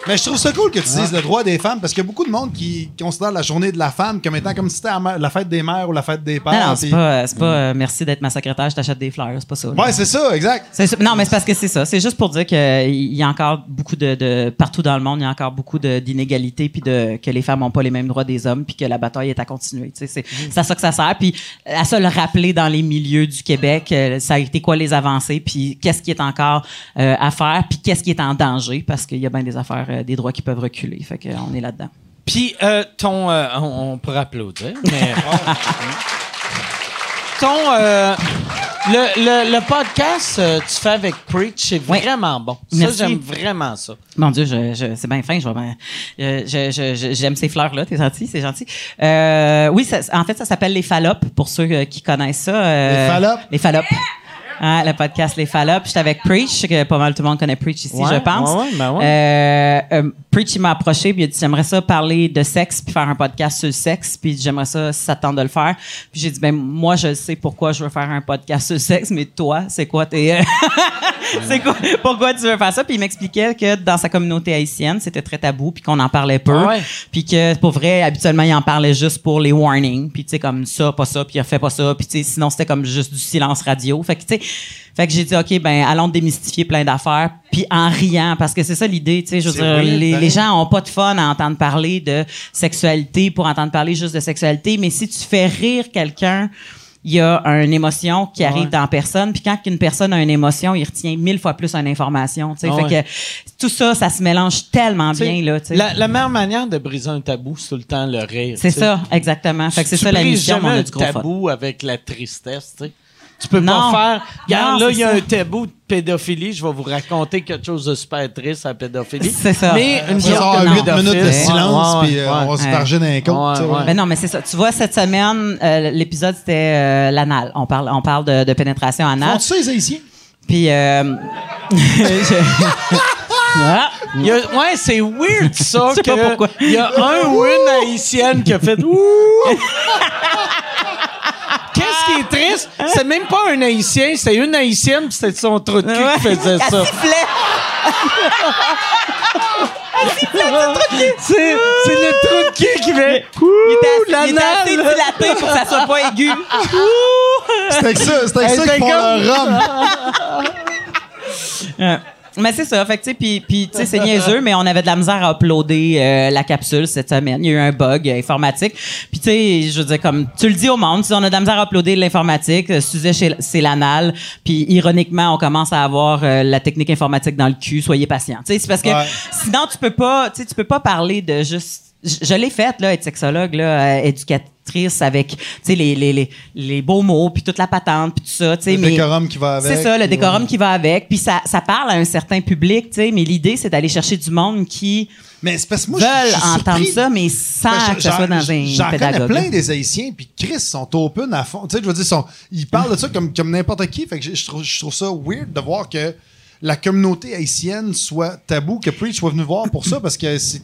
Mais je trouve ça cool que tu dises le droit des femmes parce qu'il y a beaucoup de monde qui considère la journée de la femme comme étant comme si c'était la fête des mères ou la fête des pères.
Non, non, c'est
puis-
pas, c'est pas euh, merci d'être ma secrétaire, je t'achète des fleurs, c'est pas ça. là.
Ouais, c'est ça, exact.
C'est non, mais c'est parce que c'est ça. C'est juste pour dire qu'il y a encore beaucoup de, de- Partout dans le monde, il y a encore beaucoup de- d'inégalités, puis de, que les femmes n'ont pas les mêmes droits des hommes, puis que la bataille est à continuer. Tu sais, C'est c'est à ça que ça sert. Puis à ça le rappeler dans les milieux du Québec, euh, ça a été quoi les avancées, puis qu'est-ce qui est encore euh, à faire, puis qu'est-ce qui est en danger, parce qu'il y a bien des affaires, euh, des droits qui peuvent reculer. Fait qu'on est là-dedans.
Puis, euh, ton. euh, on, on pourrait applaudir, mais. ton. euh, le, le, le podcast euh, tu fais avec Preach, c'est
Oui.
vraiment bon. Ça, j'aime vraiment ça.
Mon Dieu, je, je- c'est bien fin. Je, vais je- je- je- j'aime ces fleurs-là. T'es gentil, c'est gentil. Euh, oui, ça- en fait, ça s'appelle les Fallopes, pour ceux qui connaissent ça. Euh,
Les Fallopes?
Les Fallopes. Ah, le podcast Les Fallops. J'étais avec Preach, que pas mal tout le monde connaît Preach ici,
Ouais,
je pense.
ouais, ouais, ben.
Euh, euh, Preach, il m'a approché, puis il a dit J'aimerais ça parler de sexe, puis faire un podcast sur le sexe, puis j'aimerais ça si ça te tente de le faire. Puis j'ai dit Ben, moi, je sais pourquoi je veux faire un podcast sur le sexe, mais toi, c'est quoi tes. c'est quoi Pourquoi tu veux faire ça? Puis il m'expliquait que dans sa communauté haïtienne, c'était très tabou, puis qu'on en parlait peu.
Ah.
Puis que pour vrai, habituellement, il en parlait juste pour les warnings. Puis tu sais, comme ça, pas ça, puis il a fait pas ça. Puis tu sais, sinon, c'était comme juste du silence radio. Fait que tu sais, fait que j'ai dit, OK, ben, allons démystifier plein d'affaires. Puis en riant, parce que c'est ça l'idée, tu sais, je veux dire, les, les gens ont pas de fun à entendre parler de sexualité pour entendre parler juste de sexualité. Mais si tu fais rire quelqu'un, il y a une émotion qui arrive dans la personne. Puis quand une personne a une émotion, il retient mille fois plus une information. tu sais.
Ah
fait que tout ça, ça se mélange tellement bien. Là, tu sais.
la, la meilleure manière de briser un tabou, c'est tout le temps le rire.
c'est ça, exactement. Fait que c'est ça la mission, mais
jamais
on a
un
du gros fun.
tabou avec la tristesse, tu sais. Tu peux
Non.
pas faire. Regarde, là, il y a
ça.
un tabou de pédophilie. Je vais vous raconter quelque chose de super triste à la pédophilie.
C'est ça.
Mais une
Ça
joke
sera
de
8
pédophile.
minutes de silence,
ouais,
puis euh,
ouais.
on va se parger
ouais. ouais.
Ben non, mais c'est ça. Tu vois, cette semaine, euh, l'épisode, c'était euh, l'anal. On parle, on parle de, de pénétration anale.
Font-tu ça, les Haïtiens?
Puis, euh, je- Ah,
Il y a- ouais, c'est weird ça.
Je sais pas
que
pourquoi.
Il y a un ou une haïtienne qui a fait Ouh! Qu'est-ce qui est triste? C'est même pas un haïtien, c'est une haïtienne, puis c'était son trou de cul qui faisait
Elle
ça.
sifflait.
C'est c'est le trou de cul qui fait
Il était,
la
assez, il était assez
nalle.
dilaté pour que ça soit pas aigu.
C'est avec ça, c'est avec
Elle
ça qu'ils font
comme-
leur rhum.
Mais c'est ça. Fait que, tu sais, puis, puis, tu sais, c'est niaiseux, mais on avait de la misère à uploader euh, la capsule cette semaine. Il y a eu un bug euh, informatique. Puis, tu sais, je veux dire, comme tu le dis au monde, si on a de la misère à uploader l'informatique, euh, chez- c'est l'anal, puis ironiquement, on commence à avoir euh, la technique informatique dans le cul, soyez patient. Tu sais, c'est parce que
Ouais.
sinon, tu peux pas, tu sais, tu peux pas parler de juste. Je, je l'ai faite, là, être sexologue, là, euh, éducatrice avec, tu sais, les, les, les, les beaux mots, puis toute la patente, puis tout ça, tu sais.
Le
mais-
décorum qui va avec.
c'est ça, le décorum
ouais.
qui va avec. Puis ça, ça parle à un certain public, tu sais, mais l'idée, c'est d'aller chercher du monde qui
Mais c'est parce que moi,
veulent
je
entendre ça, mais sans que ce soit dans un
J'en connais plein des Haïtiens, puis Chris sont open à fond. Tu sais, je veux dire, sont, ils parlent de ça comme, comme n'importe qui. Fait que je, je trouve, je trouve ça weird de voir que la communauté haïtienne soit tabou, que Preach soit venu voir pour ça, parce que c'est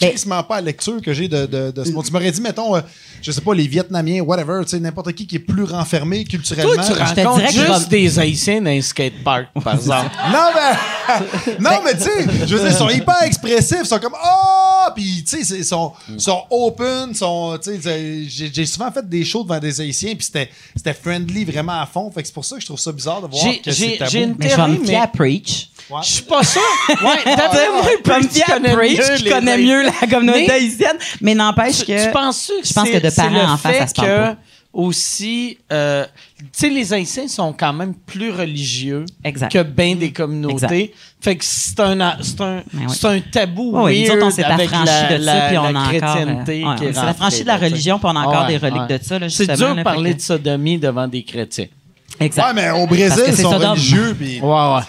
quasiment pas la lecture que j'ai de, de, de ce monde. Tu m'aurais dit, mettons, euh, je sais pas, les Vietnamiens, whatever, tu sais, n'importe qui qui est plus renfermé culturellement.
Toi, tu
te
rencontres
que
juste
Rob-
des haïtiens dans un skatepark, par exemple.
Non, mais. non, mais tu sais, je veux dire, ils sont hyper expressifs. Ils sont comme. Oh! Puis, tu sais, ils sont, sont open. Sont, tu sais, j'ai souvent fait des shows devant des Haïtiens. Puis, c'était c'était friendly vraiment à fond. Fait que c'est pour ça que je trouve ça bizarre de voir
J'ai-
que c'est tabou.
j'ai une
Mais je vais me
théorie, mais-
à Preach.
Ouais.
Je suis pas sûr. Ouais, d'après moi,
Je vais me
Preach
fier à
connaît mieux
qui
les
connaît mieux la communauté
Mais-
haïtienne. Mais n'empêche que...
tu penses que
je pense que de parents en face,
fait
ça se parle
que
pas.
aussi, euh, tu sais, les Haïtiens sont quand même plus religieux
Exact.
que bien des communautés.
Exact.
Fait que c'est un, c'est un,
Ben oui.
c'est un tabou
Oui, oui, autres, on s'est
avec
affranchis
la,
de ça,
la-
puis on
la
a encore... euh,
chrétienté
ouais, on s'est affranchi de la religion, puis on a encore
Ouais,
des reliques
ouais.
de ça, là,
C'est dur de parler de sodomie devant des chrétiens.
Exact.
Ouais, mais au Brésil, ils
c'est
sont religieux. Puis.
Ouais, ouais.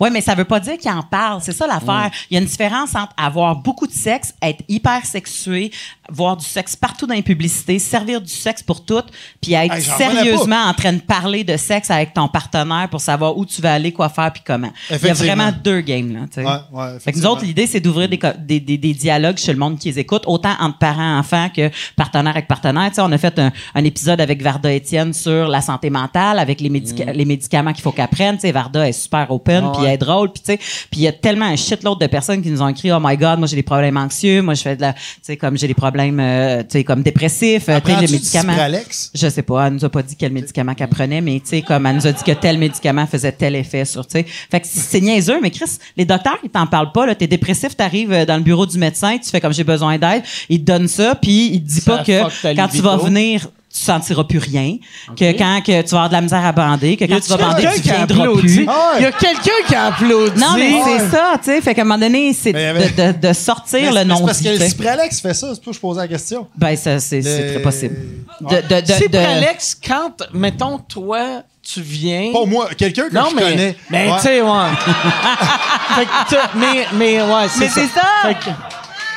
Oui, mais ça veut pas dire qu'il en parle. C'est ça l'affaire. Il y a une différence entre avoir beaucoup de sexe, être hyper sexué, voir du sexe partout dans les publicités, servir du sexe pour tout, puis être
Hey, j'en revenais
sérieusement en train de parler de sexe avec ton partenaire pour savoir où tu vas aller, quoi faire, puis comment. Il y a vraiment deux games, là. tu sais.
Ouais, ouais,
Fait que nous autres, l'idée, c'est d'ouvrir des, co- des, des, des dialogues chez le monde qui les écoute, autant entre parents, enfants que partenaires avec. Tu sais, on a fait un, un épisode avec Varda Étienne sur la santé mentale, avec les, médica- les médicaments qu'il faut qu'elle prenne. Tu sais, Varda est super open, puis
ouais.
elle est drôle, puis tu sais, puis il y a tellement un shitload de personnes qui nous ont écrit « Oh my God, moi j'ai des problèmes anxieux, moi je fais de la... » Tu sais, comme j'ai des problèmes, euh, tu sais, comme dépressifs, euh,
du
médicaments.
Cipralex?
Je sais pas, elle nous a pas dit quel médicament qu'elle prenait, mais tu sais, comme elle nous a dit que tel médicament faisait tel effet sur, tu sais. Fait que c'est niaiseux, mais Chris, les docteurs, ils t'en parlent pas, là. T'es dépressif, t'arrives euh, dans le bureau du médecin, tu fais comme j'ai besoin d'aide, il te donne ça, puis il te dit
Ça
pas que quand tu vas venir, tu sentiras plus rien, que quand que tu vas avoir de la misère à bander, que quand tu vas bander,
quelqu'un
tu
qui
viendras
applaudit?
plus.
Ah ouais.
Il y a quelqu'un qui a applaudi.
Non, mais
Ouais.
c'est ça, tu sais. Fait qu'à un moment donné, c'est de, de, de sortir
Mais
le nom
c'est parce que. Cipralex fait ça. C'est pour que je posais la question.
Ben, ça, c'est
Le-
très possible.
Ouais.
de, de,
quand, mettons, toi, tu viens.
Pas moi, quelqu'un que
non,
je
mais,
connais.
mais tu sais, ouais. Fait que t'as- mais, mais, ouais, c'est
Mais
ça.
c'est ça!
Fait que-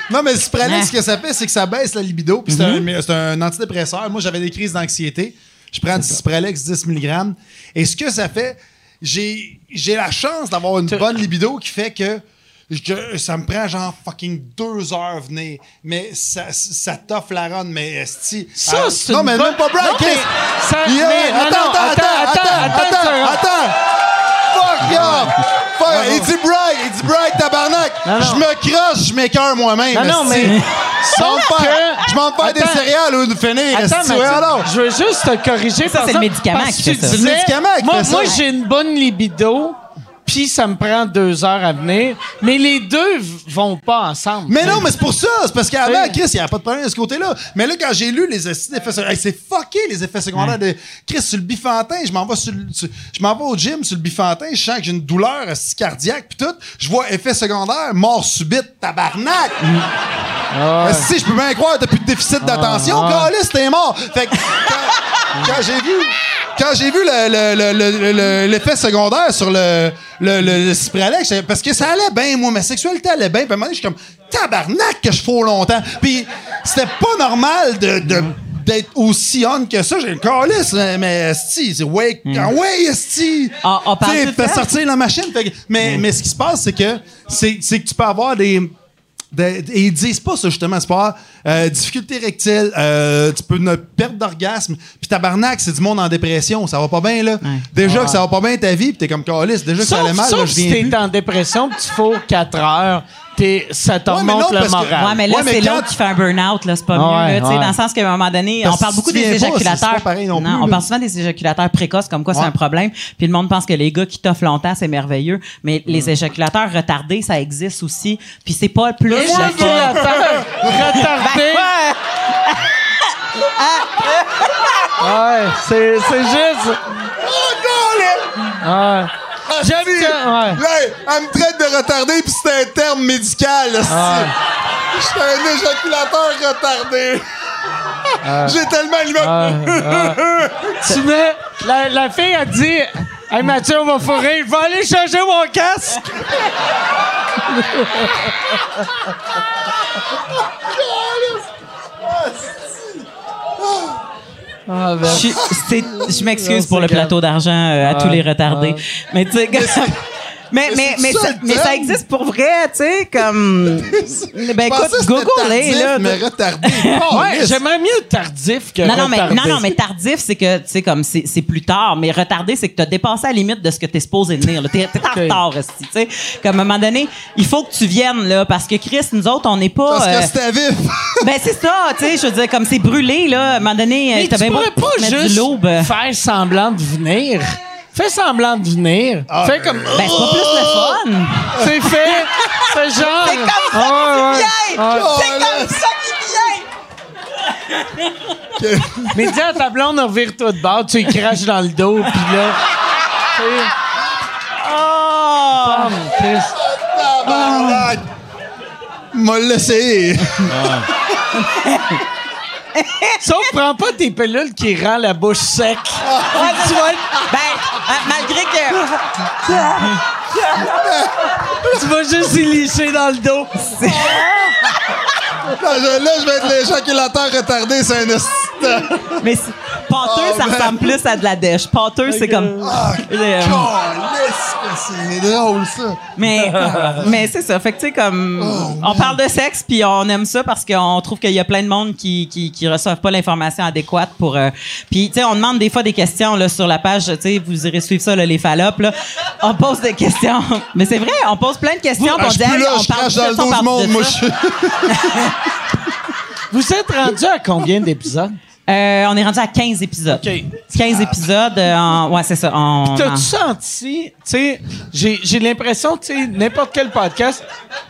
Non, mais le Cipralex,
Ouais.
ce que ça fait, c'est que ça baisse la libido. Puis c'est un- c'est un, antidépresseur. Moi, j'avais des crises d'anxiété. Je prends du Cipralex 10 mg. Et ce que ça fait, j'ai j'ai la chance d'avoir une bonne libido qui fait que je- ça me prend genre fucking deux heures à venir. Mais ça, ça t'offre la run, mais.
Ça,
Ah,
c'est
Non, mais
bonne-
même pas Brian
mais ça-
Yeah,
mais-
attends,
non,
attends,
attends,
attends,
attends,
attends,
attends,
attends. Fuck off! Fuck, il dit Brian, il dit Brian, tabarnak!
Non, non.
Je me crosse, je m'écœure moi-même.
Non, non, mais-
Je m'en
Sauf
faire-
que-
Je m'en faire des céréales ou de finir.
Attends,
ouais, alors.
je veux juste te corriger.
Ça,
par
c'est le médicament qui fait ça.
C'est le
disais,
médicament qui fait ça.
Moi, j'ai une bonne libido, puis ça me prend deux heures à venir. Mais les deux vont pas ensemble.
Mais non, mais c'est pour ça. C'est parce qu'avant. Chris, il n'y avait pas de problème de ce côté-là. Mais là, quand j'ai lu les esti d'effets secondaires, hey, c'est fucké les effets secondaires de Chris sur le bifantin. Je m'en vais sur, le- sur- je m'en vais au gym sur le bifantin. Je sens que j'ai une douleur esti, cardiaque puis tout. Je vois effets secondaires, mort subite, tabarnak.
Ah
Si je peux bien croire, t'as plus de déficit d'attention. Calice, t'es mort. Fait que quand, quand j'ai vu. Quand j'ai vu le- le- le- le- le- l'effet secondaire sur le, le, le, le Cipralex, parce que ça allait bien, moi, ma sexualité allait bien, puis à un moment donné, je suis comme, tabarnak que je fous longtemps. Puis c'était pas normal de, de- d'être aussi on que ça. J'ai le calice, mais esti, c'est ouais, ouais, esti.
On- on parle temps?
sortir la machine. Fait que- mais, mais ce qui se passe, c'est que, c'est, c'est que tu peux avoir des, de- et ils disent pas ça, justement. C'est pas euh, difficulté rectile, euh, tu peux ne perdre d'orgasme. Puis tabarnak, c'est du monde en dépression. Ça va pas bien, là. Déjà que ça va pas bien ta vie, puis t'es comme calice. Déjà que ça allait mal, là,
sauf
je
si
viens plus.
t'es en dépression, puis tu fous 4 heures, t'es, ça te
Ouais,
le moral.
Ouais, mais là,
Ouais, mais
c'est
quand
l'autre qui fait un burn-out, là. C'est pas
Ouais,
mieux, là. Tu sais,
ouais.
dans le sens qu'à un moment donné,
Parce
on parle beaucoup des éjaculateurs.
pas pareil non plus,
on parle souvent des éjaculateurs précoces, comme quoi c'est un problème. Puis le monde pense que les gars qui toffent longtemps, c'est merveilleux. Mais
Mm.
les éjaculateurs retardés, ça existe aussi. Puis c'est pas plus le fun.
Éjaculateur retardé. ouais, c'est, c'est juste. Ouais. J'aime
Si.
ça, ouais.
Elle me traite de retardé, puis c'est un terme médical. là, si. J'étais un éjaculateur retardé. J'ai tellement l'image.
Tu mets. La, la fille a dit Hey Mathieu, on va fourrer, je vais aller changer mon casque. Ah, ben.
Je, m'excuse pour le plateau d'argent euh, à tous les retardés. Mais tu sais, mais, mais, mais,
ça,
mais existe pour vrai, tu sais, comme. ben écoute, Google là.
mais retardé.
Ouais,
Calisse.
j'aimerais mieux tardif que
Non, non, mais,
retardé.
non, non, mais tardif, c'est que, tu sais, comme, c'est c'est plus tard. Mais retardé, c'est que t'as dépassé la limite de ce que t'es supposé venir, là. T'es en retard, tu sais. Comme, à un moment donné, il faut que tu viennes, là, parce que Chris, nous autres, on n'est pas.
Parce
euh,
que c'était vif.
ben, c'est ça, tu sais, je veux dire, comme c'est brûlé, là. À un moment donné,
Mais
euh, t'as
tu
bien
pas
du
juste faire semblant de venir. Fais semblant de venir. Fais comme.
c'est pas plus le fun.
C'est fait. C'est genre.
C'est comme ça
Ah,
qu'il vient!
Oh,
C'est comme ça qu'il vient!
Mais dis à ta blonde, revire-toi de bord, tu lui craches dans le dos, puis là.
Oh!
bam, Chris.
Tabarnak. M'a laissé.
Sauf, prends pas tes pilules qui rend la bouche sec.
Ouais, tu vois, ben, euh, malgré que.
tu vas juste y licher dans le dos.
Là, je, là, je vais être l'éjaculateur retardé, c'est un esti-
Mais c'est- pâteux,
Oh,
ça
man.
ressemble plus à de la dèche. Pâteux, c'est comme.
Ah,
Euh,
c'est drôle, ça.
mais mais c'est ça. Fait que, tu sais, comme.
Oh,
on parle de sexe, puis on aime ça parce qu'on trouve qu'il y a plein de monde qui, qui, qui reçoivent pas l'information adéquate pour. euh, puis, tu sais, on demande des fois des questions là, sur la page. Tu sais, vous irez suivre ça, là, les fallops. Là. On pose des questions. Mais c'est vrai, on pose plein de questions.
Ah,
on
je
dit,
là,
on
je
parle de ça, on parle de ça.
Vous êtes rendu à combien d'épisodes?
Euh, on est rendu à 15 épisodes.
OK.
15 épisodes. euh, en- ouais, c'est ça. en- en-
T'as-tu senti, tu sais, j'ai, j'ai l'impression, tu sais, n'importe quel podcast.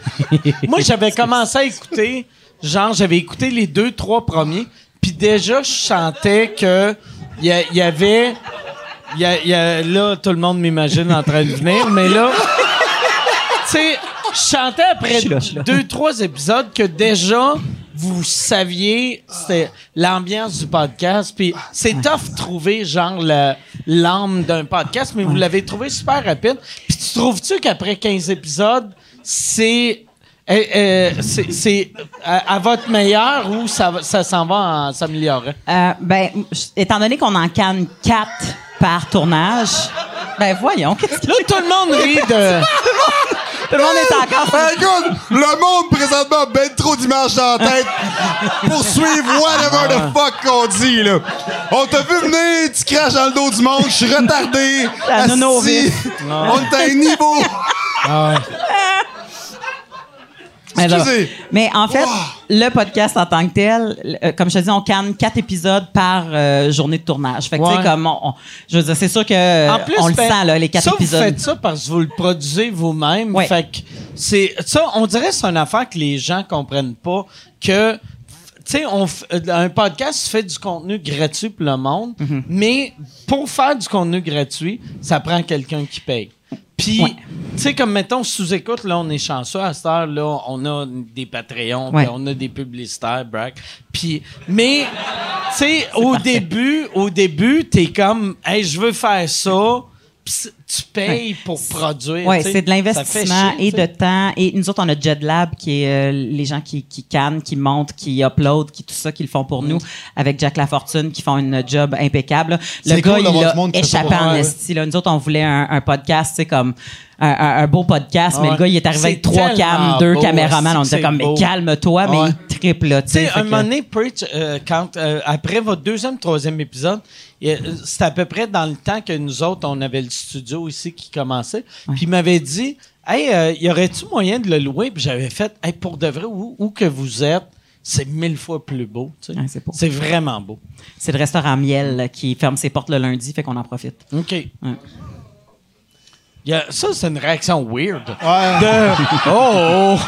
Moi, j'avais commencé à écouter, genre, j'avais écouté les deux, trois premiers, puis déjà, je sentais que il y, avait. il Y a, y a- là, tout le monde m'imagine en train de venir, mais là. Tu sais, je sentais après
là.
deux, trois épisodes que déjà, vous saviez c'était l'ambiance du podcast. Puis c'est tough de trouver, genre, le- l'âme d'un podcast, mais vous l'avez trouvé super rapide. Puis tu trouves-tu qu'après 15 épisodes, c'est Eh, eh, c'est c'est à, à votre meilleur ou ça, va- ça s'en va en s'améliorer?
Euh, ben, étant donné qu'on en canne quatre par tournage, ben voyons, qu'est-ce que
Là, tout le monde rit de.
tout le monde est encore.
Ben, écoute, le monde présentement a ben trop d'images dans la tête pour suivre whatever the fuck qu'on dit, là. On t'a vu venir, tu craches dans le dos du monde, je suis retardé.
La nono.
On est à un niveau.
Mais là-
Excusez.
Mais en fait, le podcast en tant que tel, euh, comme je te dis, on canne quatre épisodes par euh, journée de tournage. Fait que tu sais, comme on, on- je veux dire, c'est sûr que
En plus,
on le
ben,
sent là, les quatre
ça,
épisodes.
vous faites ça parce que vous le produisez vous-même.
Ouais.
Fait que c'est ça, on dirait que c'est une affaire que les gens comprennent pas que tu sais, on euh, un podcast fait du contenu gratuit pour le monde,
Mm-hmm.
mais pour faire du contenu gratuit, ça prend quelqu'un qui paye. Puis,
Ouais.
tu sais, comme mettons, sous-écoute, là, on est chanceux à cette heure, là, on a des Patreons,
Ouais.
on a des publicitaires, brack. Puis, mais, tu sais, au début, au début, t'es comme, hey, je veux faire ça, puis c- tu payes pour produire.
Oui, c'est de l'investissement et de temps. Et nous autres, on a JetLab, qui est euh, les gens qui, qui cannent, qui montent, qui uploadent, qui tout ça, qui le font pour nous, avec Jack Lafortune, qui font une job impeccable. Le
C'est
gars,
cool
il a échappé en esti. Nous autres, on voulait un, un podcast, c'est comme un, un- un beau podcast, mais
Ouais.
le gars, il est arrivé avec trois cams, deux
beau,
caméramans. On était comme, mais calme-toi, mais
Ouais.
il triple, là.
Tu sais, un
que-
moment donné, Preach, euh, quand, euh, après votre deuxième, troisième épisode, c'était à peu près dans le temps que nous autres, on avait le studio ici qui commençait. Puis il m'avait dit Hey, euh, y aurait-tu moyen de le louer Puis j'avais fait Hey, pour de vrai, où, où que vous êtes, c'est mille fois plus beau. tu sais.
Ouais, c'est beau.
c'est vraiment beau.
C'est le restaurant Miel qui ferme ses portes le lundi, fait qu'on en profite.
OK. Ça, c'est une réaction weird.
Ouais.
De, oh, oh.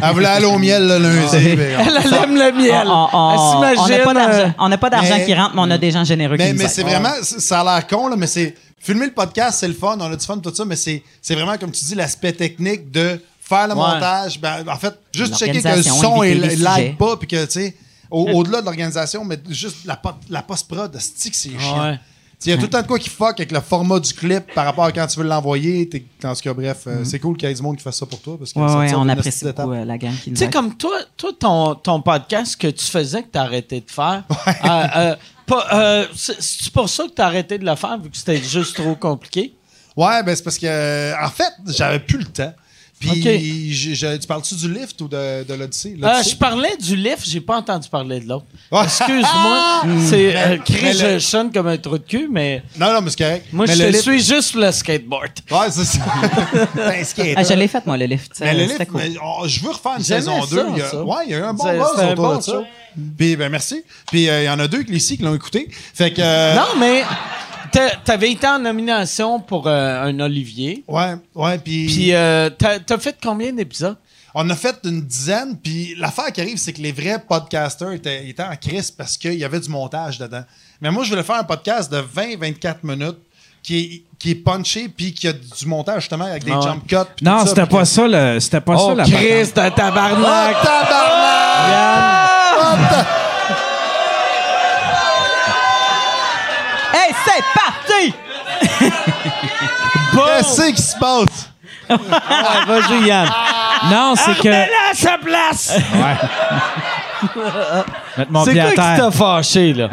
Elle voulait aller au miel le lundi.
Elle, elle aime le miel.
On- on-
Elle
on n'a pas d'argent-
euh,
on n'a pas d'argent
mais-
qui rentre, mais on a des gens généreux qui
Mais,
nous
mais c'est vraiment, ça a l'air con, là, mais c'est. Filmer le podcast, c'est le fun, on a du fun, tout ça, mais c'est c'est vraiment, comme tu dis, l'aspect technique de faire le
Ouais.
montage. Ben, en fait, juste checker que le son
les
lag pas, puis que, tu sais, au- au-delà de l'organisation, mais juste la, la post-prod, stick, c'est chiant.
Ouais.
Il y a tout le temps de quoi qui fuck avec le format du clip par rapport à quand tu veux l'envoyer. t'es- En tout cas, bref, euh, c'est cool qu'il y ait du monde qui fasse ça pour toi. Parce que
Ouais, on apprécie beaucoup euh, la gang qui nous
Tu sais, comme toi, toi ton, ton podcast que tu faisais, que tu as arrêté de faire, euh, euh, euh, c'est- c'est pour ça que tu as arrêté de le faire, vu que c'était juste trop compliqué?
Ouais, ben c'est parce que, euh, en fait, j'avais plus le temps. Puis, tu parles-tu du lift ou de, de l'Odyssée?
Euh,
L'Odyssée?
je parlais du lift, j'ai pas entendu parler de l'autre.
Ouais.
Excuse-moi, c'est euh, je sonne comme un trou de cul, mais
Non, non, mais c'est correct.
moi,
Mais
je
le
te
lift-
suis juste pour le skateboard.
Ouais, c'est ça. Ben, skater.
Ah, je l'ai fait, moi, le lift.
Mais le lift,
cool.
mais, oh, je veux refaire une saison
ça,
2. Il y a,
ça.
ouais, il y a eu un bon
C'est-
buzz autour
bon
de ça. Puis, ben, merci. Puis, euh, il y en a deux ici qui l'ont écouté. Fait que. euh,
Non, mais t'avais été en nomination pour euh, un Olivier.
Ouais, ouais, puis.
Puis, euh, t'as t'as fait combien d'épisodes?
On a fait une dizaine, puis l'affaire qui arrive, c'est que les vrais podcasters étaient, étaient en crise parce qu'il y avait du montage dedans. Mais moi, je voulais faire un podcast de 20-24 minutes qui est, qui est punché, puis qui a du montage justement avec des
Ah ouais.
jump cuts. puis
Non,
tout ça,
c'était pas
que-
ça, le- c'était pas ça
Oh,
la
Chris,
patente.
de
Oh,
tabarnak!
tabarnak!
Yann!
Hey, c'est parti!
Qu'est-ce qui se passe?
Ouais, vas-y, Yann.
Non, c'est que.
Mets-la à sa place!
Ouais. Mettre mon
C'est
pied
quoi
à
qui
terre.
t'a fâché, là?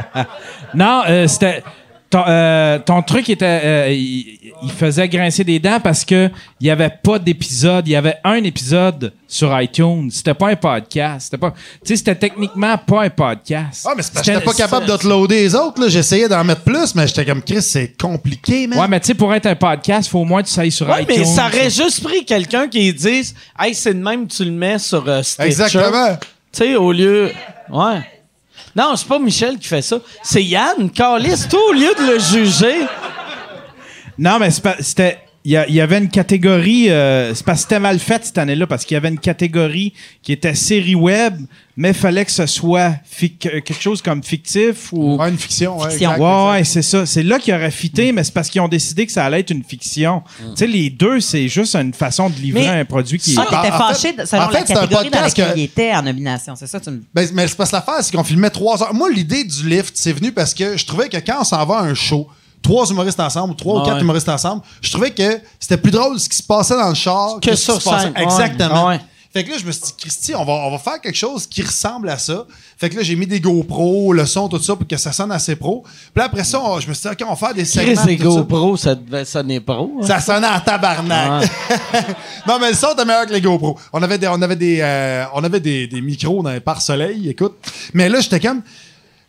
Non, euh, c'était. Ton, euh, ton truc était. euh, il, il faisait grincer des dents parce que il y avait pas d'épisode. Il y avait un épisode sur iTunes. C'était pas un podcast. C'était pas. Tu sais, c'était techniquement pas un podcast.
Ah, mais c'est parce que
C'était-
j'étais pas capable d'uploader les autres. là. J'essayais d'en mettre plus, mais j'étais comme Chris, c'est compliqué, man.
Ouais, mais tu sais, pour être un podcast, faut au moins que tu ailles sur
Oui,
iTunes.
mais ça aurait juste pris quelqu'un qui dise Hey, c'est de même, tu le mets sur euh, Stitcher.
Exactement.
Tu sais, au lieu. Ouais. Non, c'est pas Michel qui fait ça. C'est Yann, Calis, toi, au lieu de le juger.
Non, mais c'était. Il y, avait une catégorie. euh, c'est parce que c'était mal fait cette année-là, parce qu'il y avait une catégorie qui était série web, mais il fallait que ce soit quelque chose comme fictif ou.
Ouais, une fiction. Ouais,
Fiction.
exact,
Ouais, c'est ça. C'est là qu'il aurait fité, mais c'est parce qu'ils ont décidé que ça allait être une fiction. Tu sais, les deux, c'est juste une façon de livrer
Mais
un produit qui
Ah,
est.
t'étais
En fait-
fâché de- selon
en fait,
la
c'est un
catégorie dans laquelle
que-
il était en nomination. C'est ça, tu me...
Ben, mais c'est parce que l'affaire, c'est qu'on filmait trois heures. Moi, l'idée du lift, c'est venu parce que je trouvais que quand on s'en va à un show, trois humoristes ensemble, trois ou quatre humoristes ensemble, je trouvais que c'était plus drôle ce qui se passait dans le char
Que
ce qui
sur scène.
Exactement. Fait que là, je me suis dit, Christy, on va, on va faire quelque chose qui ressemble à ça. Fait que là, j'ai mis des GoPro, le son, tout ça, pour que ça sonne assez pro. Puis là, après ça, on- je me suis dit, OK, on va faire des
Chris
segments. tout ça.
GoPro, ça devait sonner pro. hein.
Ça sonnait en tabarnak. non, mais le son était meilleur que les GoPro. On avait des, on avait des, euh, on avait des, des micros dans les pare-soleil, écoute. Mais là, j'étais comme,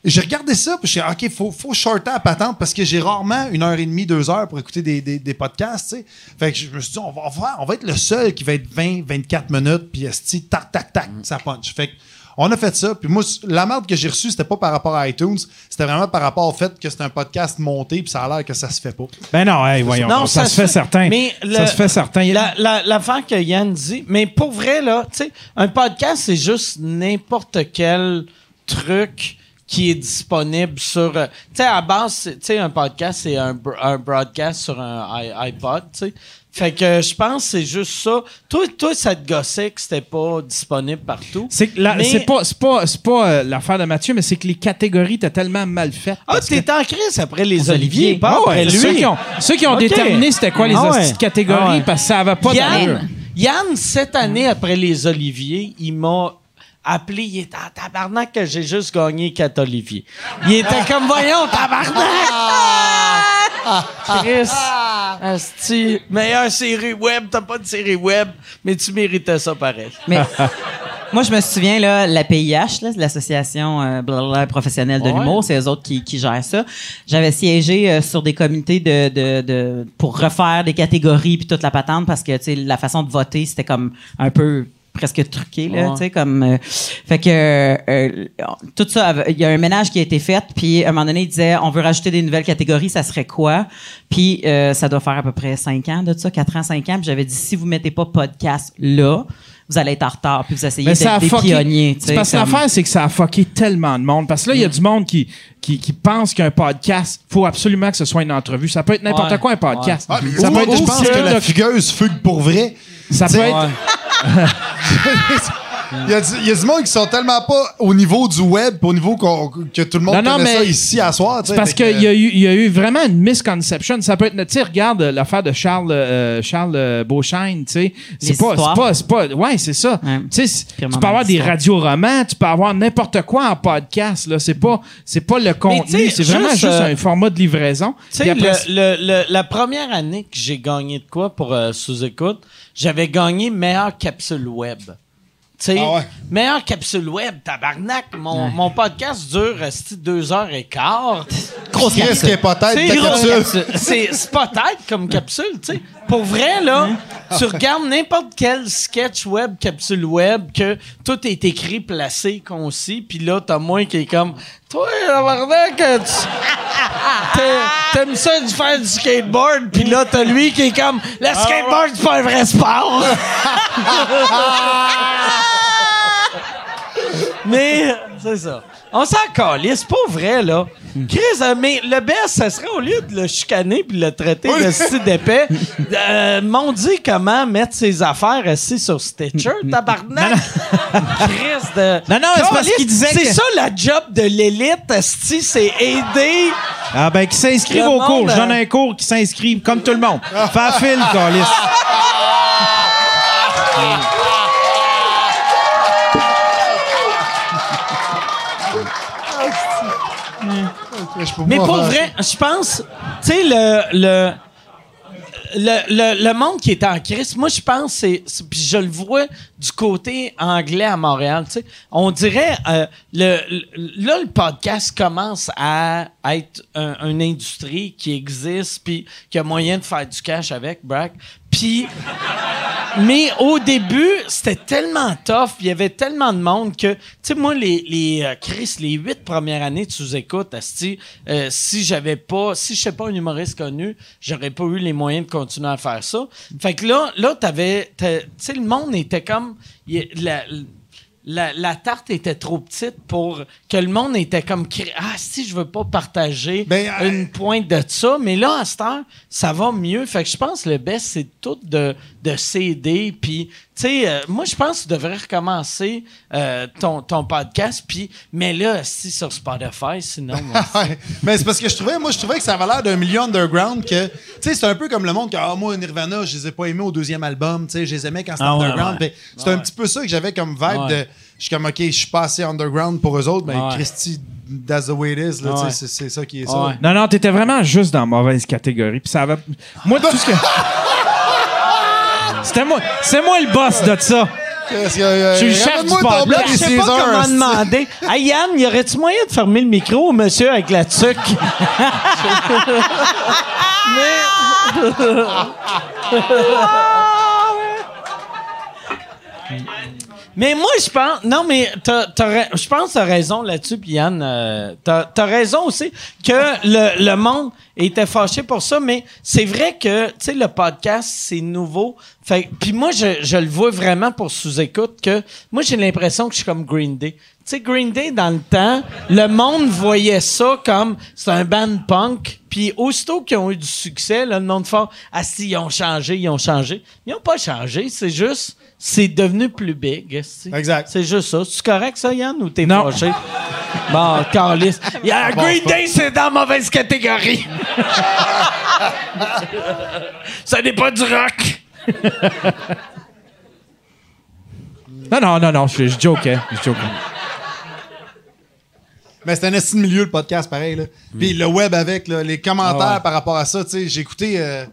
j'ai regardé ça, puis je suis OK, faut, faut shorter la patente parce que j'ai rarement une heure et demie, deux heures pour écouter des, des, des podcasts, tu sais. Fait que je me suis dit, on va, on va être le seul qui va être 20, 24 minutes, puis esti, tac, tac, tac, ça punch. Fait que, on a fait ça, puis moi, la merde que j'ai reçue, c'était pas par rapport à iTunes, c'était vraiment par rapport au fait que c'était un podcast monté, puis ça a l'air que ça se fait pas.
Ben non, hey, voyons.
Non,
ça, se fait certain.
Mais
ça
le-
se fait certain. A-
La, la, l'affaire que Yann dit, mais pour vrai, là, tu sais, un podcast, c'est juste n'importe quel truc qui est disponible sur. euh, tu sais, à base, tu sais, un podcast, c'est un, un broadcast sur un iPod, tu sais. Fait que je pense que c'est juste ça. Toi, toi, ça te gossait que c'était pas disponible partout.
C'est
Mais-
c'est pas, c'est pas, c'est pas euh, l'affaire de Mathieu, mais c'est que les catégories étaient tellement mal faites.
Ah,
que-
t'es en crise après les pas
Ah
après lui.
Ceux qui ont, ceux qui ont
Ok.
déterminé c'était quoi les
Ah ouais.
hosties de catégories
Ah ouais.
parce que ça avait pas d'allure.
Yann, Yann, cette année, après les Oliviers, il m'a appelé. Il était en tabarnak que j'ai juste gagné 4 Oliviers. Il était comme, voyons, tabarnak! Chris, asti, meilleure série web, t'as pas de série web, mais tu méritais ça pareil.
Mais moi, je me souviens, là, la PIH, là, l'association euh, blablabla professionnelle de
Ouais.
l'humour, c'est eux autres qui, qui gèrent ça. J'avais siégé euh, sur des comités de, de, de, pour refaire des catégories puis toute la patente parce que, tu sais, la façon de voter, c'était comme un peu presque truqué là
Ouais.
tu sais comme euh, fait que euh, euh, tout ça il y a un ménage qui a été fait puis à un moment donné il disait on veut rajouter des nouvelles catégories ça serait quoi? Puis euh, ça doit faire à peu près 5 ans de ça 4 ans 5 ans puis j'avais dit si vous mettez pas podcast là vous allez être en retard puis vous essayez d'être des
fucké-
pionniers tu
C'est
sais,
parce que
comme-
l'affaire, c'est que ça a fucké tellement de monde. Parce que là, il y a du monde qui, qui, qui pense qu'un podcast, faut absolument que ce soit une entrevue. Ça peut être n'importe
Ouais.
quoi, un podcast.
Ah, mais
Ça
ou-
peut être
ou je pense que la
doc-
fugueuse fugue pour vrai.
Ça peut être.
Il y, a du, il y a du monde qui sont tellement pas au niveau du web, au niveau qu'on- que tout le monde
Non, non,
connaît ça ici à soir.
C'est parce qu'il y, a eu- il y a eu vraiment une misconception. Ça peut être. Tu sais, regarde euh, l'affaire de Charles, euh, Charles euh, Beauchesne, tu sais. C'est pas, pas, c'est pas. Ouais, c'est ça.
Ouais.
Tu sais, peux avoir des radioromans, tu peux avoir n'importe quoi en podcast, là. C'est pas, c'est pas le contenu, c'est vraiment
juste,
juste
euh,
un format de livraison.
Tu sais, la première année que j'ai gagné de quoi pour euh, sous-écoute, j'avais gagné meilleure capsule web. Tu sais,
Ah ouais.
meilleure capsule web, tabarnak. Mon, mon podcast dure deux heures et quart.
grosse
C'est
capsule.
C'est c'est pas tête comme capsule, tu sais. Pour vrai, là, tu regardes n'importe quel sketch web, capsule web, que tout est écrit, placé, concis, puis là, t'as moi qui est comme, toi, tabarnak, tu... t'a- T'aimes ça de faire du skateboard, puis là, t'as lui qui est comme, le skateboard, c'est pas un vrai sport. Mais, c'est ça. On s'en calisse, c'est pas vrai, là. Chris, euh, mais le best, ça serait au lieu de le chicaner puis le traiter de style d'épais, euh, m'ont dit comment mettre ses affaires assis sur Stitcher, tabarnak? Chris de.
Non, non, c'est parce qu'il disait
C'est
que-
ça la job de l'élite, asti, c'est aider.
Ah ben, qui s'inscrivent
Le
au cours. J'en ai
euh,
un cours qui s'inscrivent, comme tout le monde. Fais la file.
Je peux
Mais pour
faire
vrai, je pense, tu sais, le, le, le, le, monde qui est en crise, moi, je pense, c'est, c'est- puis je le vois du côté anglais à Montréal, tu sais, on dirait, euh, le, le- là, le podcast commence à être un- une industrie qui existe, puis qui a moyen de faire du cash avec, Brack. Mais au début, c'était tellement tough, il y avait tellement de monde que, tu sais, moi, les, les euh, Chris, les huit premières années, tu nous écoutes, asti, euh, si j'avais pas, si je sais pas un humoriste connu, j'aurais pas eu les moyens de continuer à faire ça. Fait que là, là, t'avais, tu sais, le monde était comme, la, la tarte était trop petite pour que le monde était comme ah si je veux pas partager
Ben, euh,
une pointe de ça mais là à cette heure ça va mieux fait que je pense que le best c'est tout de de CD puis tu sais euh, moi je pense que tu devrais recommencer euh, ton, ton podcast puis mais là si sur Spotify sinon.
Mais c'est parce que je trouvais, moi, je trouvais que ça avait l'air d'un milieu underground que, tu sais, c'est un peu comme le monde que, ah, moi, Nirvana, je les ai pas aimés au deuxième album, tu sais, je les aimais quand c'était
Ah ouais,
underground.
ouais.
C'est un petit peu ça que j'avais comme vibe
Ouais.
de, je suis comme, OK, je suis pas assez underground pour eux autres, mais
Ouais.
Christy, that's the way it is, là,
Ouais.
c'est- c'est ça qui est
Ouais.
ça.
Non, non, t'étais vraiment juste dans la mauvaise catégorie. Puis ça avait. Moi, tout ce que. C'était moi, c'est moi le boss de ça.
Qu'est-ce que, euh,
Je suis le chef du
bloc
Là, je sais pas comment demander. Hey Yann, y aurait-tu moyen de fermer le micro au monsieur avec la tuque? mais... mais moi, je pense. Non, mais je pense que t'as raison là-dessus, puis Yann. euh, t'as as raison aussi que le, le monde était fâché pour ça, mais c'est vrai que, tu sais, le podcast, c'est nouveau. Fait puis moi, je, je le vois vraiment pour sous-écoute que moi, j'ai l'impression que je suis comme Green Day. Tu sais, Green Day, dans le temps, le monde voyait ça comme c'est un band punk. Puis aussitôt qu'ils ont eu du succès, là, le monde fait Ah, si, ils ont changé, ils ont changé. Ils n'ont pas changé, c'est juste, c'est devenu plus big.
Exact.
C'est juste ça. C'est correct, ça, Yann, ou t'es
Non.
fâché? Bon, Carlis. Yeah, Green Day, c'est dans la mauvaise catégorie. ça n'est pas du rock.
Non, non, non, non, je, je jokais. Je jokais.
Mais c'est un esti de milieu, le podcast, pareil. Là. Puis le web avec, là, les commentaires
Ah ouais.
par rapport à ça. tu sais, J'ai écouté. euh,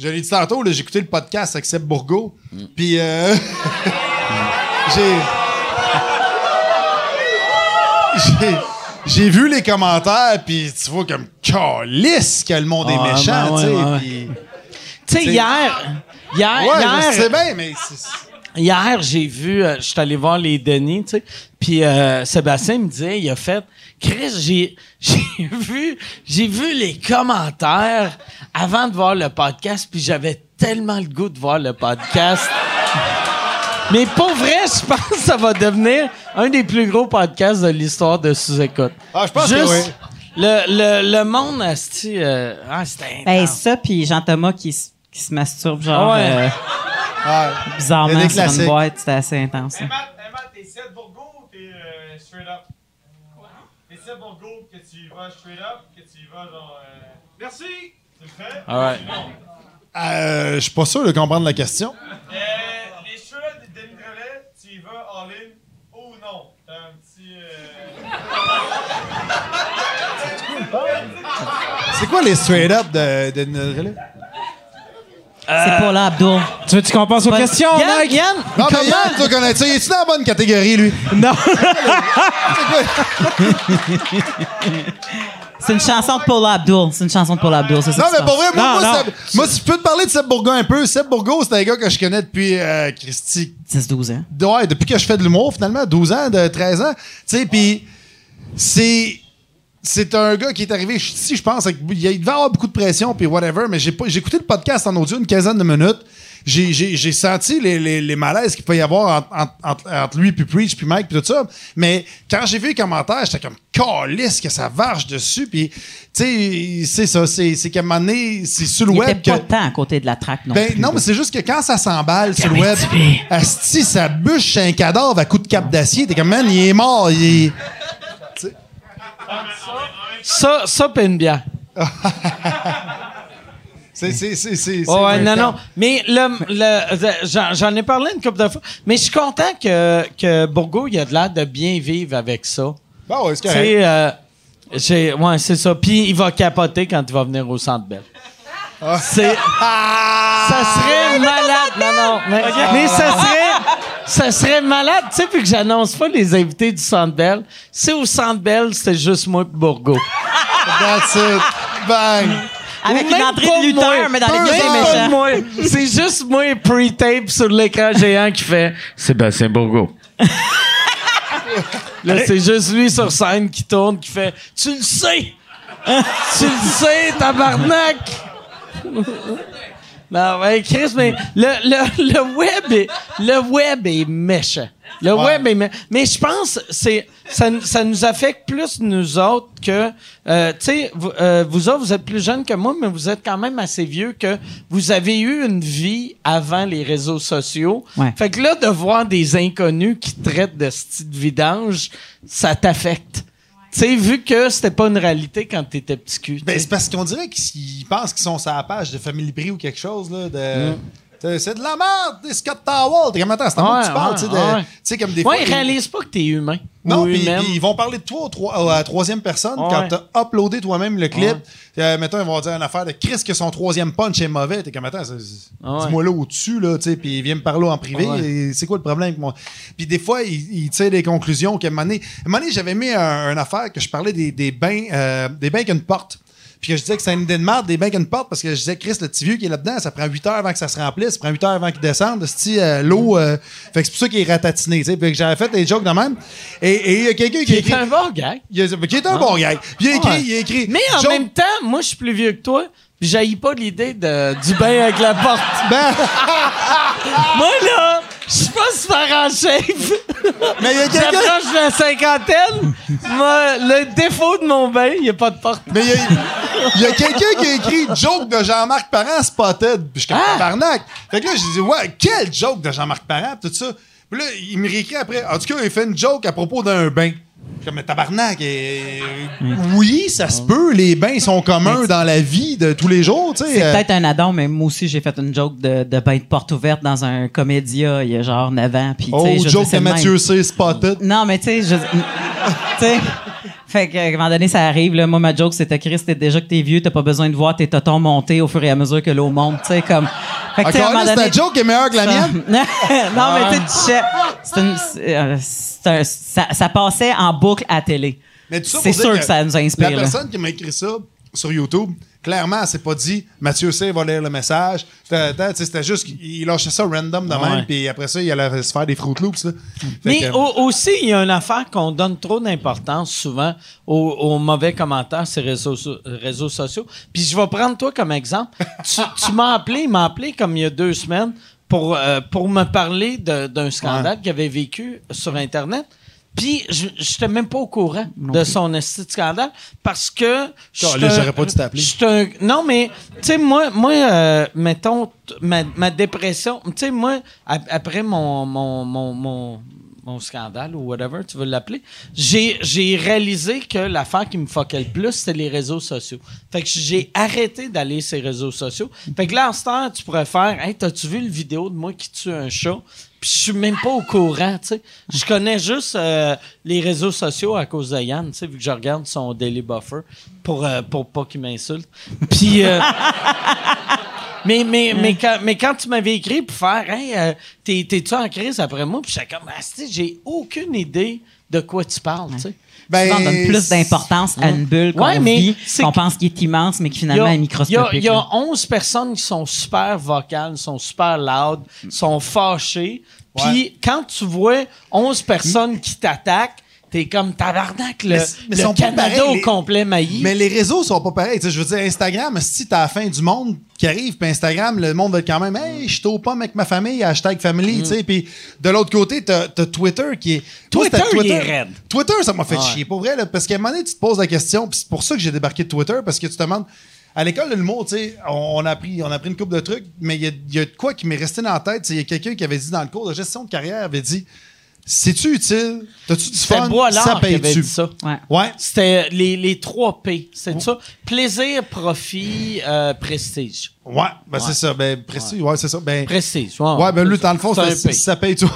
je l'ai dit tantôt, là, j'ai écouté le podcast avec Seb Bourgo. Puis euh, j'ai. j'ai. J'ai vu les commentaires, puis tu vois comme calice que le monde
Ah,
est méchant,
ben ouais,
tu sais.
ouais, ouais.
puis-
Tu sais, hier, hier,
Ouais,
hier,
je sais bien, mais c'est-
Hier, j'ai vu, euh, je suis allé voir les Denis, tu sais, puis euh, Sébastien me disait, il a fait, Chris, j'ai, j'ai vu, j'ai vu les commentaires avant de voir le podcast, puis j'avais tellement le goût de voir le podcast. Mais pour vrai, je pense que ça va devenir un des plus gros podcasts de l'histoire de sous-écoute.
Ah, je pense que
Juste
oui.
Le, le, le monde, asti, euh, ah, c'était
Ben, ça, puis Jean-Thomas qui, s- qui se masturbe, genre,
Ouais.
euh,
Ouais.
bizarrement sur une boîte, c'était assez intense. hein.
Matt, hey, Matt, t'es Seth Bourgo ou t'es euh, straight up? Quoi? T'es Seth Bourgo que tu y vas straight up, que tu y vas genre. Euh... Merci! Tu le fais?
All right.
Euh, je suis pas sûr de comprendre la question.
Euh, les straight up des Denis Drolet, tu y vas all in ou non? T'as un petit. Euh...
C'est quoi les straight-up de, de, de-
C'est pour là, Abdul.
Tu veux-tu qu'on passe aux questions,
Yann,
Mike?
Yann,
Non, mais Yann, tu dois connaître ça. Il est-tu dans la bonne catégorie, lui?
Non.
C'est une chanson de Paula Abdul. C'est une chanson de Paula Abdul, c'est ça
Non, mais pour vrai, moi,
Non,
moi,
non.
Seb- moi, si je peux te parler de Seb Bourgo un peu, Seb Bourgo, c'est un gars que je connais depuis euh, Christy.
passe. 10-12 ans.
Ouais, depuis que je fais de l'humour, finalement, 12 ans, de 13 ans. Tu sais, puis c'est. C'est un gars qui est arrivé ici, je pense. Il devait avoir beaucoup de pression, puis whatever, mais j'ai écouté le podcast en audio une quinzaine de minutes. J'ai- senti les, les, les malaises qu'il peut y avoir entre, entre- entre- entre lui, puis Preach, puis Mike, puis tout ça. Mais quand j'ai vu les commentaires, j'étais comme calisse que ça varge dessus. Puis, tu sais, c'est ça. C'est qu'à un moment donné, c'est sur le
Il
web
était pas
que.
tant à côté de la traque non
Ben,
plus.
non, mais c'est juste que quand ça s'emballe sur le web, Asti, ça bûche un cadavre à coup de cap d'acier. T'es comme, man, il est mort. Il est...
ça, ça peine bien.
C'est, c'est, c'est, c'est, c'est
Ouais, non, non. Mais le, le- j'en, j'en ai parlé une couple de fois. Mais je suis content que, que Bourgo, il a de l'air de bien vivre avec ça.
Bon, correct.
sais, euh, j'ai- ouais, c'est ça. Puis il va capoter quand il va venir au Centre Bell.
Ah.
C'est, ça serait malade. Non, non. Mais, mais ça serait, ça serait malade. Tu sais, puis que j'annonce pas les invités du Centre Bell. Si au Centre Bell, c'était juste moi et Bourgo.
That's it. Bang.
Avec une entrée de lutteur,
moi.
mais dans les méchants.
moi. C'est juste moi pre-tape sur l'écran géant qui fait Sébastien Bourgo. Là, c'est juste lui sur scène qui tourne, qui fait Tu le sais! tu le sais, tabarnak! Non, ouais, Chris, mais le, le, le web est, le web est méchant. Le web est méchant. Mais je pense c'est ça, ça nous affecte plus nous autres que euh, tu sais vous, euh, vous autres vous êtes plus jeunes que moi mais vous êtes quand même assez vieux que vous avez eu une vie avant les réseaux sociaux.
Ouais.
Fait que là de voir des inconnus qui traitent de ce type de vidange, ça t'affecte. Tu sais vu que c'était pas une réalité quand t'étais petit cul.
Ben, c'est parce qu'on dirait qu'ils pensent qu'ils sont sur la page de Family Prix ou quelque chose, là, de... T'sais, C'est de la merde, des Scott Towel. T'es comme, attends, c'est moi que tu
Ouais,
parles,
ouais,
tu sais,
ouais.
comme des fois...
Ouais, ils réalisent pas que t'es humain.
Non, puis ils vont parler de toi au troi- à la troisième personne.
Ouais.
Quand t'as uploadé toi-même le clip,
Ouais.
euh, mettons, ils vont dire une affaire de Chris que son troisième punch est mauvais. T'es comme, attends,
Ouais.
dis-moi là au-dessus, là, tu sais, puis il vient me parler en privé.
Ouais.
C'est quoi le problème avec moi? Puis des fois, il, il tire des conclusions qu'à un moment donné, un moment donné, j'avais mis un, une affaire que je parlais des, des bains, euh, des bains qu'une porte. Puis que je disais que c'est une idée de merde, des bains qu'une porte, parce que je disais, Chris, le petit vieux qui est là-dedans, ça prend 8 heures avant que ça se remplisse, ça prend 8 heures avant qu'il descende. euh, L'eau, euh, fait que c'est pour ça qu'il est ratatiné, tu sais. Puis que j'avais fait des jokes de même. Et il y a quelqu'un qui
Qui est un bon gars.
Qui est un bon gars. Puis il a écrit, il a écrit.
Mais en même temps, moi, je suis plus vieux que toi. J'haïs pas l'idée de, du bain avec la porte.
Ben,
moi, là, je suis pas super en shape.
mais il y a quelqu'un.
J'approche de la cinquantaine. Moi, le défaut de mon bain, il n'y a pas de porte.
Mais il y a, il y a quelqu'un qui a écrit joke de Jean-Marc Parent spotted. Puis je suis comme
Ah!
tabarnak. Fait que là, j'ai dit, ouais, quel joke de Jean-Marc Parent, tout ça. Puis là, il me réécrit après. En tout cas, il fait une joke à propos d'un bain. Comme mais tabarnak, et- oui, ça se peut, les bains sont communs dans la vie de tous les jours.
C'est
euh,
peut-être un addon, mais moi aussi, j'ai fait une joke de, de bain de porte ouverte dans un comédia il y a genre 9 ans. Puis, tu
Oh,
je
joke de
le
Mathieu. C. Spotted.
Non, mais tu sais, je. Fait qu'à un moment donné, ça arrive. Là. Moi, ma joke, c'était Chris, t'es déjà que t'es vieux, t'as pas besoin de voir tes totons monter au fur et à mesure que l'eau monte. Tu sais, comme. Fait que, tu sais, à un
Encore
donné-
ta joke est meilleure que la mienne?
non, mais tu sais, euh, ça, ça passait en boucle à télé.
Mais tout ça pour
C'est sûr que ça nous inspire,
La
là.
personne qui m'a écrit ça sur YouTube, clairement, s'est pas dit Mathieu C va lire le message. C'était juste qu'il lâchait ça random de même, puis après ça, il allait se faire des Fruit Loops. Là.
Mais
que-
aussi, il y a une affaire qu'on donne trop d'importance souvent aux, aux mauvais commentaires sur les réseaux, so- réseaux sociaux. Puis je vais prendre toi comme exemple. tu tu m'as appelé, il m'a appelé comme il y a deux semaines pour, euh, pour me parler d'un scandale qu'il avait vécu sur Internet. Puis je n'étais même pas au courant de son esti de scandale parce que...
j'aurais pas dû t'appeler.
Non, mais, tu sais, moi, moi euh, mettons, ma, ma dépression, tu sais, moi, ap- après mon, mon, mon, mon, mon scandale ou whatever, tu veux l'appeler, j'ai j'ai réalisé que l'affaire qui me fuckait le plus, c'était les réseaux sociaux. Fait que j'ai arrêté d'aller sur les réseaux sociaux. Fait que là, en ce temps, tu pourrais faire Hey, t'as-tu vu le vidéo de moi qui tue un chat? Puis je suis même pas au courant, tu sais. Je connais juste euh, les réseaux sociaux à cause de Yann, tu sais, vu que je regarde son Daily Buffer pour, euh, pour pas qu'il m'insulte. Puis... euh, mais, mais, mais, quand, tu m'avais écrit pour faire Hey, t'es- t'es-tu en crise après moi? Puis j'étais comme, ah, j'ai aucune idée de quoi tu parles, tu sais.
Ben,
Souvent, on donne plus d'importance à une bulle qu'on
Ouais,
vit, qu'on pense qu'il est immense, mais qui
Il y
finalement
a-
est
il y a,
microscopique.
il y a
là.
11 personnes qui sont super vocales, sont super loud, sont fâchées. Puis quand tu vois 11 personnes qui t'attaquent, t'es comme tabarnak, le,
Mais- mais
le
sont pas
Canada au
les-
complet mailli.
Mais les réseaux sont pas pareils. Tu sais, je veux dire, Instagram, si t'as la fin du monde qui arrive, puis Instagram, le monde va être quand même, hey, je suis au pomme avec ma famille, hashtag family, tu sais. Puis de l'autre côté, t'as as Twitter qui est. Moi,
Twitter, il est raide.
Twitter, ça m'a fait
Ouais.
chier. Pour vrai, là, parce qu'à un moment donné, tu te poses la question, puis c'est pour ça que j'ai débarqué de Twitter, parce que tu te demandes. À l'école de l'humour, tu sais, on, a appris, on a appris une couple de trucs, mais il y y a de quoi qui m'est resté dans la tête. c'est Il y a quelqu'un qui avait dit dans le cours de gestion de carrière, avait dit C'est-tu utile? T'as-tu du
C'était
fun?
Boilard
Ça
qui avait dit ça.
Ouais.
Ouais.
C'était les, les 3 P. C'est ça. Plaisir, profit, euh, prestige.
Ouais, ben c'est ça. Ben, prestige, ouais, c'est ça. Ben,
Prestige.
ouais, ben lui, dans le fond,
P.
ça paye tout.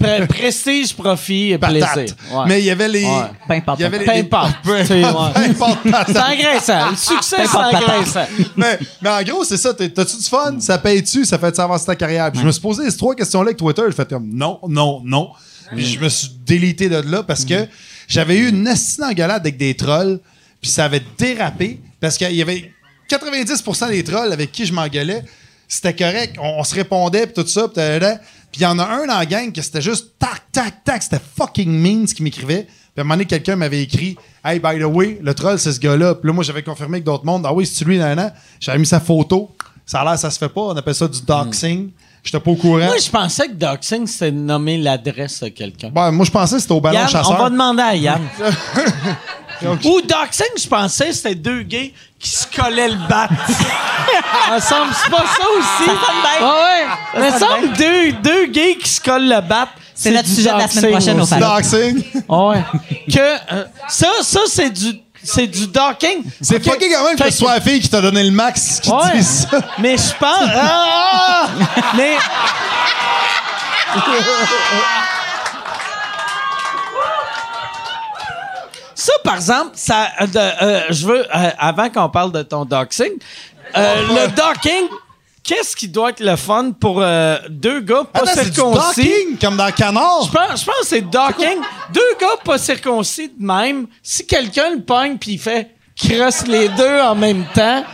Pre- prestige, profit et
Patate.
plaisir. Ouais.
Mais il y avait les.
Ouais.
Peu importe.
Il y avait les.
Peu
les-
importe.
Peu
Tu sais, ouais.
importe. Peu importe,
C'est agressant. Le succès, c'est agressant.
mais, mais en gros, c'est ça. T'as-tu du fun? Ça paye-tu? Ça fait-tu avancer ta carrière? Puis je me suis posé ces trois questions-là avec Twitter. J'ai fait comme non, non, non. Puis je me suis délité de là parce que j'avais eu une assine engueulade avec des trolls. Puis ça avait dérapé parce qu'il y avait 90% des trolls avec qui je m'engueulais. C'était correct. On, on se répondait, puis tout ça. Puis il y en a un dans la gang que c'était juste tac, tac, tac. C'était fucking mean ce qui m'écrivait. Puis à un moment donné, quelqu'un m'avait écrit Hey, by the way, le troll, c'est ce gars-là. Puis là, moi, j'avais confirmé avec d'autres mondes. Ah oui, c'est lui, nan, nan. J'avais mis sa photo. Ça a l'air, ça se fait pas. On appelle ça du doxing. J'étais pas au courant.
Moi, je pensais que doxing, c'était nommer l'adresse de quelqu'un.
Ben, moi, je pensais que c'était au ballon
Yann,
chasseur.
on va demander à Yann. Ou doxing, je pensais que c'était deux gays qui se collaient le bat. Ça me semble, c'est pas ça aussi.
Ça sonne bien.
Ouais, ouais. Ça me
sonne
semble deux, deux gays qui se collent le bat.
C'est notre sujet de la semaine prochaine au.
Doxing.
Ouais. Que, euh, ça, ça c'est du, c'est du docking.
C'est
Ok.
fucké quand même que ce soit la fille qui t'a donné le max qui
Ouais.
dit ça.
Mais je pense. Ah! mais. Ça, par exemple, ça, euh, euh, je veux, euh, avant qu'on parle de ton doxing, le docking, qu'est-ce qui doit être le fun pour deux gars pas
Attends, c'est du
circoncis?
docking, comme dans Canard.
Je pense, je pense que c'est docking. Deux gars pas circoncis de même. Si quelqu'un le pogne puis il fait crosse les deux en même temps,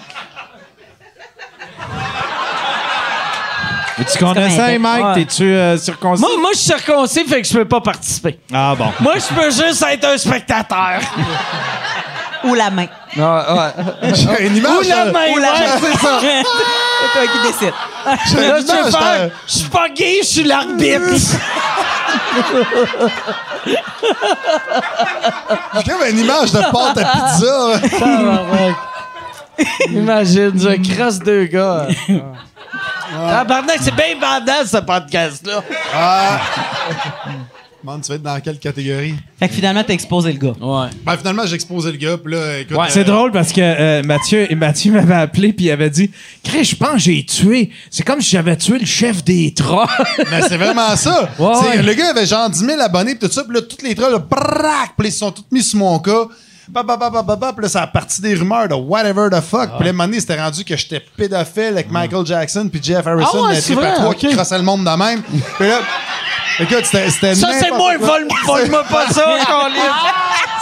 Tu
comme un
essaye,
bec.
Mike?
Ouais.
T'es-tu euh, circoncis?
moi, moi je suis circoncis, fait que je peux pas participer.
Ah bon.
Moi, je peux juste être un spectateur.
Ou la main.
J'ai une image.
Ou la
de-
main,
Ou la
ouais,
main.
c'est ça.
C'est toi qui décides.
j'ai
Là,
une
je vais
image
faire, je suis pas gay, je suis l'arbitre.
J'ai comme une image de pâte à pizza.
Imagine, je crosse deux gars. Tabarnak, c'est bien bandant, ce podcast-là.
Man, tu vas être dans quelle catégorie?
Fait que finalement, t'as exposé le gars.
Ouais.
Ben, finalement, j'ai exposé le gars, puis là, écoute.
Ouais.
euh,
C'est drôle parce que euh, Mathieu, Mathieu m'avait appelé puis il avait dit Chris, je pense que j'ai tué. C'est comme si j'avais tué le chef des trolls.
Mais c'est vraiment ça.
Ouais.
Le gars avait genre 10 000 abonnés, pis tout ça, puis là, toutes les trolls, là, brac, puis ils se sont tous mis sur mon cas. Bah, bah, bah, bah, bah, bah, puis là, ça a parti des rumeurs de whatever the fuck. Puis là, un moment donné, c'était rendu que j'étais pédophile avec Michael Jackson puis Jeff Harrison,
Ah ouais, c'est vrai,
trois qui crossaient le monde de même. Puis là, écoute, c'était c'était
Ça, c'est
n'importe
moi, vole-moi pas ça, Colin.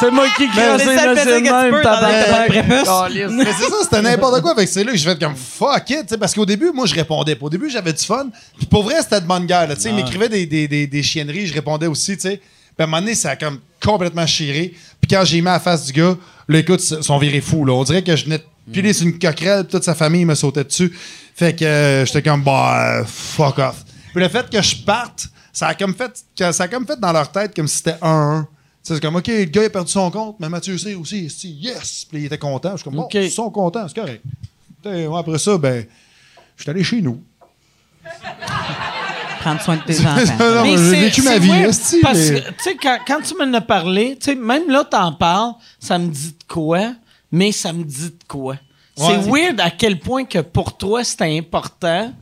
C'est moi qui
ça le pas de prépuce.
Mais c'est ça, c'était n'importe quoi. Fait que c'est là que je vais être comme fuck it, tu sais, parce qu'au début, moi, je répondais pas. Au début, j'avais du fun. Puis pour vrai, c'était de bonne guerre. Tu sais, il m'écrivait des, des, des, des chienneries, je répondais aussi, tu sais. Puis à un moment donné, ça a comme complètement chiré. Puis quand j'ai mis à la face du gars, là, écoute, ils sont virés fous, là. On dirait que je venais de piler sur une coquerelle, toute sa famille me sautait dessus. Fait que euh, j'étais comme, bah, fuck off. Puis le fait que je parte, ça a comme fait, ça a comme fait dans leur tête comme si c'était 1-1. Tu sais, C'est comme, OK, le gars a perdu son compte, mais Mathieu sait aussi, yes! Puis il était content. Je suis comme, bon,
OK.
ils sont contents, c'est correct. Après ça, ben, je suis allé chez nous.
Prendre soin de tes enfants.
Mais
j'ai
c'est-
vécu ma vie,
weird,
esti,
Parce
mais-
que, tu sais, quand, quand tu m'en as parlé, tu sais, même là, t'en parles, ça me dit de quoi, mais ça me dit de quoi.
Ouais.
c'est weird à quel point que pour toi, c'était important,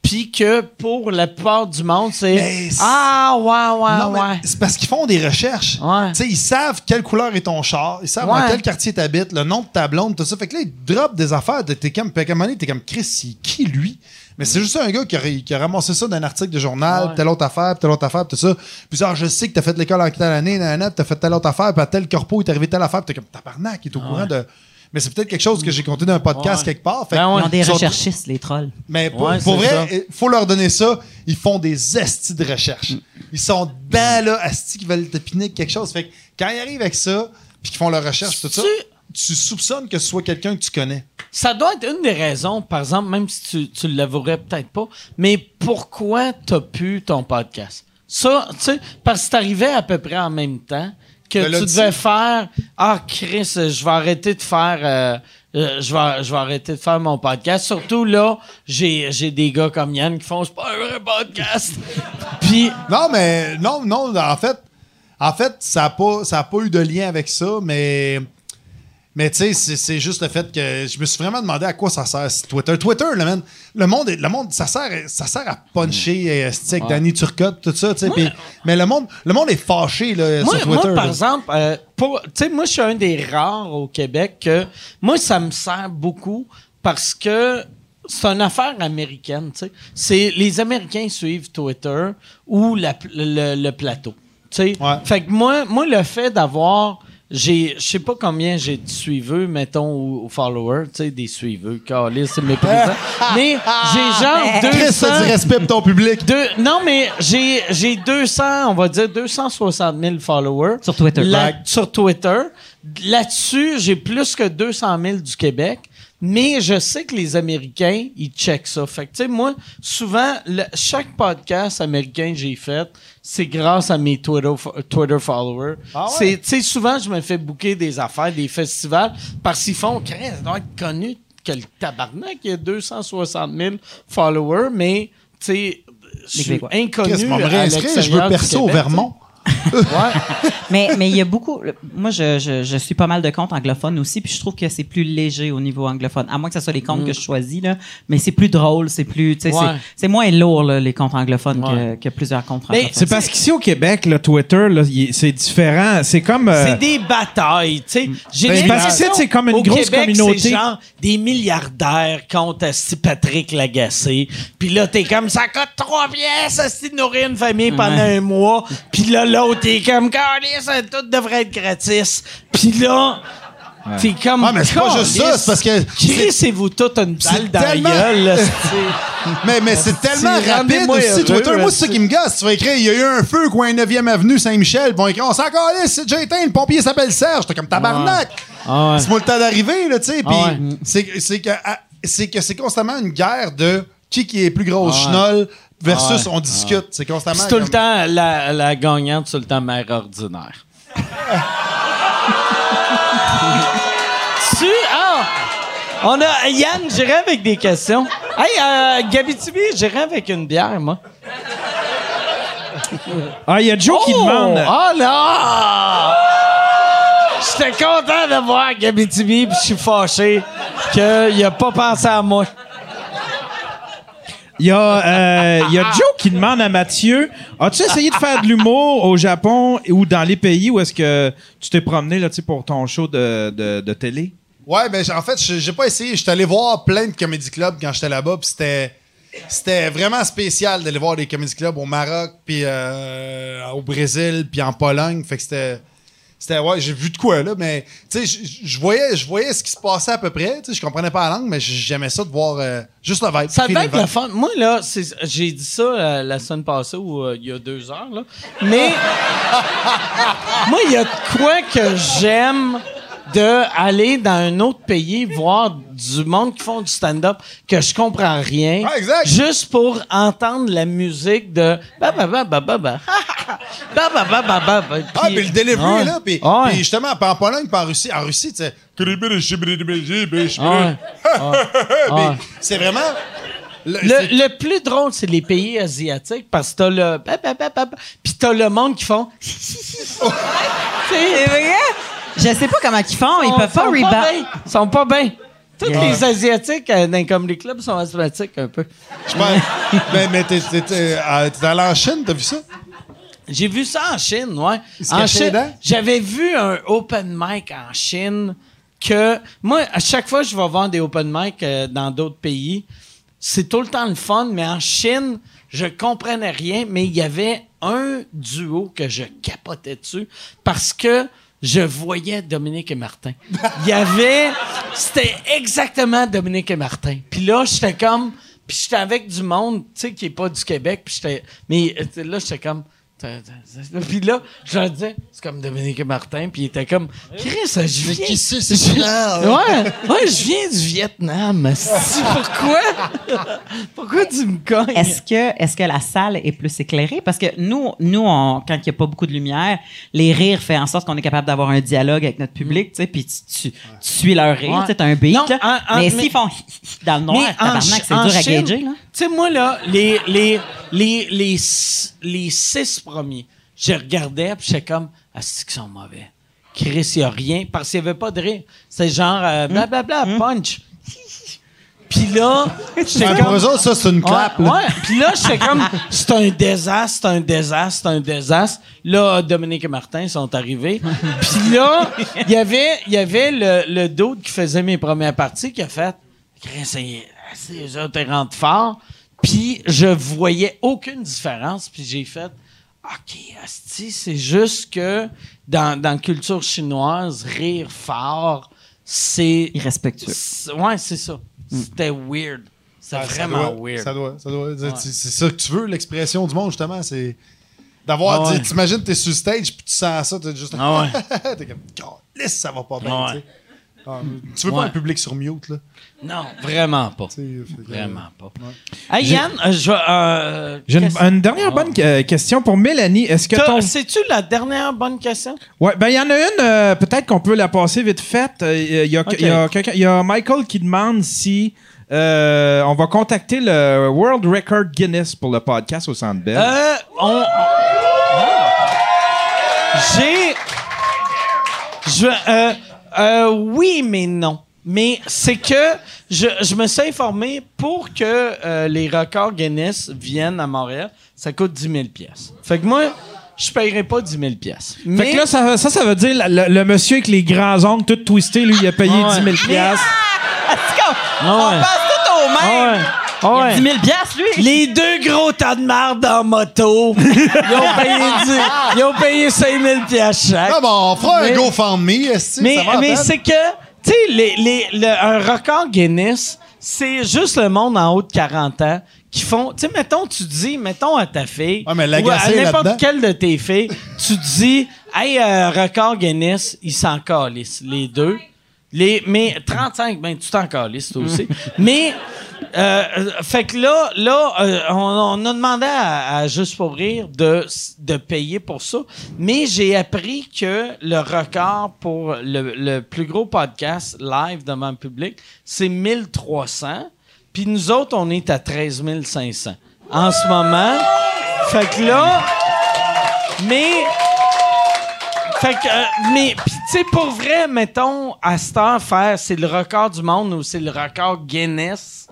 puis que pour la plupart du monde, c'est Ah, ouais, ouais,
non, mais
ouais.
c'est parce qu'ils font des recherches.
Ouais.
Tu sais, ils savent quelle couleur est ton char, ils savent
Ouais.
dans quel quartier t'habites, le nom de ta blonde, tout ça. Fait que là, ils drop des affaires, de- t'es comme, puis à un moment donné, t'es comme, Chris, c'est qui lui? Mais c'est juste un gars qui a, qui a ramassé ça d'un article de journal,
Ouais.
telle autre affaire, telle autre affaire, tout ça. Puis ça, ah, je sais que t'as fait l'école en telle année, nanana, t'as fait telle autre affaire, puis à tel corpo, il t'est arrivé telle affaire, puis t'es comme, tabarnak, il est au courant de. Mais c'est peut-être quelque chose que j'ai compté dans un podcast
Ouais.
quelque part. Fait
Ben.
Ils ont des recherchistes, les trolls.
mais pour,
Ouais,
pour
c'est
vrai, il faut leur donner ça. Ils font des estis de recherche. Ils sont dedans, là, astis qui veulent te piner quelque chose. Fait que quand ils arrivent avec ça, puis qu'ils font leur recherche, tout ça,
Tu-
soupçonnes que ce soit quelqu'un que tu connais.
Ça doit être une des raisons, par exemple, même si tu, tu l'avouerais peut-être pas, mais pourquoi t'as pu ton podcast? Ça, tu sais, parce que t'arrivais à peu près en même temps que tu devais faire Ah, Chris, je vais arrêter de faire. euh, euh, je, vais, je vais arrêter de faire mon podcast. Surtout là, j'ai j'ai des gars comme Yann qui font c'est pas un vrai podcast. Puis,
Non, mais non, non, en fait, en fait, ça n'a pas, ça a pas eu de lien avec ça, mais. Mais tu sais, c'est- c'est juste le fait que je me suis vraiment demandé à quoi ça sert Twitter. Twitter, le, man, le monde, est- le monde, ça sert, ça sert à puncher euh, tu sais, avec Danny Turcotte, tout ça, tu sais. puis- Mais le monde, le monde est fâché là,
moi,
sur
moi,
Twitter.
par
là.
exemple, euh, pour- tu sais, moi, je suis un des rares au Québec que moi, ça me sert beaucoup parce que c'est une affaire américaine. tu sais. C'est les Américains suivent Twitter ou la le, le plateau. tu sais.
Ouais.
Fait que moi, moi, le fait d'avoir j'ai, je sais pas combien j'ai de suiveux, mettons, ou, ou followers, tu sais, des suiveux, calé, c'est méprisant. mais j'ai genre
Chris,
200...
t'as du respect pour ton public.
Deux- non, mais j'ai, j'ai 200, on va dire 260 000 followers.
Sur Twitter.
Là-
Right.
sur Twitter. Là-dessus, j'ai plus que 200 000 du Québec. Mais je sais que les Américains, ils checkent ça. Fait que, tu sais, moi, souvent, le- chaque podcast américain que j'ai fait, c'est grâce à mes Twitter, Twitter followers.
Ah ouais?
C'est, tu sais, souvent, je me fais booker des affaires, des festivals, parce qu'ils font, ça doit être connu que le tabarnak, il y a 260 000 followers, mais, tu sais, je suis inconnu. À
je veux percer au
Québec,
Mais mais il y a beaucoup. Moi, je, je, je suis pas mal de comptes anglophones aussi, puis je trouve que c'est plus léger au niveau anglophone. À moins que ce soit les comptes que je choisis, là. Mais c'est plus drôle, c'est plus.
Ouais.
c'est- C'est moins lourd, là, les comptes anglophones,
Ouais.
que, que plusieurs comptes
Mais
francophones.
C'est parce qu'ici au Québec, le Twitter, c'est différent. C'est comme. euh,
C'est des batailles, tu sais. J'ai
Ben, parce
l'impression,
que c'est comme une
au
grosse
Québec,
communauté.
C'est genre des milliardaires contre asti Patrick Lagacé. Puis là, t'es comme, ça coûte trois pièces, asti de nourrir une famille pendant un mois. Puis là, l'autre, t'es comme, Carlis, ça tout devrait être gratis. Puis là, t'es comme,
Ah, mais c'est pas juste ça, c'est parce que-
Crissez-vous toute une balle dans la
tellement-
gueule, là, c'est-
Mais, mais c'est tellement rapide aussi.
heureux,
Twitter, moi, c'est ça qui me gosse. Tu vas écrire, il y a eu un feu, coin 9e avenue Saint-Michel. Ils vont écrire, on s'en calisse, c'est déjà éteint, le pompier s'appelle Serge. T'es comme tabarnak.
Ah ouais.
C'est moi le temps d'arriver, là, tu sais. Puis
Ah ouais.
c'est c'est que ah, c'est que c'est constamment une guerre de qui qui est plus grosse
Ah ouais.
schnoll versus
Ah ouais.
on discute. C'est constamment.
C'est tout le
comme-
temps, la, la gagnante, c'est tout le temps mère ordinaire. tu. Ah! On a. Yann, j'irai avec des questions. Hey, euh, Gabitibi, j'irai avec une bière, moi.
Ah, il y a Joe qui demande.
Oh non! J'étais content de voir Gabitibi, puis je suis fâché qu'il a pas pensé à moi.
Il y, a, euh, il y a Joe qui demande à Mathieu As-tu essayé de faire de l'humour au Japon ou dans les pays où est-ce que tu t'es promené là, pour ton show de, de, télé?
Ouais, ben en fait, j'ai pas essayé. J'étais allé voir plein de comédie clubs quand j'étais là-bas, puis c'était c'était vraiment spécial d'aller voir des comédie clubs au Maroc, puis euh, au Brésil, puis en Pologne. Fait que c'était c'était ouais, j'ai vu de quoi là, mais tu sais, je- voyais je voyais ce qui se passait à peu près. Tu sais, je comprenais pas la langue, mais j'aimais ça de voir euh, juste le vibe.
Ça devait être le fun. Moi, là, c'est- j'ai dit ça euh, la semaine passée ou euh, il y a deux heures, là. Mais moi, il y a de quoi que j'aime d'aller dans un autre pays voir du monde qui font du stand-up que je comprends rien.
Ah, exact.
Juste pour entendre la musique de ba ba ba
ah, mais le delivery là, puis
ouais.
justement en Pologne, puis en Russie, en Russie, tu sais c'est vraiment le,
plus drôle, c'est les pays asiatiques parce que t'as le. Puis t'as le monde qui font.
c'est vrai? Je sais pas comment ils font. Ils peuvent pas
sont
rebound.
Ils sont pas bien. Tous les Asiatiques euh, dans les comedy clubs sont asthmatiques un peu.
je pense- mais mais t'es t'es- t'es euh, t'es allé en Chine, t'as vu ça?
J'ai vu ça en Chine, ouais. En Chine, j'avais vu un open mic en Chine que moi, à chaque fois que je vais voir des open mic euh, dans d'autres pays, c'est tout le temps le fun, mais en Chine, je comprenais rien, mais il y avait un duo que je capotais dessus parce que je voyais Dominique et Martin. Il y avait, c'était exactement Dominique et Martin. Puis là, j'étais comme, puis j'étais avec du monde, tu sais, qui est pas du Québec, puis j'étais, mais euh, là, j'étais comme, puis là, je leur disais, c'est comme Dominique Martin, puis il était comme, Chris, je viens.
qui c'est, c'est?
Ouais, ouais, je viens du Vietnam. Pourquoi? Pourquoi tu me cognes?
Est-ce que, est-ce que la salle est plus éclairée? Parce que nous, nous on- quand il n'y a pas beaucoup de lumière, les rires font en sorte qu'on est capable d'avoir un dialogue avec notre public, tu sais, puis tu, tu, tu suis leur rire,
Ouais.
tu sais, t'as un beat,
Non,
là.
en- en-
mais
mais-
s'ils font dans le noir, tabarnak, c'est dur à gager, là.
Tu sais, moi, là, les, les, les, les, les six premiers, je regardais, puis j'étais comme, ah, c'est qu'ils sont mauvais. Chris, il n'y a rien, parce qu'il n'y avait pas de rire. C'est genre, euh, blablabla, punch. Puis là, j'étais
Ouais,
comme...
pour eux autres, ça, c'est une clap.
Ouais,
là.
ouais. Puis là, j'étais comme, c'est un désastre, c'est un désastre, c'est un désastre. Là, Dominique et Martin sont arrivés. Puis là, il y avait, il y avait le, le dude qui faisait mes premières parties qui a fait, Chris, c'est, c'est ça, t'es rentré fort. Puis je voyais aucune différence. Puis j'ai fait, OK, asti, c'est juste que dans, dans la culture chinoise, rire fort, c'est...
Irrespectueux.
c'est- Ouais, c'est ça. C'était weird. C'était
Ah, ça
vraiment
doit-
weird.
Ça doit, ça doit. C'est c'est ça que tu veux, l'expression du monde, justement. C'est d'avoir.
Ouais.
tu- T'imagines, t'es sur stage, puis tu sens ça, t'es juste.
Ah
t'es comme, Calisse, ça va pas bien,
Ouais.
tu sais. Ah, tu veux
Ouais.
pas un public sur mute, là?
Non, vraiment pas. Vraiment pas. Hey, Yann, euh, je vais. euh,
J'ai une,
qu'est-ce-
une dernière bonne euh, question pour Mélanie. Est-ce que ton...
C'est-tu la dernière bonne question?
Ouais, ben il y en a une, euh, peut-être qu'on peut la passer vite fait. Euh, Il y, a,
Ok.
il y a y Michael qui demande si euh, on va contacter le World Record Guinness pour le podcast au Centre Bell.
Euh, on. J'ai. Je. Euh, oui, mais non. Mais c'est que je, je me suis informé pour que euh, les records Guinness viennent à Montréal, ça coûte 10 000 pièces. Fait que moi, je paierai pas 10 000 pièces.
Fait que là, ça, ça, ça veut dire le, le monsieur avec les grands ongles tout twistés, lui, il a payé
Ouais.
10 000 piastres.
On
ouais.
passe tout au même.
Ah ouais.
10 000 piastres, lui.
Les deux gros tas de marde en moto, ils ont payé, 10 ils ont payé 5 000 pièces chaque.
Ah, bon, on fera
Mais-
un GoFundMe, est-ce que
Mais,
ça va
mais c'est que, tu sais, les, les, le- un record Guinness, c'est juste le monde en haut de 40 ans qui font. Tu sais, mettons, tu dis, mettons à ta fille,
Ouais, mais
ou à n'importe quelle de tes filles, tu dis, hey, euh, record Guinness, ils s'en calissent, les deux. Les, mais 35, ben, tu t'en calisses, toi aussi. mais, euh, euh, fait que là, là euh, on, a demandé à, Juste pour rire de, de payer pour ça. Mais j'ai appris que le record pour le, le plus gros podcast live devant le public, c'est 1300. Puis nous autres, on est à 13 500 en ce moment. Fait que là, mais fait que, mais, tu sais, pour vrai, mettons, à cette heure, faire, c'est le record du monde ou c'est le record Guinness?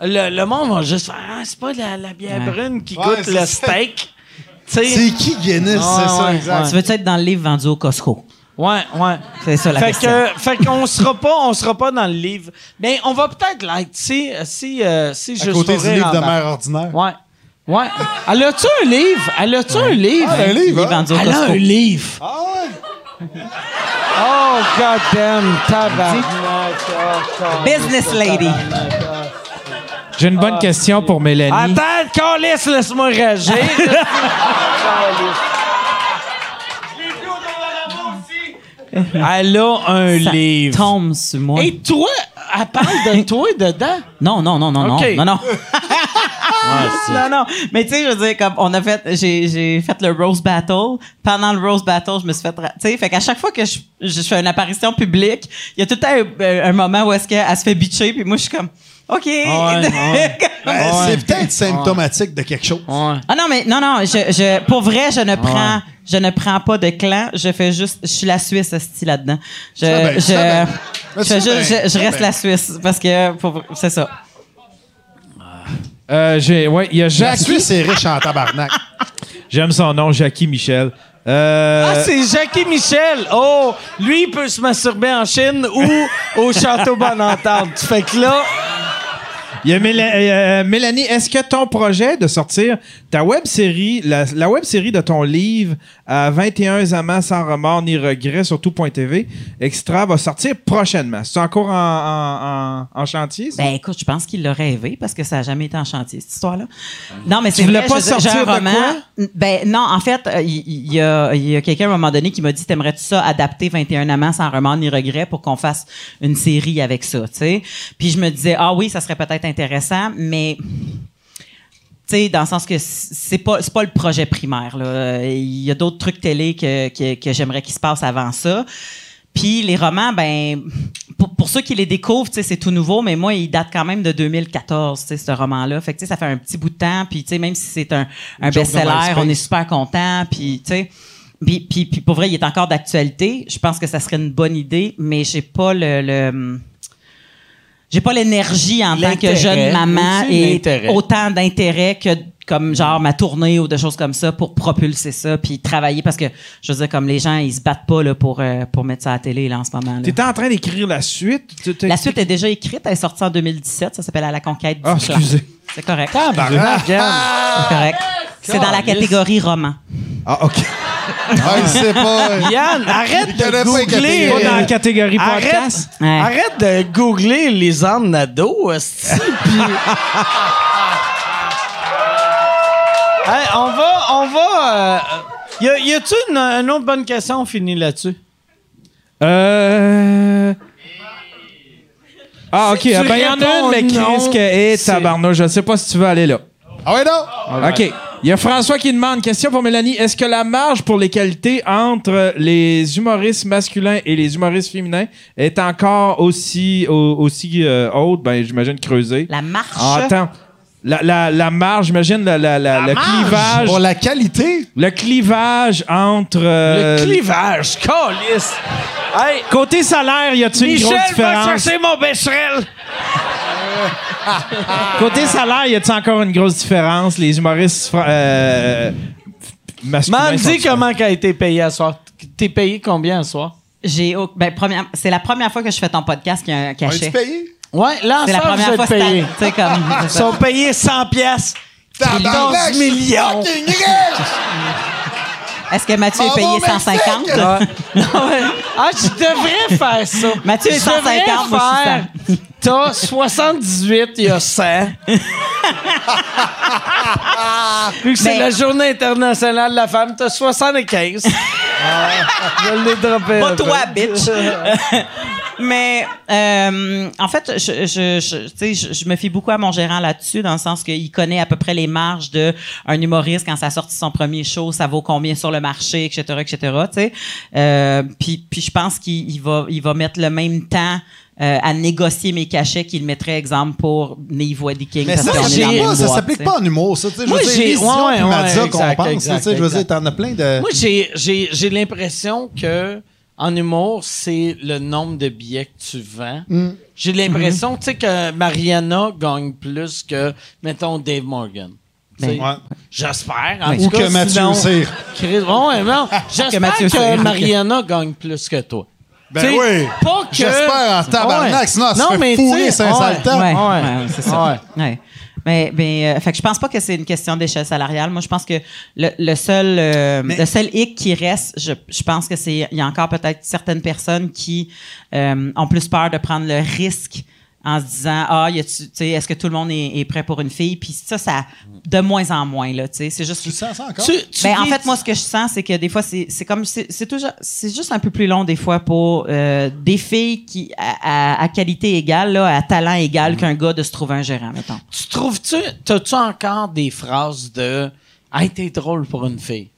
Le, le monde va juste faire, ah, c'est pas la, la bière
Ouais.
brune qui
Ouais,
goûte
c'est
le
ça.
steak. Tu sais,
C'est qui Guinness, c'est ça,
ouais,
exact.
ouais.
Tu veux être dans le livre vendu au Costco?
ouais, ouais.
C'est ça la
Fait
question.
que, fait qu'on sera pas, on sera pas dans le livre. Mais on va peut-être l'être, si, si, euh, si
À
Juste
côté du livre de mère ordinaire.
Ouais. Ouais. Elle a-tu un livre? Elle a-tu un livre?
Ah, un livre, hein?
vendu au
Elle a
Costco.
un livre.
Ah ouais?
Oh, goddamn, tabarnak. Oh,
Business lady.
J'ai une bonne question pour Mélanie.
Attends, Calice, laisse-moi rager. Elle a un
Ça
livre.
tombe sur moi.
Et toi, elle parle de toi dedans?
Non, non, non, non,
Ok.
non, non, non. non, non. Mais tu sais, je veux dire, comme on a fait, j'ai, j'ai fait le Rose Battle. Pendant le Rose Battle, je me suis fait, ra- tu sais, fait qu'à chaque fois que je, je fais une apparition publique, il y a tout le temps un, un moment où est-ce qu'elle se fait bitcher, puis moi, je suis comme, OK.
ouais, ouais.
Ben, C'est peut-être symptomatique de quelque chose.
Ouais.
Ah non, mais non, non, je, je, pour vrai, je ne prends, je ne prends pas de clan. Je fais juste, je suis la Suisse, hostie, là-dedans. Je,
ben,
je,
ben.
je, fais
Ça,
juste-
ben,
je, reste la Suisse parce que, pour- c'est ça.
Euh, j'ai, ouais, il y a
La
Jackie.
Suisse est riche en tabarnak.
J'aime son nom, Jackie Michel. Euh,
Ah, c'est Jackie Michel. Oh, lui, il peut se masturber en Chine ou au Château Bonne-Entente. Fait que là,
Il y a Méla- euh, Mélanie, est-ce que ton projet de sortir ta web série, la, la web série de ton livre à 21 amants sans remords ni regrets sur tout.tv, Extra, va sortir prochainement? C'est encore en, en, en- en chantier? ça?
Ben écoute, je pense qu'il l'a rêvé parce que ça n'a jamais été en chantier, cette histoire-là. Non, mais c'est
voulais
vrai,
pas
je
sortir
un
de
roman.
quoi?
Ben non, en fait, euh, il y, a, il y a quelqu'un à un moment donné qui m'a dit T'aimerais-tu ça adapter 21 amants sans remords ni regrets pour qu'on fasse une série avec ça, tu sais? Puis je me disais Ah oui, ça serait peut-être intéressant, mais. Sais, dans le sens que c'est pas c'est pas le projet primaire. là. Il y a d'autres trucs télé que, que, que j'aimerais qu'il se passe avant ça. Puis les romans, ben pour, pour ceux qui les découvrent, c'est tout nouveau, mais moi, il date quand même de 2014, tu sais, ce roman-là. Fait que tu sais, ça fait un petit bout de temps. Puis même si c'est un, best-seller, on est super content. Puis tu sais. Puis, puis, puis pour vrai, il est encore d'actualité. Je pense que ça serait une bonne idée, mais j'ai pas le, le- j'ai pas l'énergie en tant que jeune maman et autant d'intérêt que comme genre ma tournée ou des choses comme ça pour propulser ça puis travailler parce que je veux dire comme les gens ils se battent pas là pour euh, pour mettre ça à la télé là en ce moment là.
T'étais en train d'écrire la suite? Tu- tu-
La suite est déjà écrite, elle est sortie en 2017, ça s'appelle À la conquête du
Ah, excusez.
C'est correct.
tabarnak,
C'est correct. C'est dans la catégorie roman.
Ah, OK.
Ah, il sait pas.
Yann, arrête de googler.
Pas dans la catégorie
Arrête,
podcast.
Ouais.
arrête de googler les armes d'ado, esti, puis- Hey, on va, on va. euh, y a- y a-tu une, une autre bonne question? On finit là-dessus.
Euh... Ah, OK.
Si
Ah, ben, il y en a une, mais Chris, que, hé, tabarnouche, je sais pas si tu veux aller là.
Ah ouais, non?
OK. Il y a François qui demande, question pour Mélanie, est-ce que la marge pour les qualités entre les humoristes masculins et les humoristes féminins est encore aussi, au- aussi euh, haute? Ben, j'imagine creusée.
La marche.
Ah, attends. La, la, la marge, j'imagine, la, la, la- le clivage.
Pour la qualité?
Le clivage entre. euh,
Le clivage, calice. Hey,
Côté salaire, y a-tu une
Michel,
grosse
va
différence?
chercher mon becherel.
Côté salaire, y a-tu encore une grosse différence? Les humoristes fra- euh, masculins.
M'en
sont-
dis comment qu'elle a été payée à soir? T'es payé combien à soir?
J'ai au- ben, première- c'est la première fois que je fais ton podcast qu'il y a un
On est
cachet.
payé?
Ouais,
C'est la première
vous
fois
payé.
tu sais comme
Ils sont payés 100 pièces.
Tabarnak,
11 millions.
Est-ce que Mathieu est payé
va au
150
Mexique!
Ah, je devrais faire ça.
Mathieu est
Je devrais
150, moi, je
T'as 78, il y a 100. Vu que c'est la journée internationale de la femme, t'as 75. je l'ai droppé.
Pas toi, bitch. Mais euh, en fait, je, je, je, tu sais, je, je me fie beaucoup à mon gérant là-dessus, dans le sens qu'il connaît à peu près les marges d'un humoriste quand ça a sorti son premier show, ça vaut combien sur le marché, etc., etc. Tu sais, euh, puis, puis je pense qu'il il va, il va mettre le même temps. euh, à négocier mes cachets qu'il mettrait exemple pour Niveau Eddie King
Mais
parce
ça, pas, ça s'applique pas en humour, ça. tu sais, Je
Moi, j'ai- ouais, ouais,
qu'on pense,
exact,
tu sais, je veux
exact.
dire, t'en as plein de...
Moi, j'ai, j'ai, j'ai l'impression que en humour, c'est le nombre de billets que tu vends. J'ai l'impression, tu sais, que Mariana gagne plus que, mettons, Dave Morgan.
Ouais.
J'espère. en
Ou
cas,
que Mathieu
sinon-. Chris- non. J'espère que. Mariana gagne plus que toi.
Ben oui.
Pas que.
J'espère en tabarnak,
Ouais.
sinon elle se
Non,
fait
mais
fourrer
tu sais,
sur un sale
ouais.
temps.
Ouais,
Ouais.
ouais, c'est ça.
Ouais.
Mais, mais euh, fait que je pense pas que c'est une question d'échelle salariale. Moi, je pense que le, le seul euh,
Mais-
le seul hic qui reste, je, je pense que c'est il y a encore peut-être certaines personnes qui euh, ont plus peur de prendre le risque en se disant ah y tu est-ce que tout le monde est, est prêt pour une fille puis ça ça de moins en moins là tu sais c'est juste
Tu sens ça encore?
Tu, tu
ben, en fait, moi, ce que je sens, c'est que des fois, c'est c'est comme. C'est toujours. C'est juste un peu plus long, des fois, pour euh, des filles qui, à, à- à qualité égale, là, à talent égal qu'un gars de se trouver un gérant, mettons.
Tu trouves-tu, t'as-tu encore des phrases de Hey, t'es drôle pour une fille?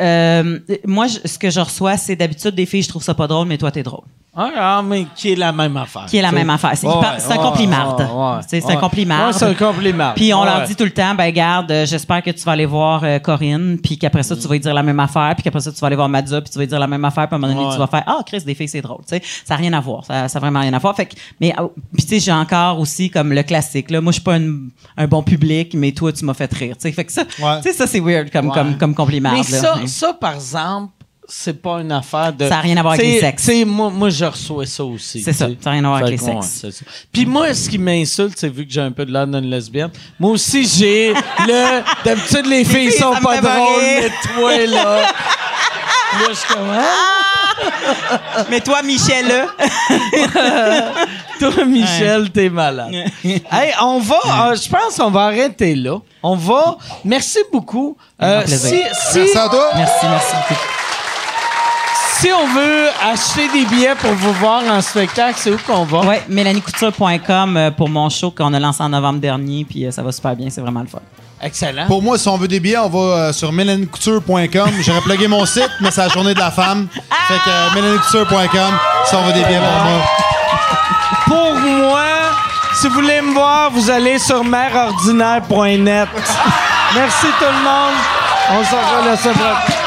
Euh, moi, je- ce que je reçois, c'est d'habitude des filles, je trouve ça pas drôle, mais toi, t'es drôle.
Ah, ah, mais qui est la même affaire?
Qui est la même affaire. C'est
Ouais,
hyper- c'est un compliment.
ouais,
c'est un compliment.
Ouais, c'est un compliment.
Puis on
Ouais.
leur dit tout le temps, ben garde, euh, j'espère que tu vas aller voir euh, Corinne, puis qu'après ça tu vas lui dire la même affaire, puis qu'après ça tu vas aller voir Madza, puis tu vas lui dire la même affaire, puis à un moment donné
Ouais.
tu vas faire ah Chris des filles c'est drôle, tu sais, ça n'a rien à voir, ça, ça a vraiment rien à voir. Fait que, mais euh, puis tu sais j'ai encore aussi comme le classique là, moi je suis pas un, un bon public, mais toi tu m'as fait rire, tu sais, fait que ça,
Ouais.
tu sais ça c'est weird comme
Ouais.
comme comme compliment.
Mais
là.
ça, ça, par exemple, c'est pas une affaire de.
Ça a rien à voir avec les sexes.
moi, moi, je reçois ça aussi.
C'est ça, ça a rien à voir avec les
ouais,
sexes.
c'est ça. Puis moi, ce qui m'insulte, c'est vu que j'ai un peu de l'air d'une lesbienne. Moi aussi, j'ai le. D'habitude, les filles
filles,
sont pas drôles, mais toi, là. là, je suis comme. Ah,
mais toi Michel là,
Toi, Michel, t'es malade. hey, on va. euh, je pense qu'on va arrêter là. On va. Merci beaucoup. Euh, si, si,
Merci à toi.
merci merci beaucoup.
Si on veut acheter des billets pour vous voir en spectacle, c'est où qu'on va?
Ouais, mélaniecouture.com euh, pour mon show qu'on a lancé en novembre dernier, puis euh, ça va super bien, c'est vraiment le fun.
Excellent.
Pour moi, si on veut des billets, on va euh, sur mélaniecouture.com. J'aurais plugué mon site, mais c'est la journée de la femme. Fait que mélaniecouture.com, si on veut des billets pour moi.
Pour moi, si vous voulez me voir, vous allez sur mèreordinaire.net. Merci tout le monde. On se revoit la semaine prochaine.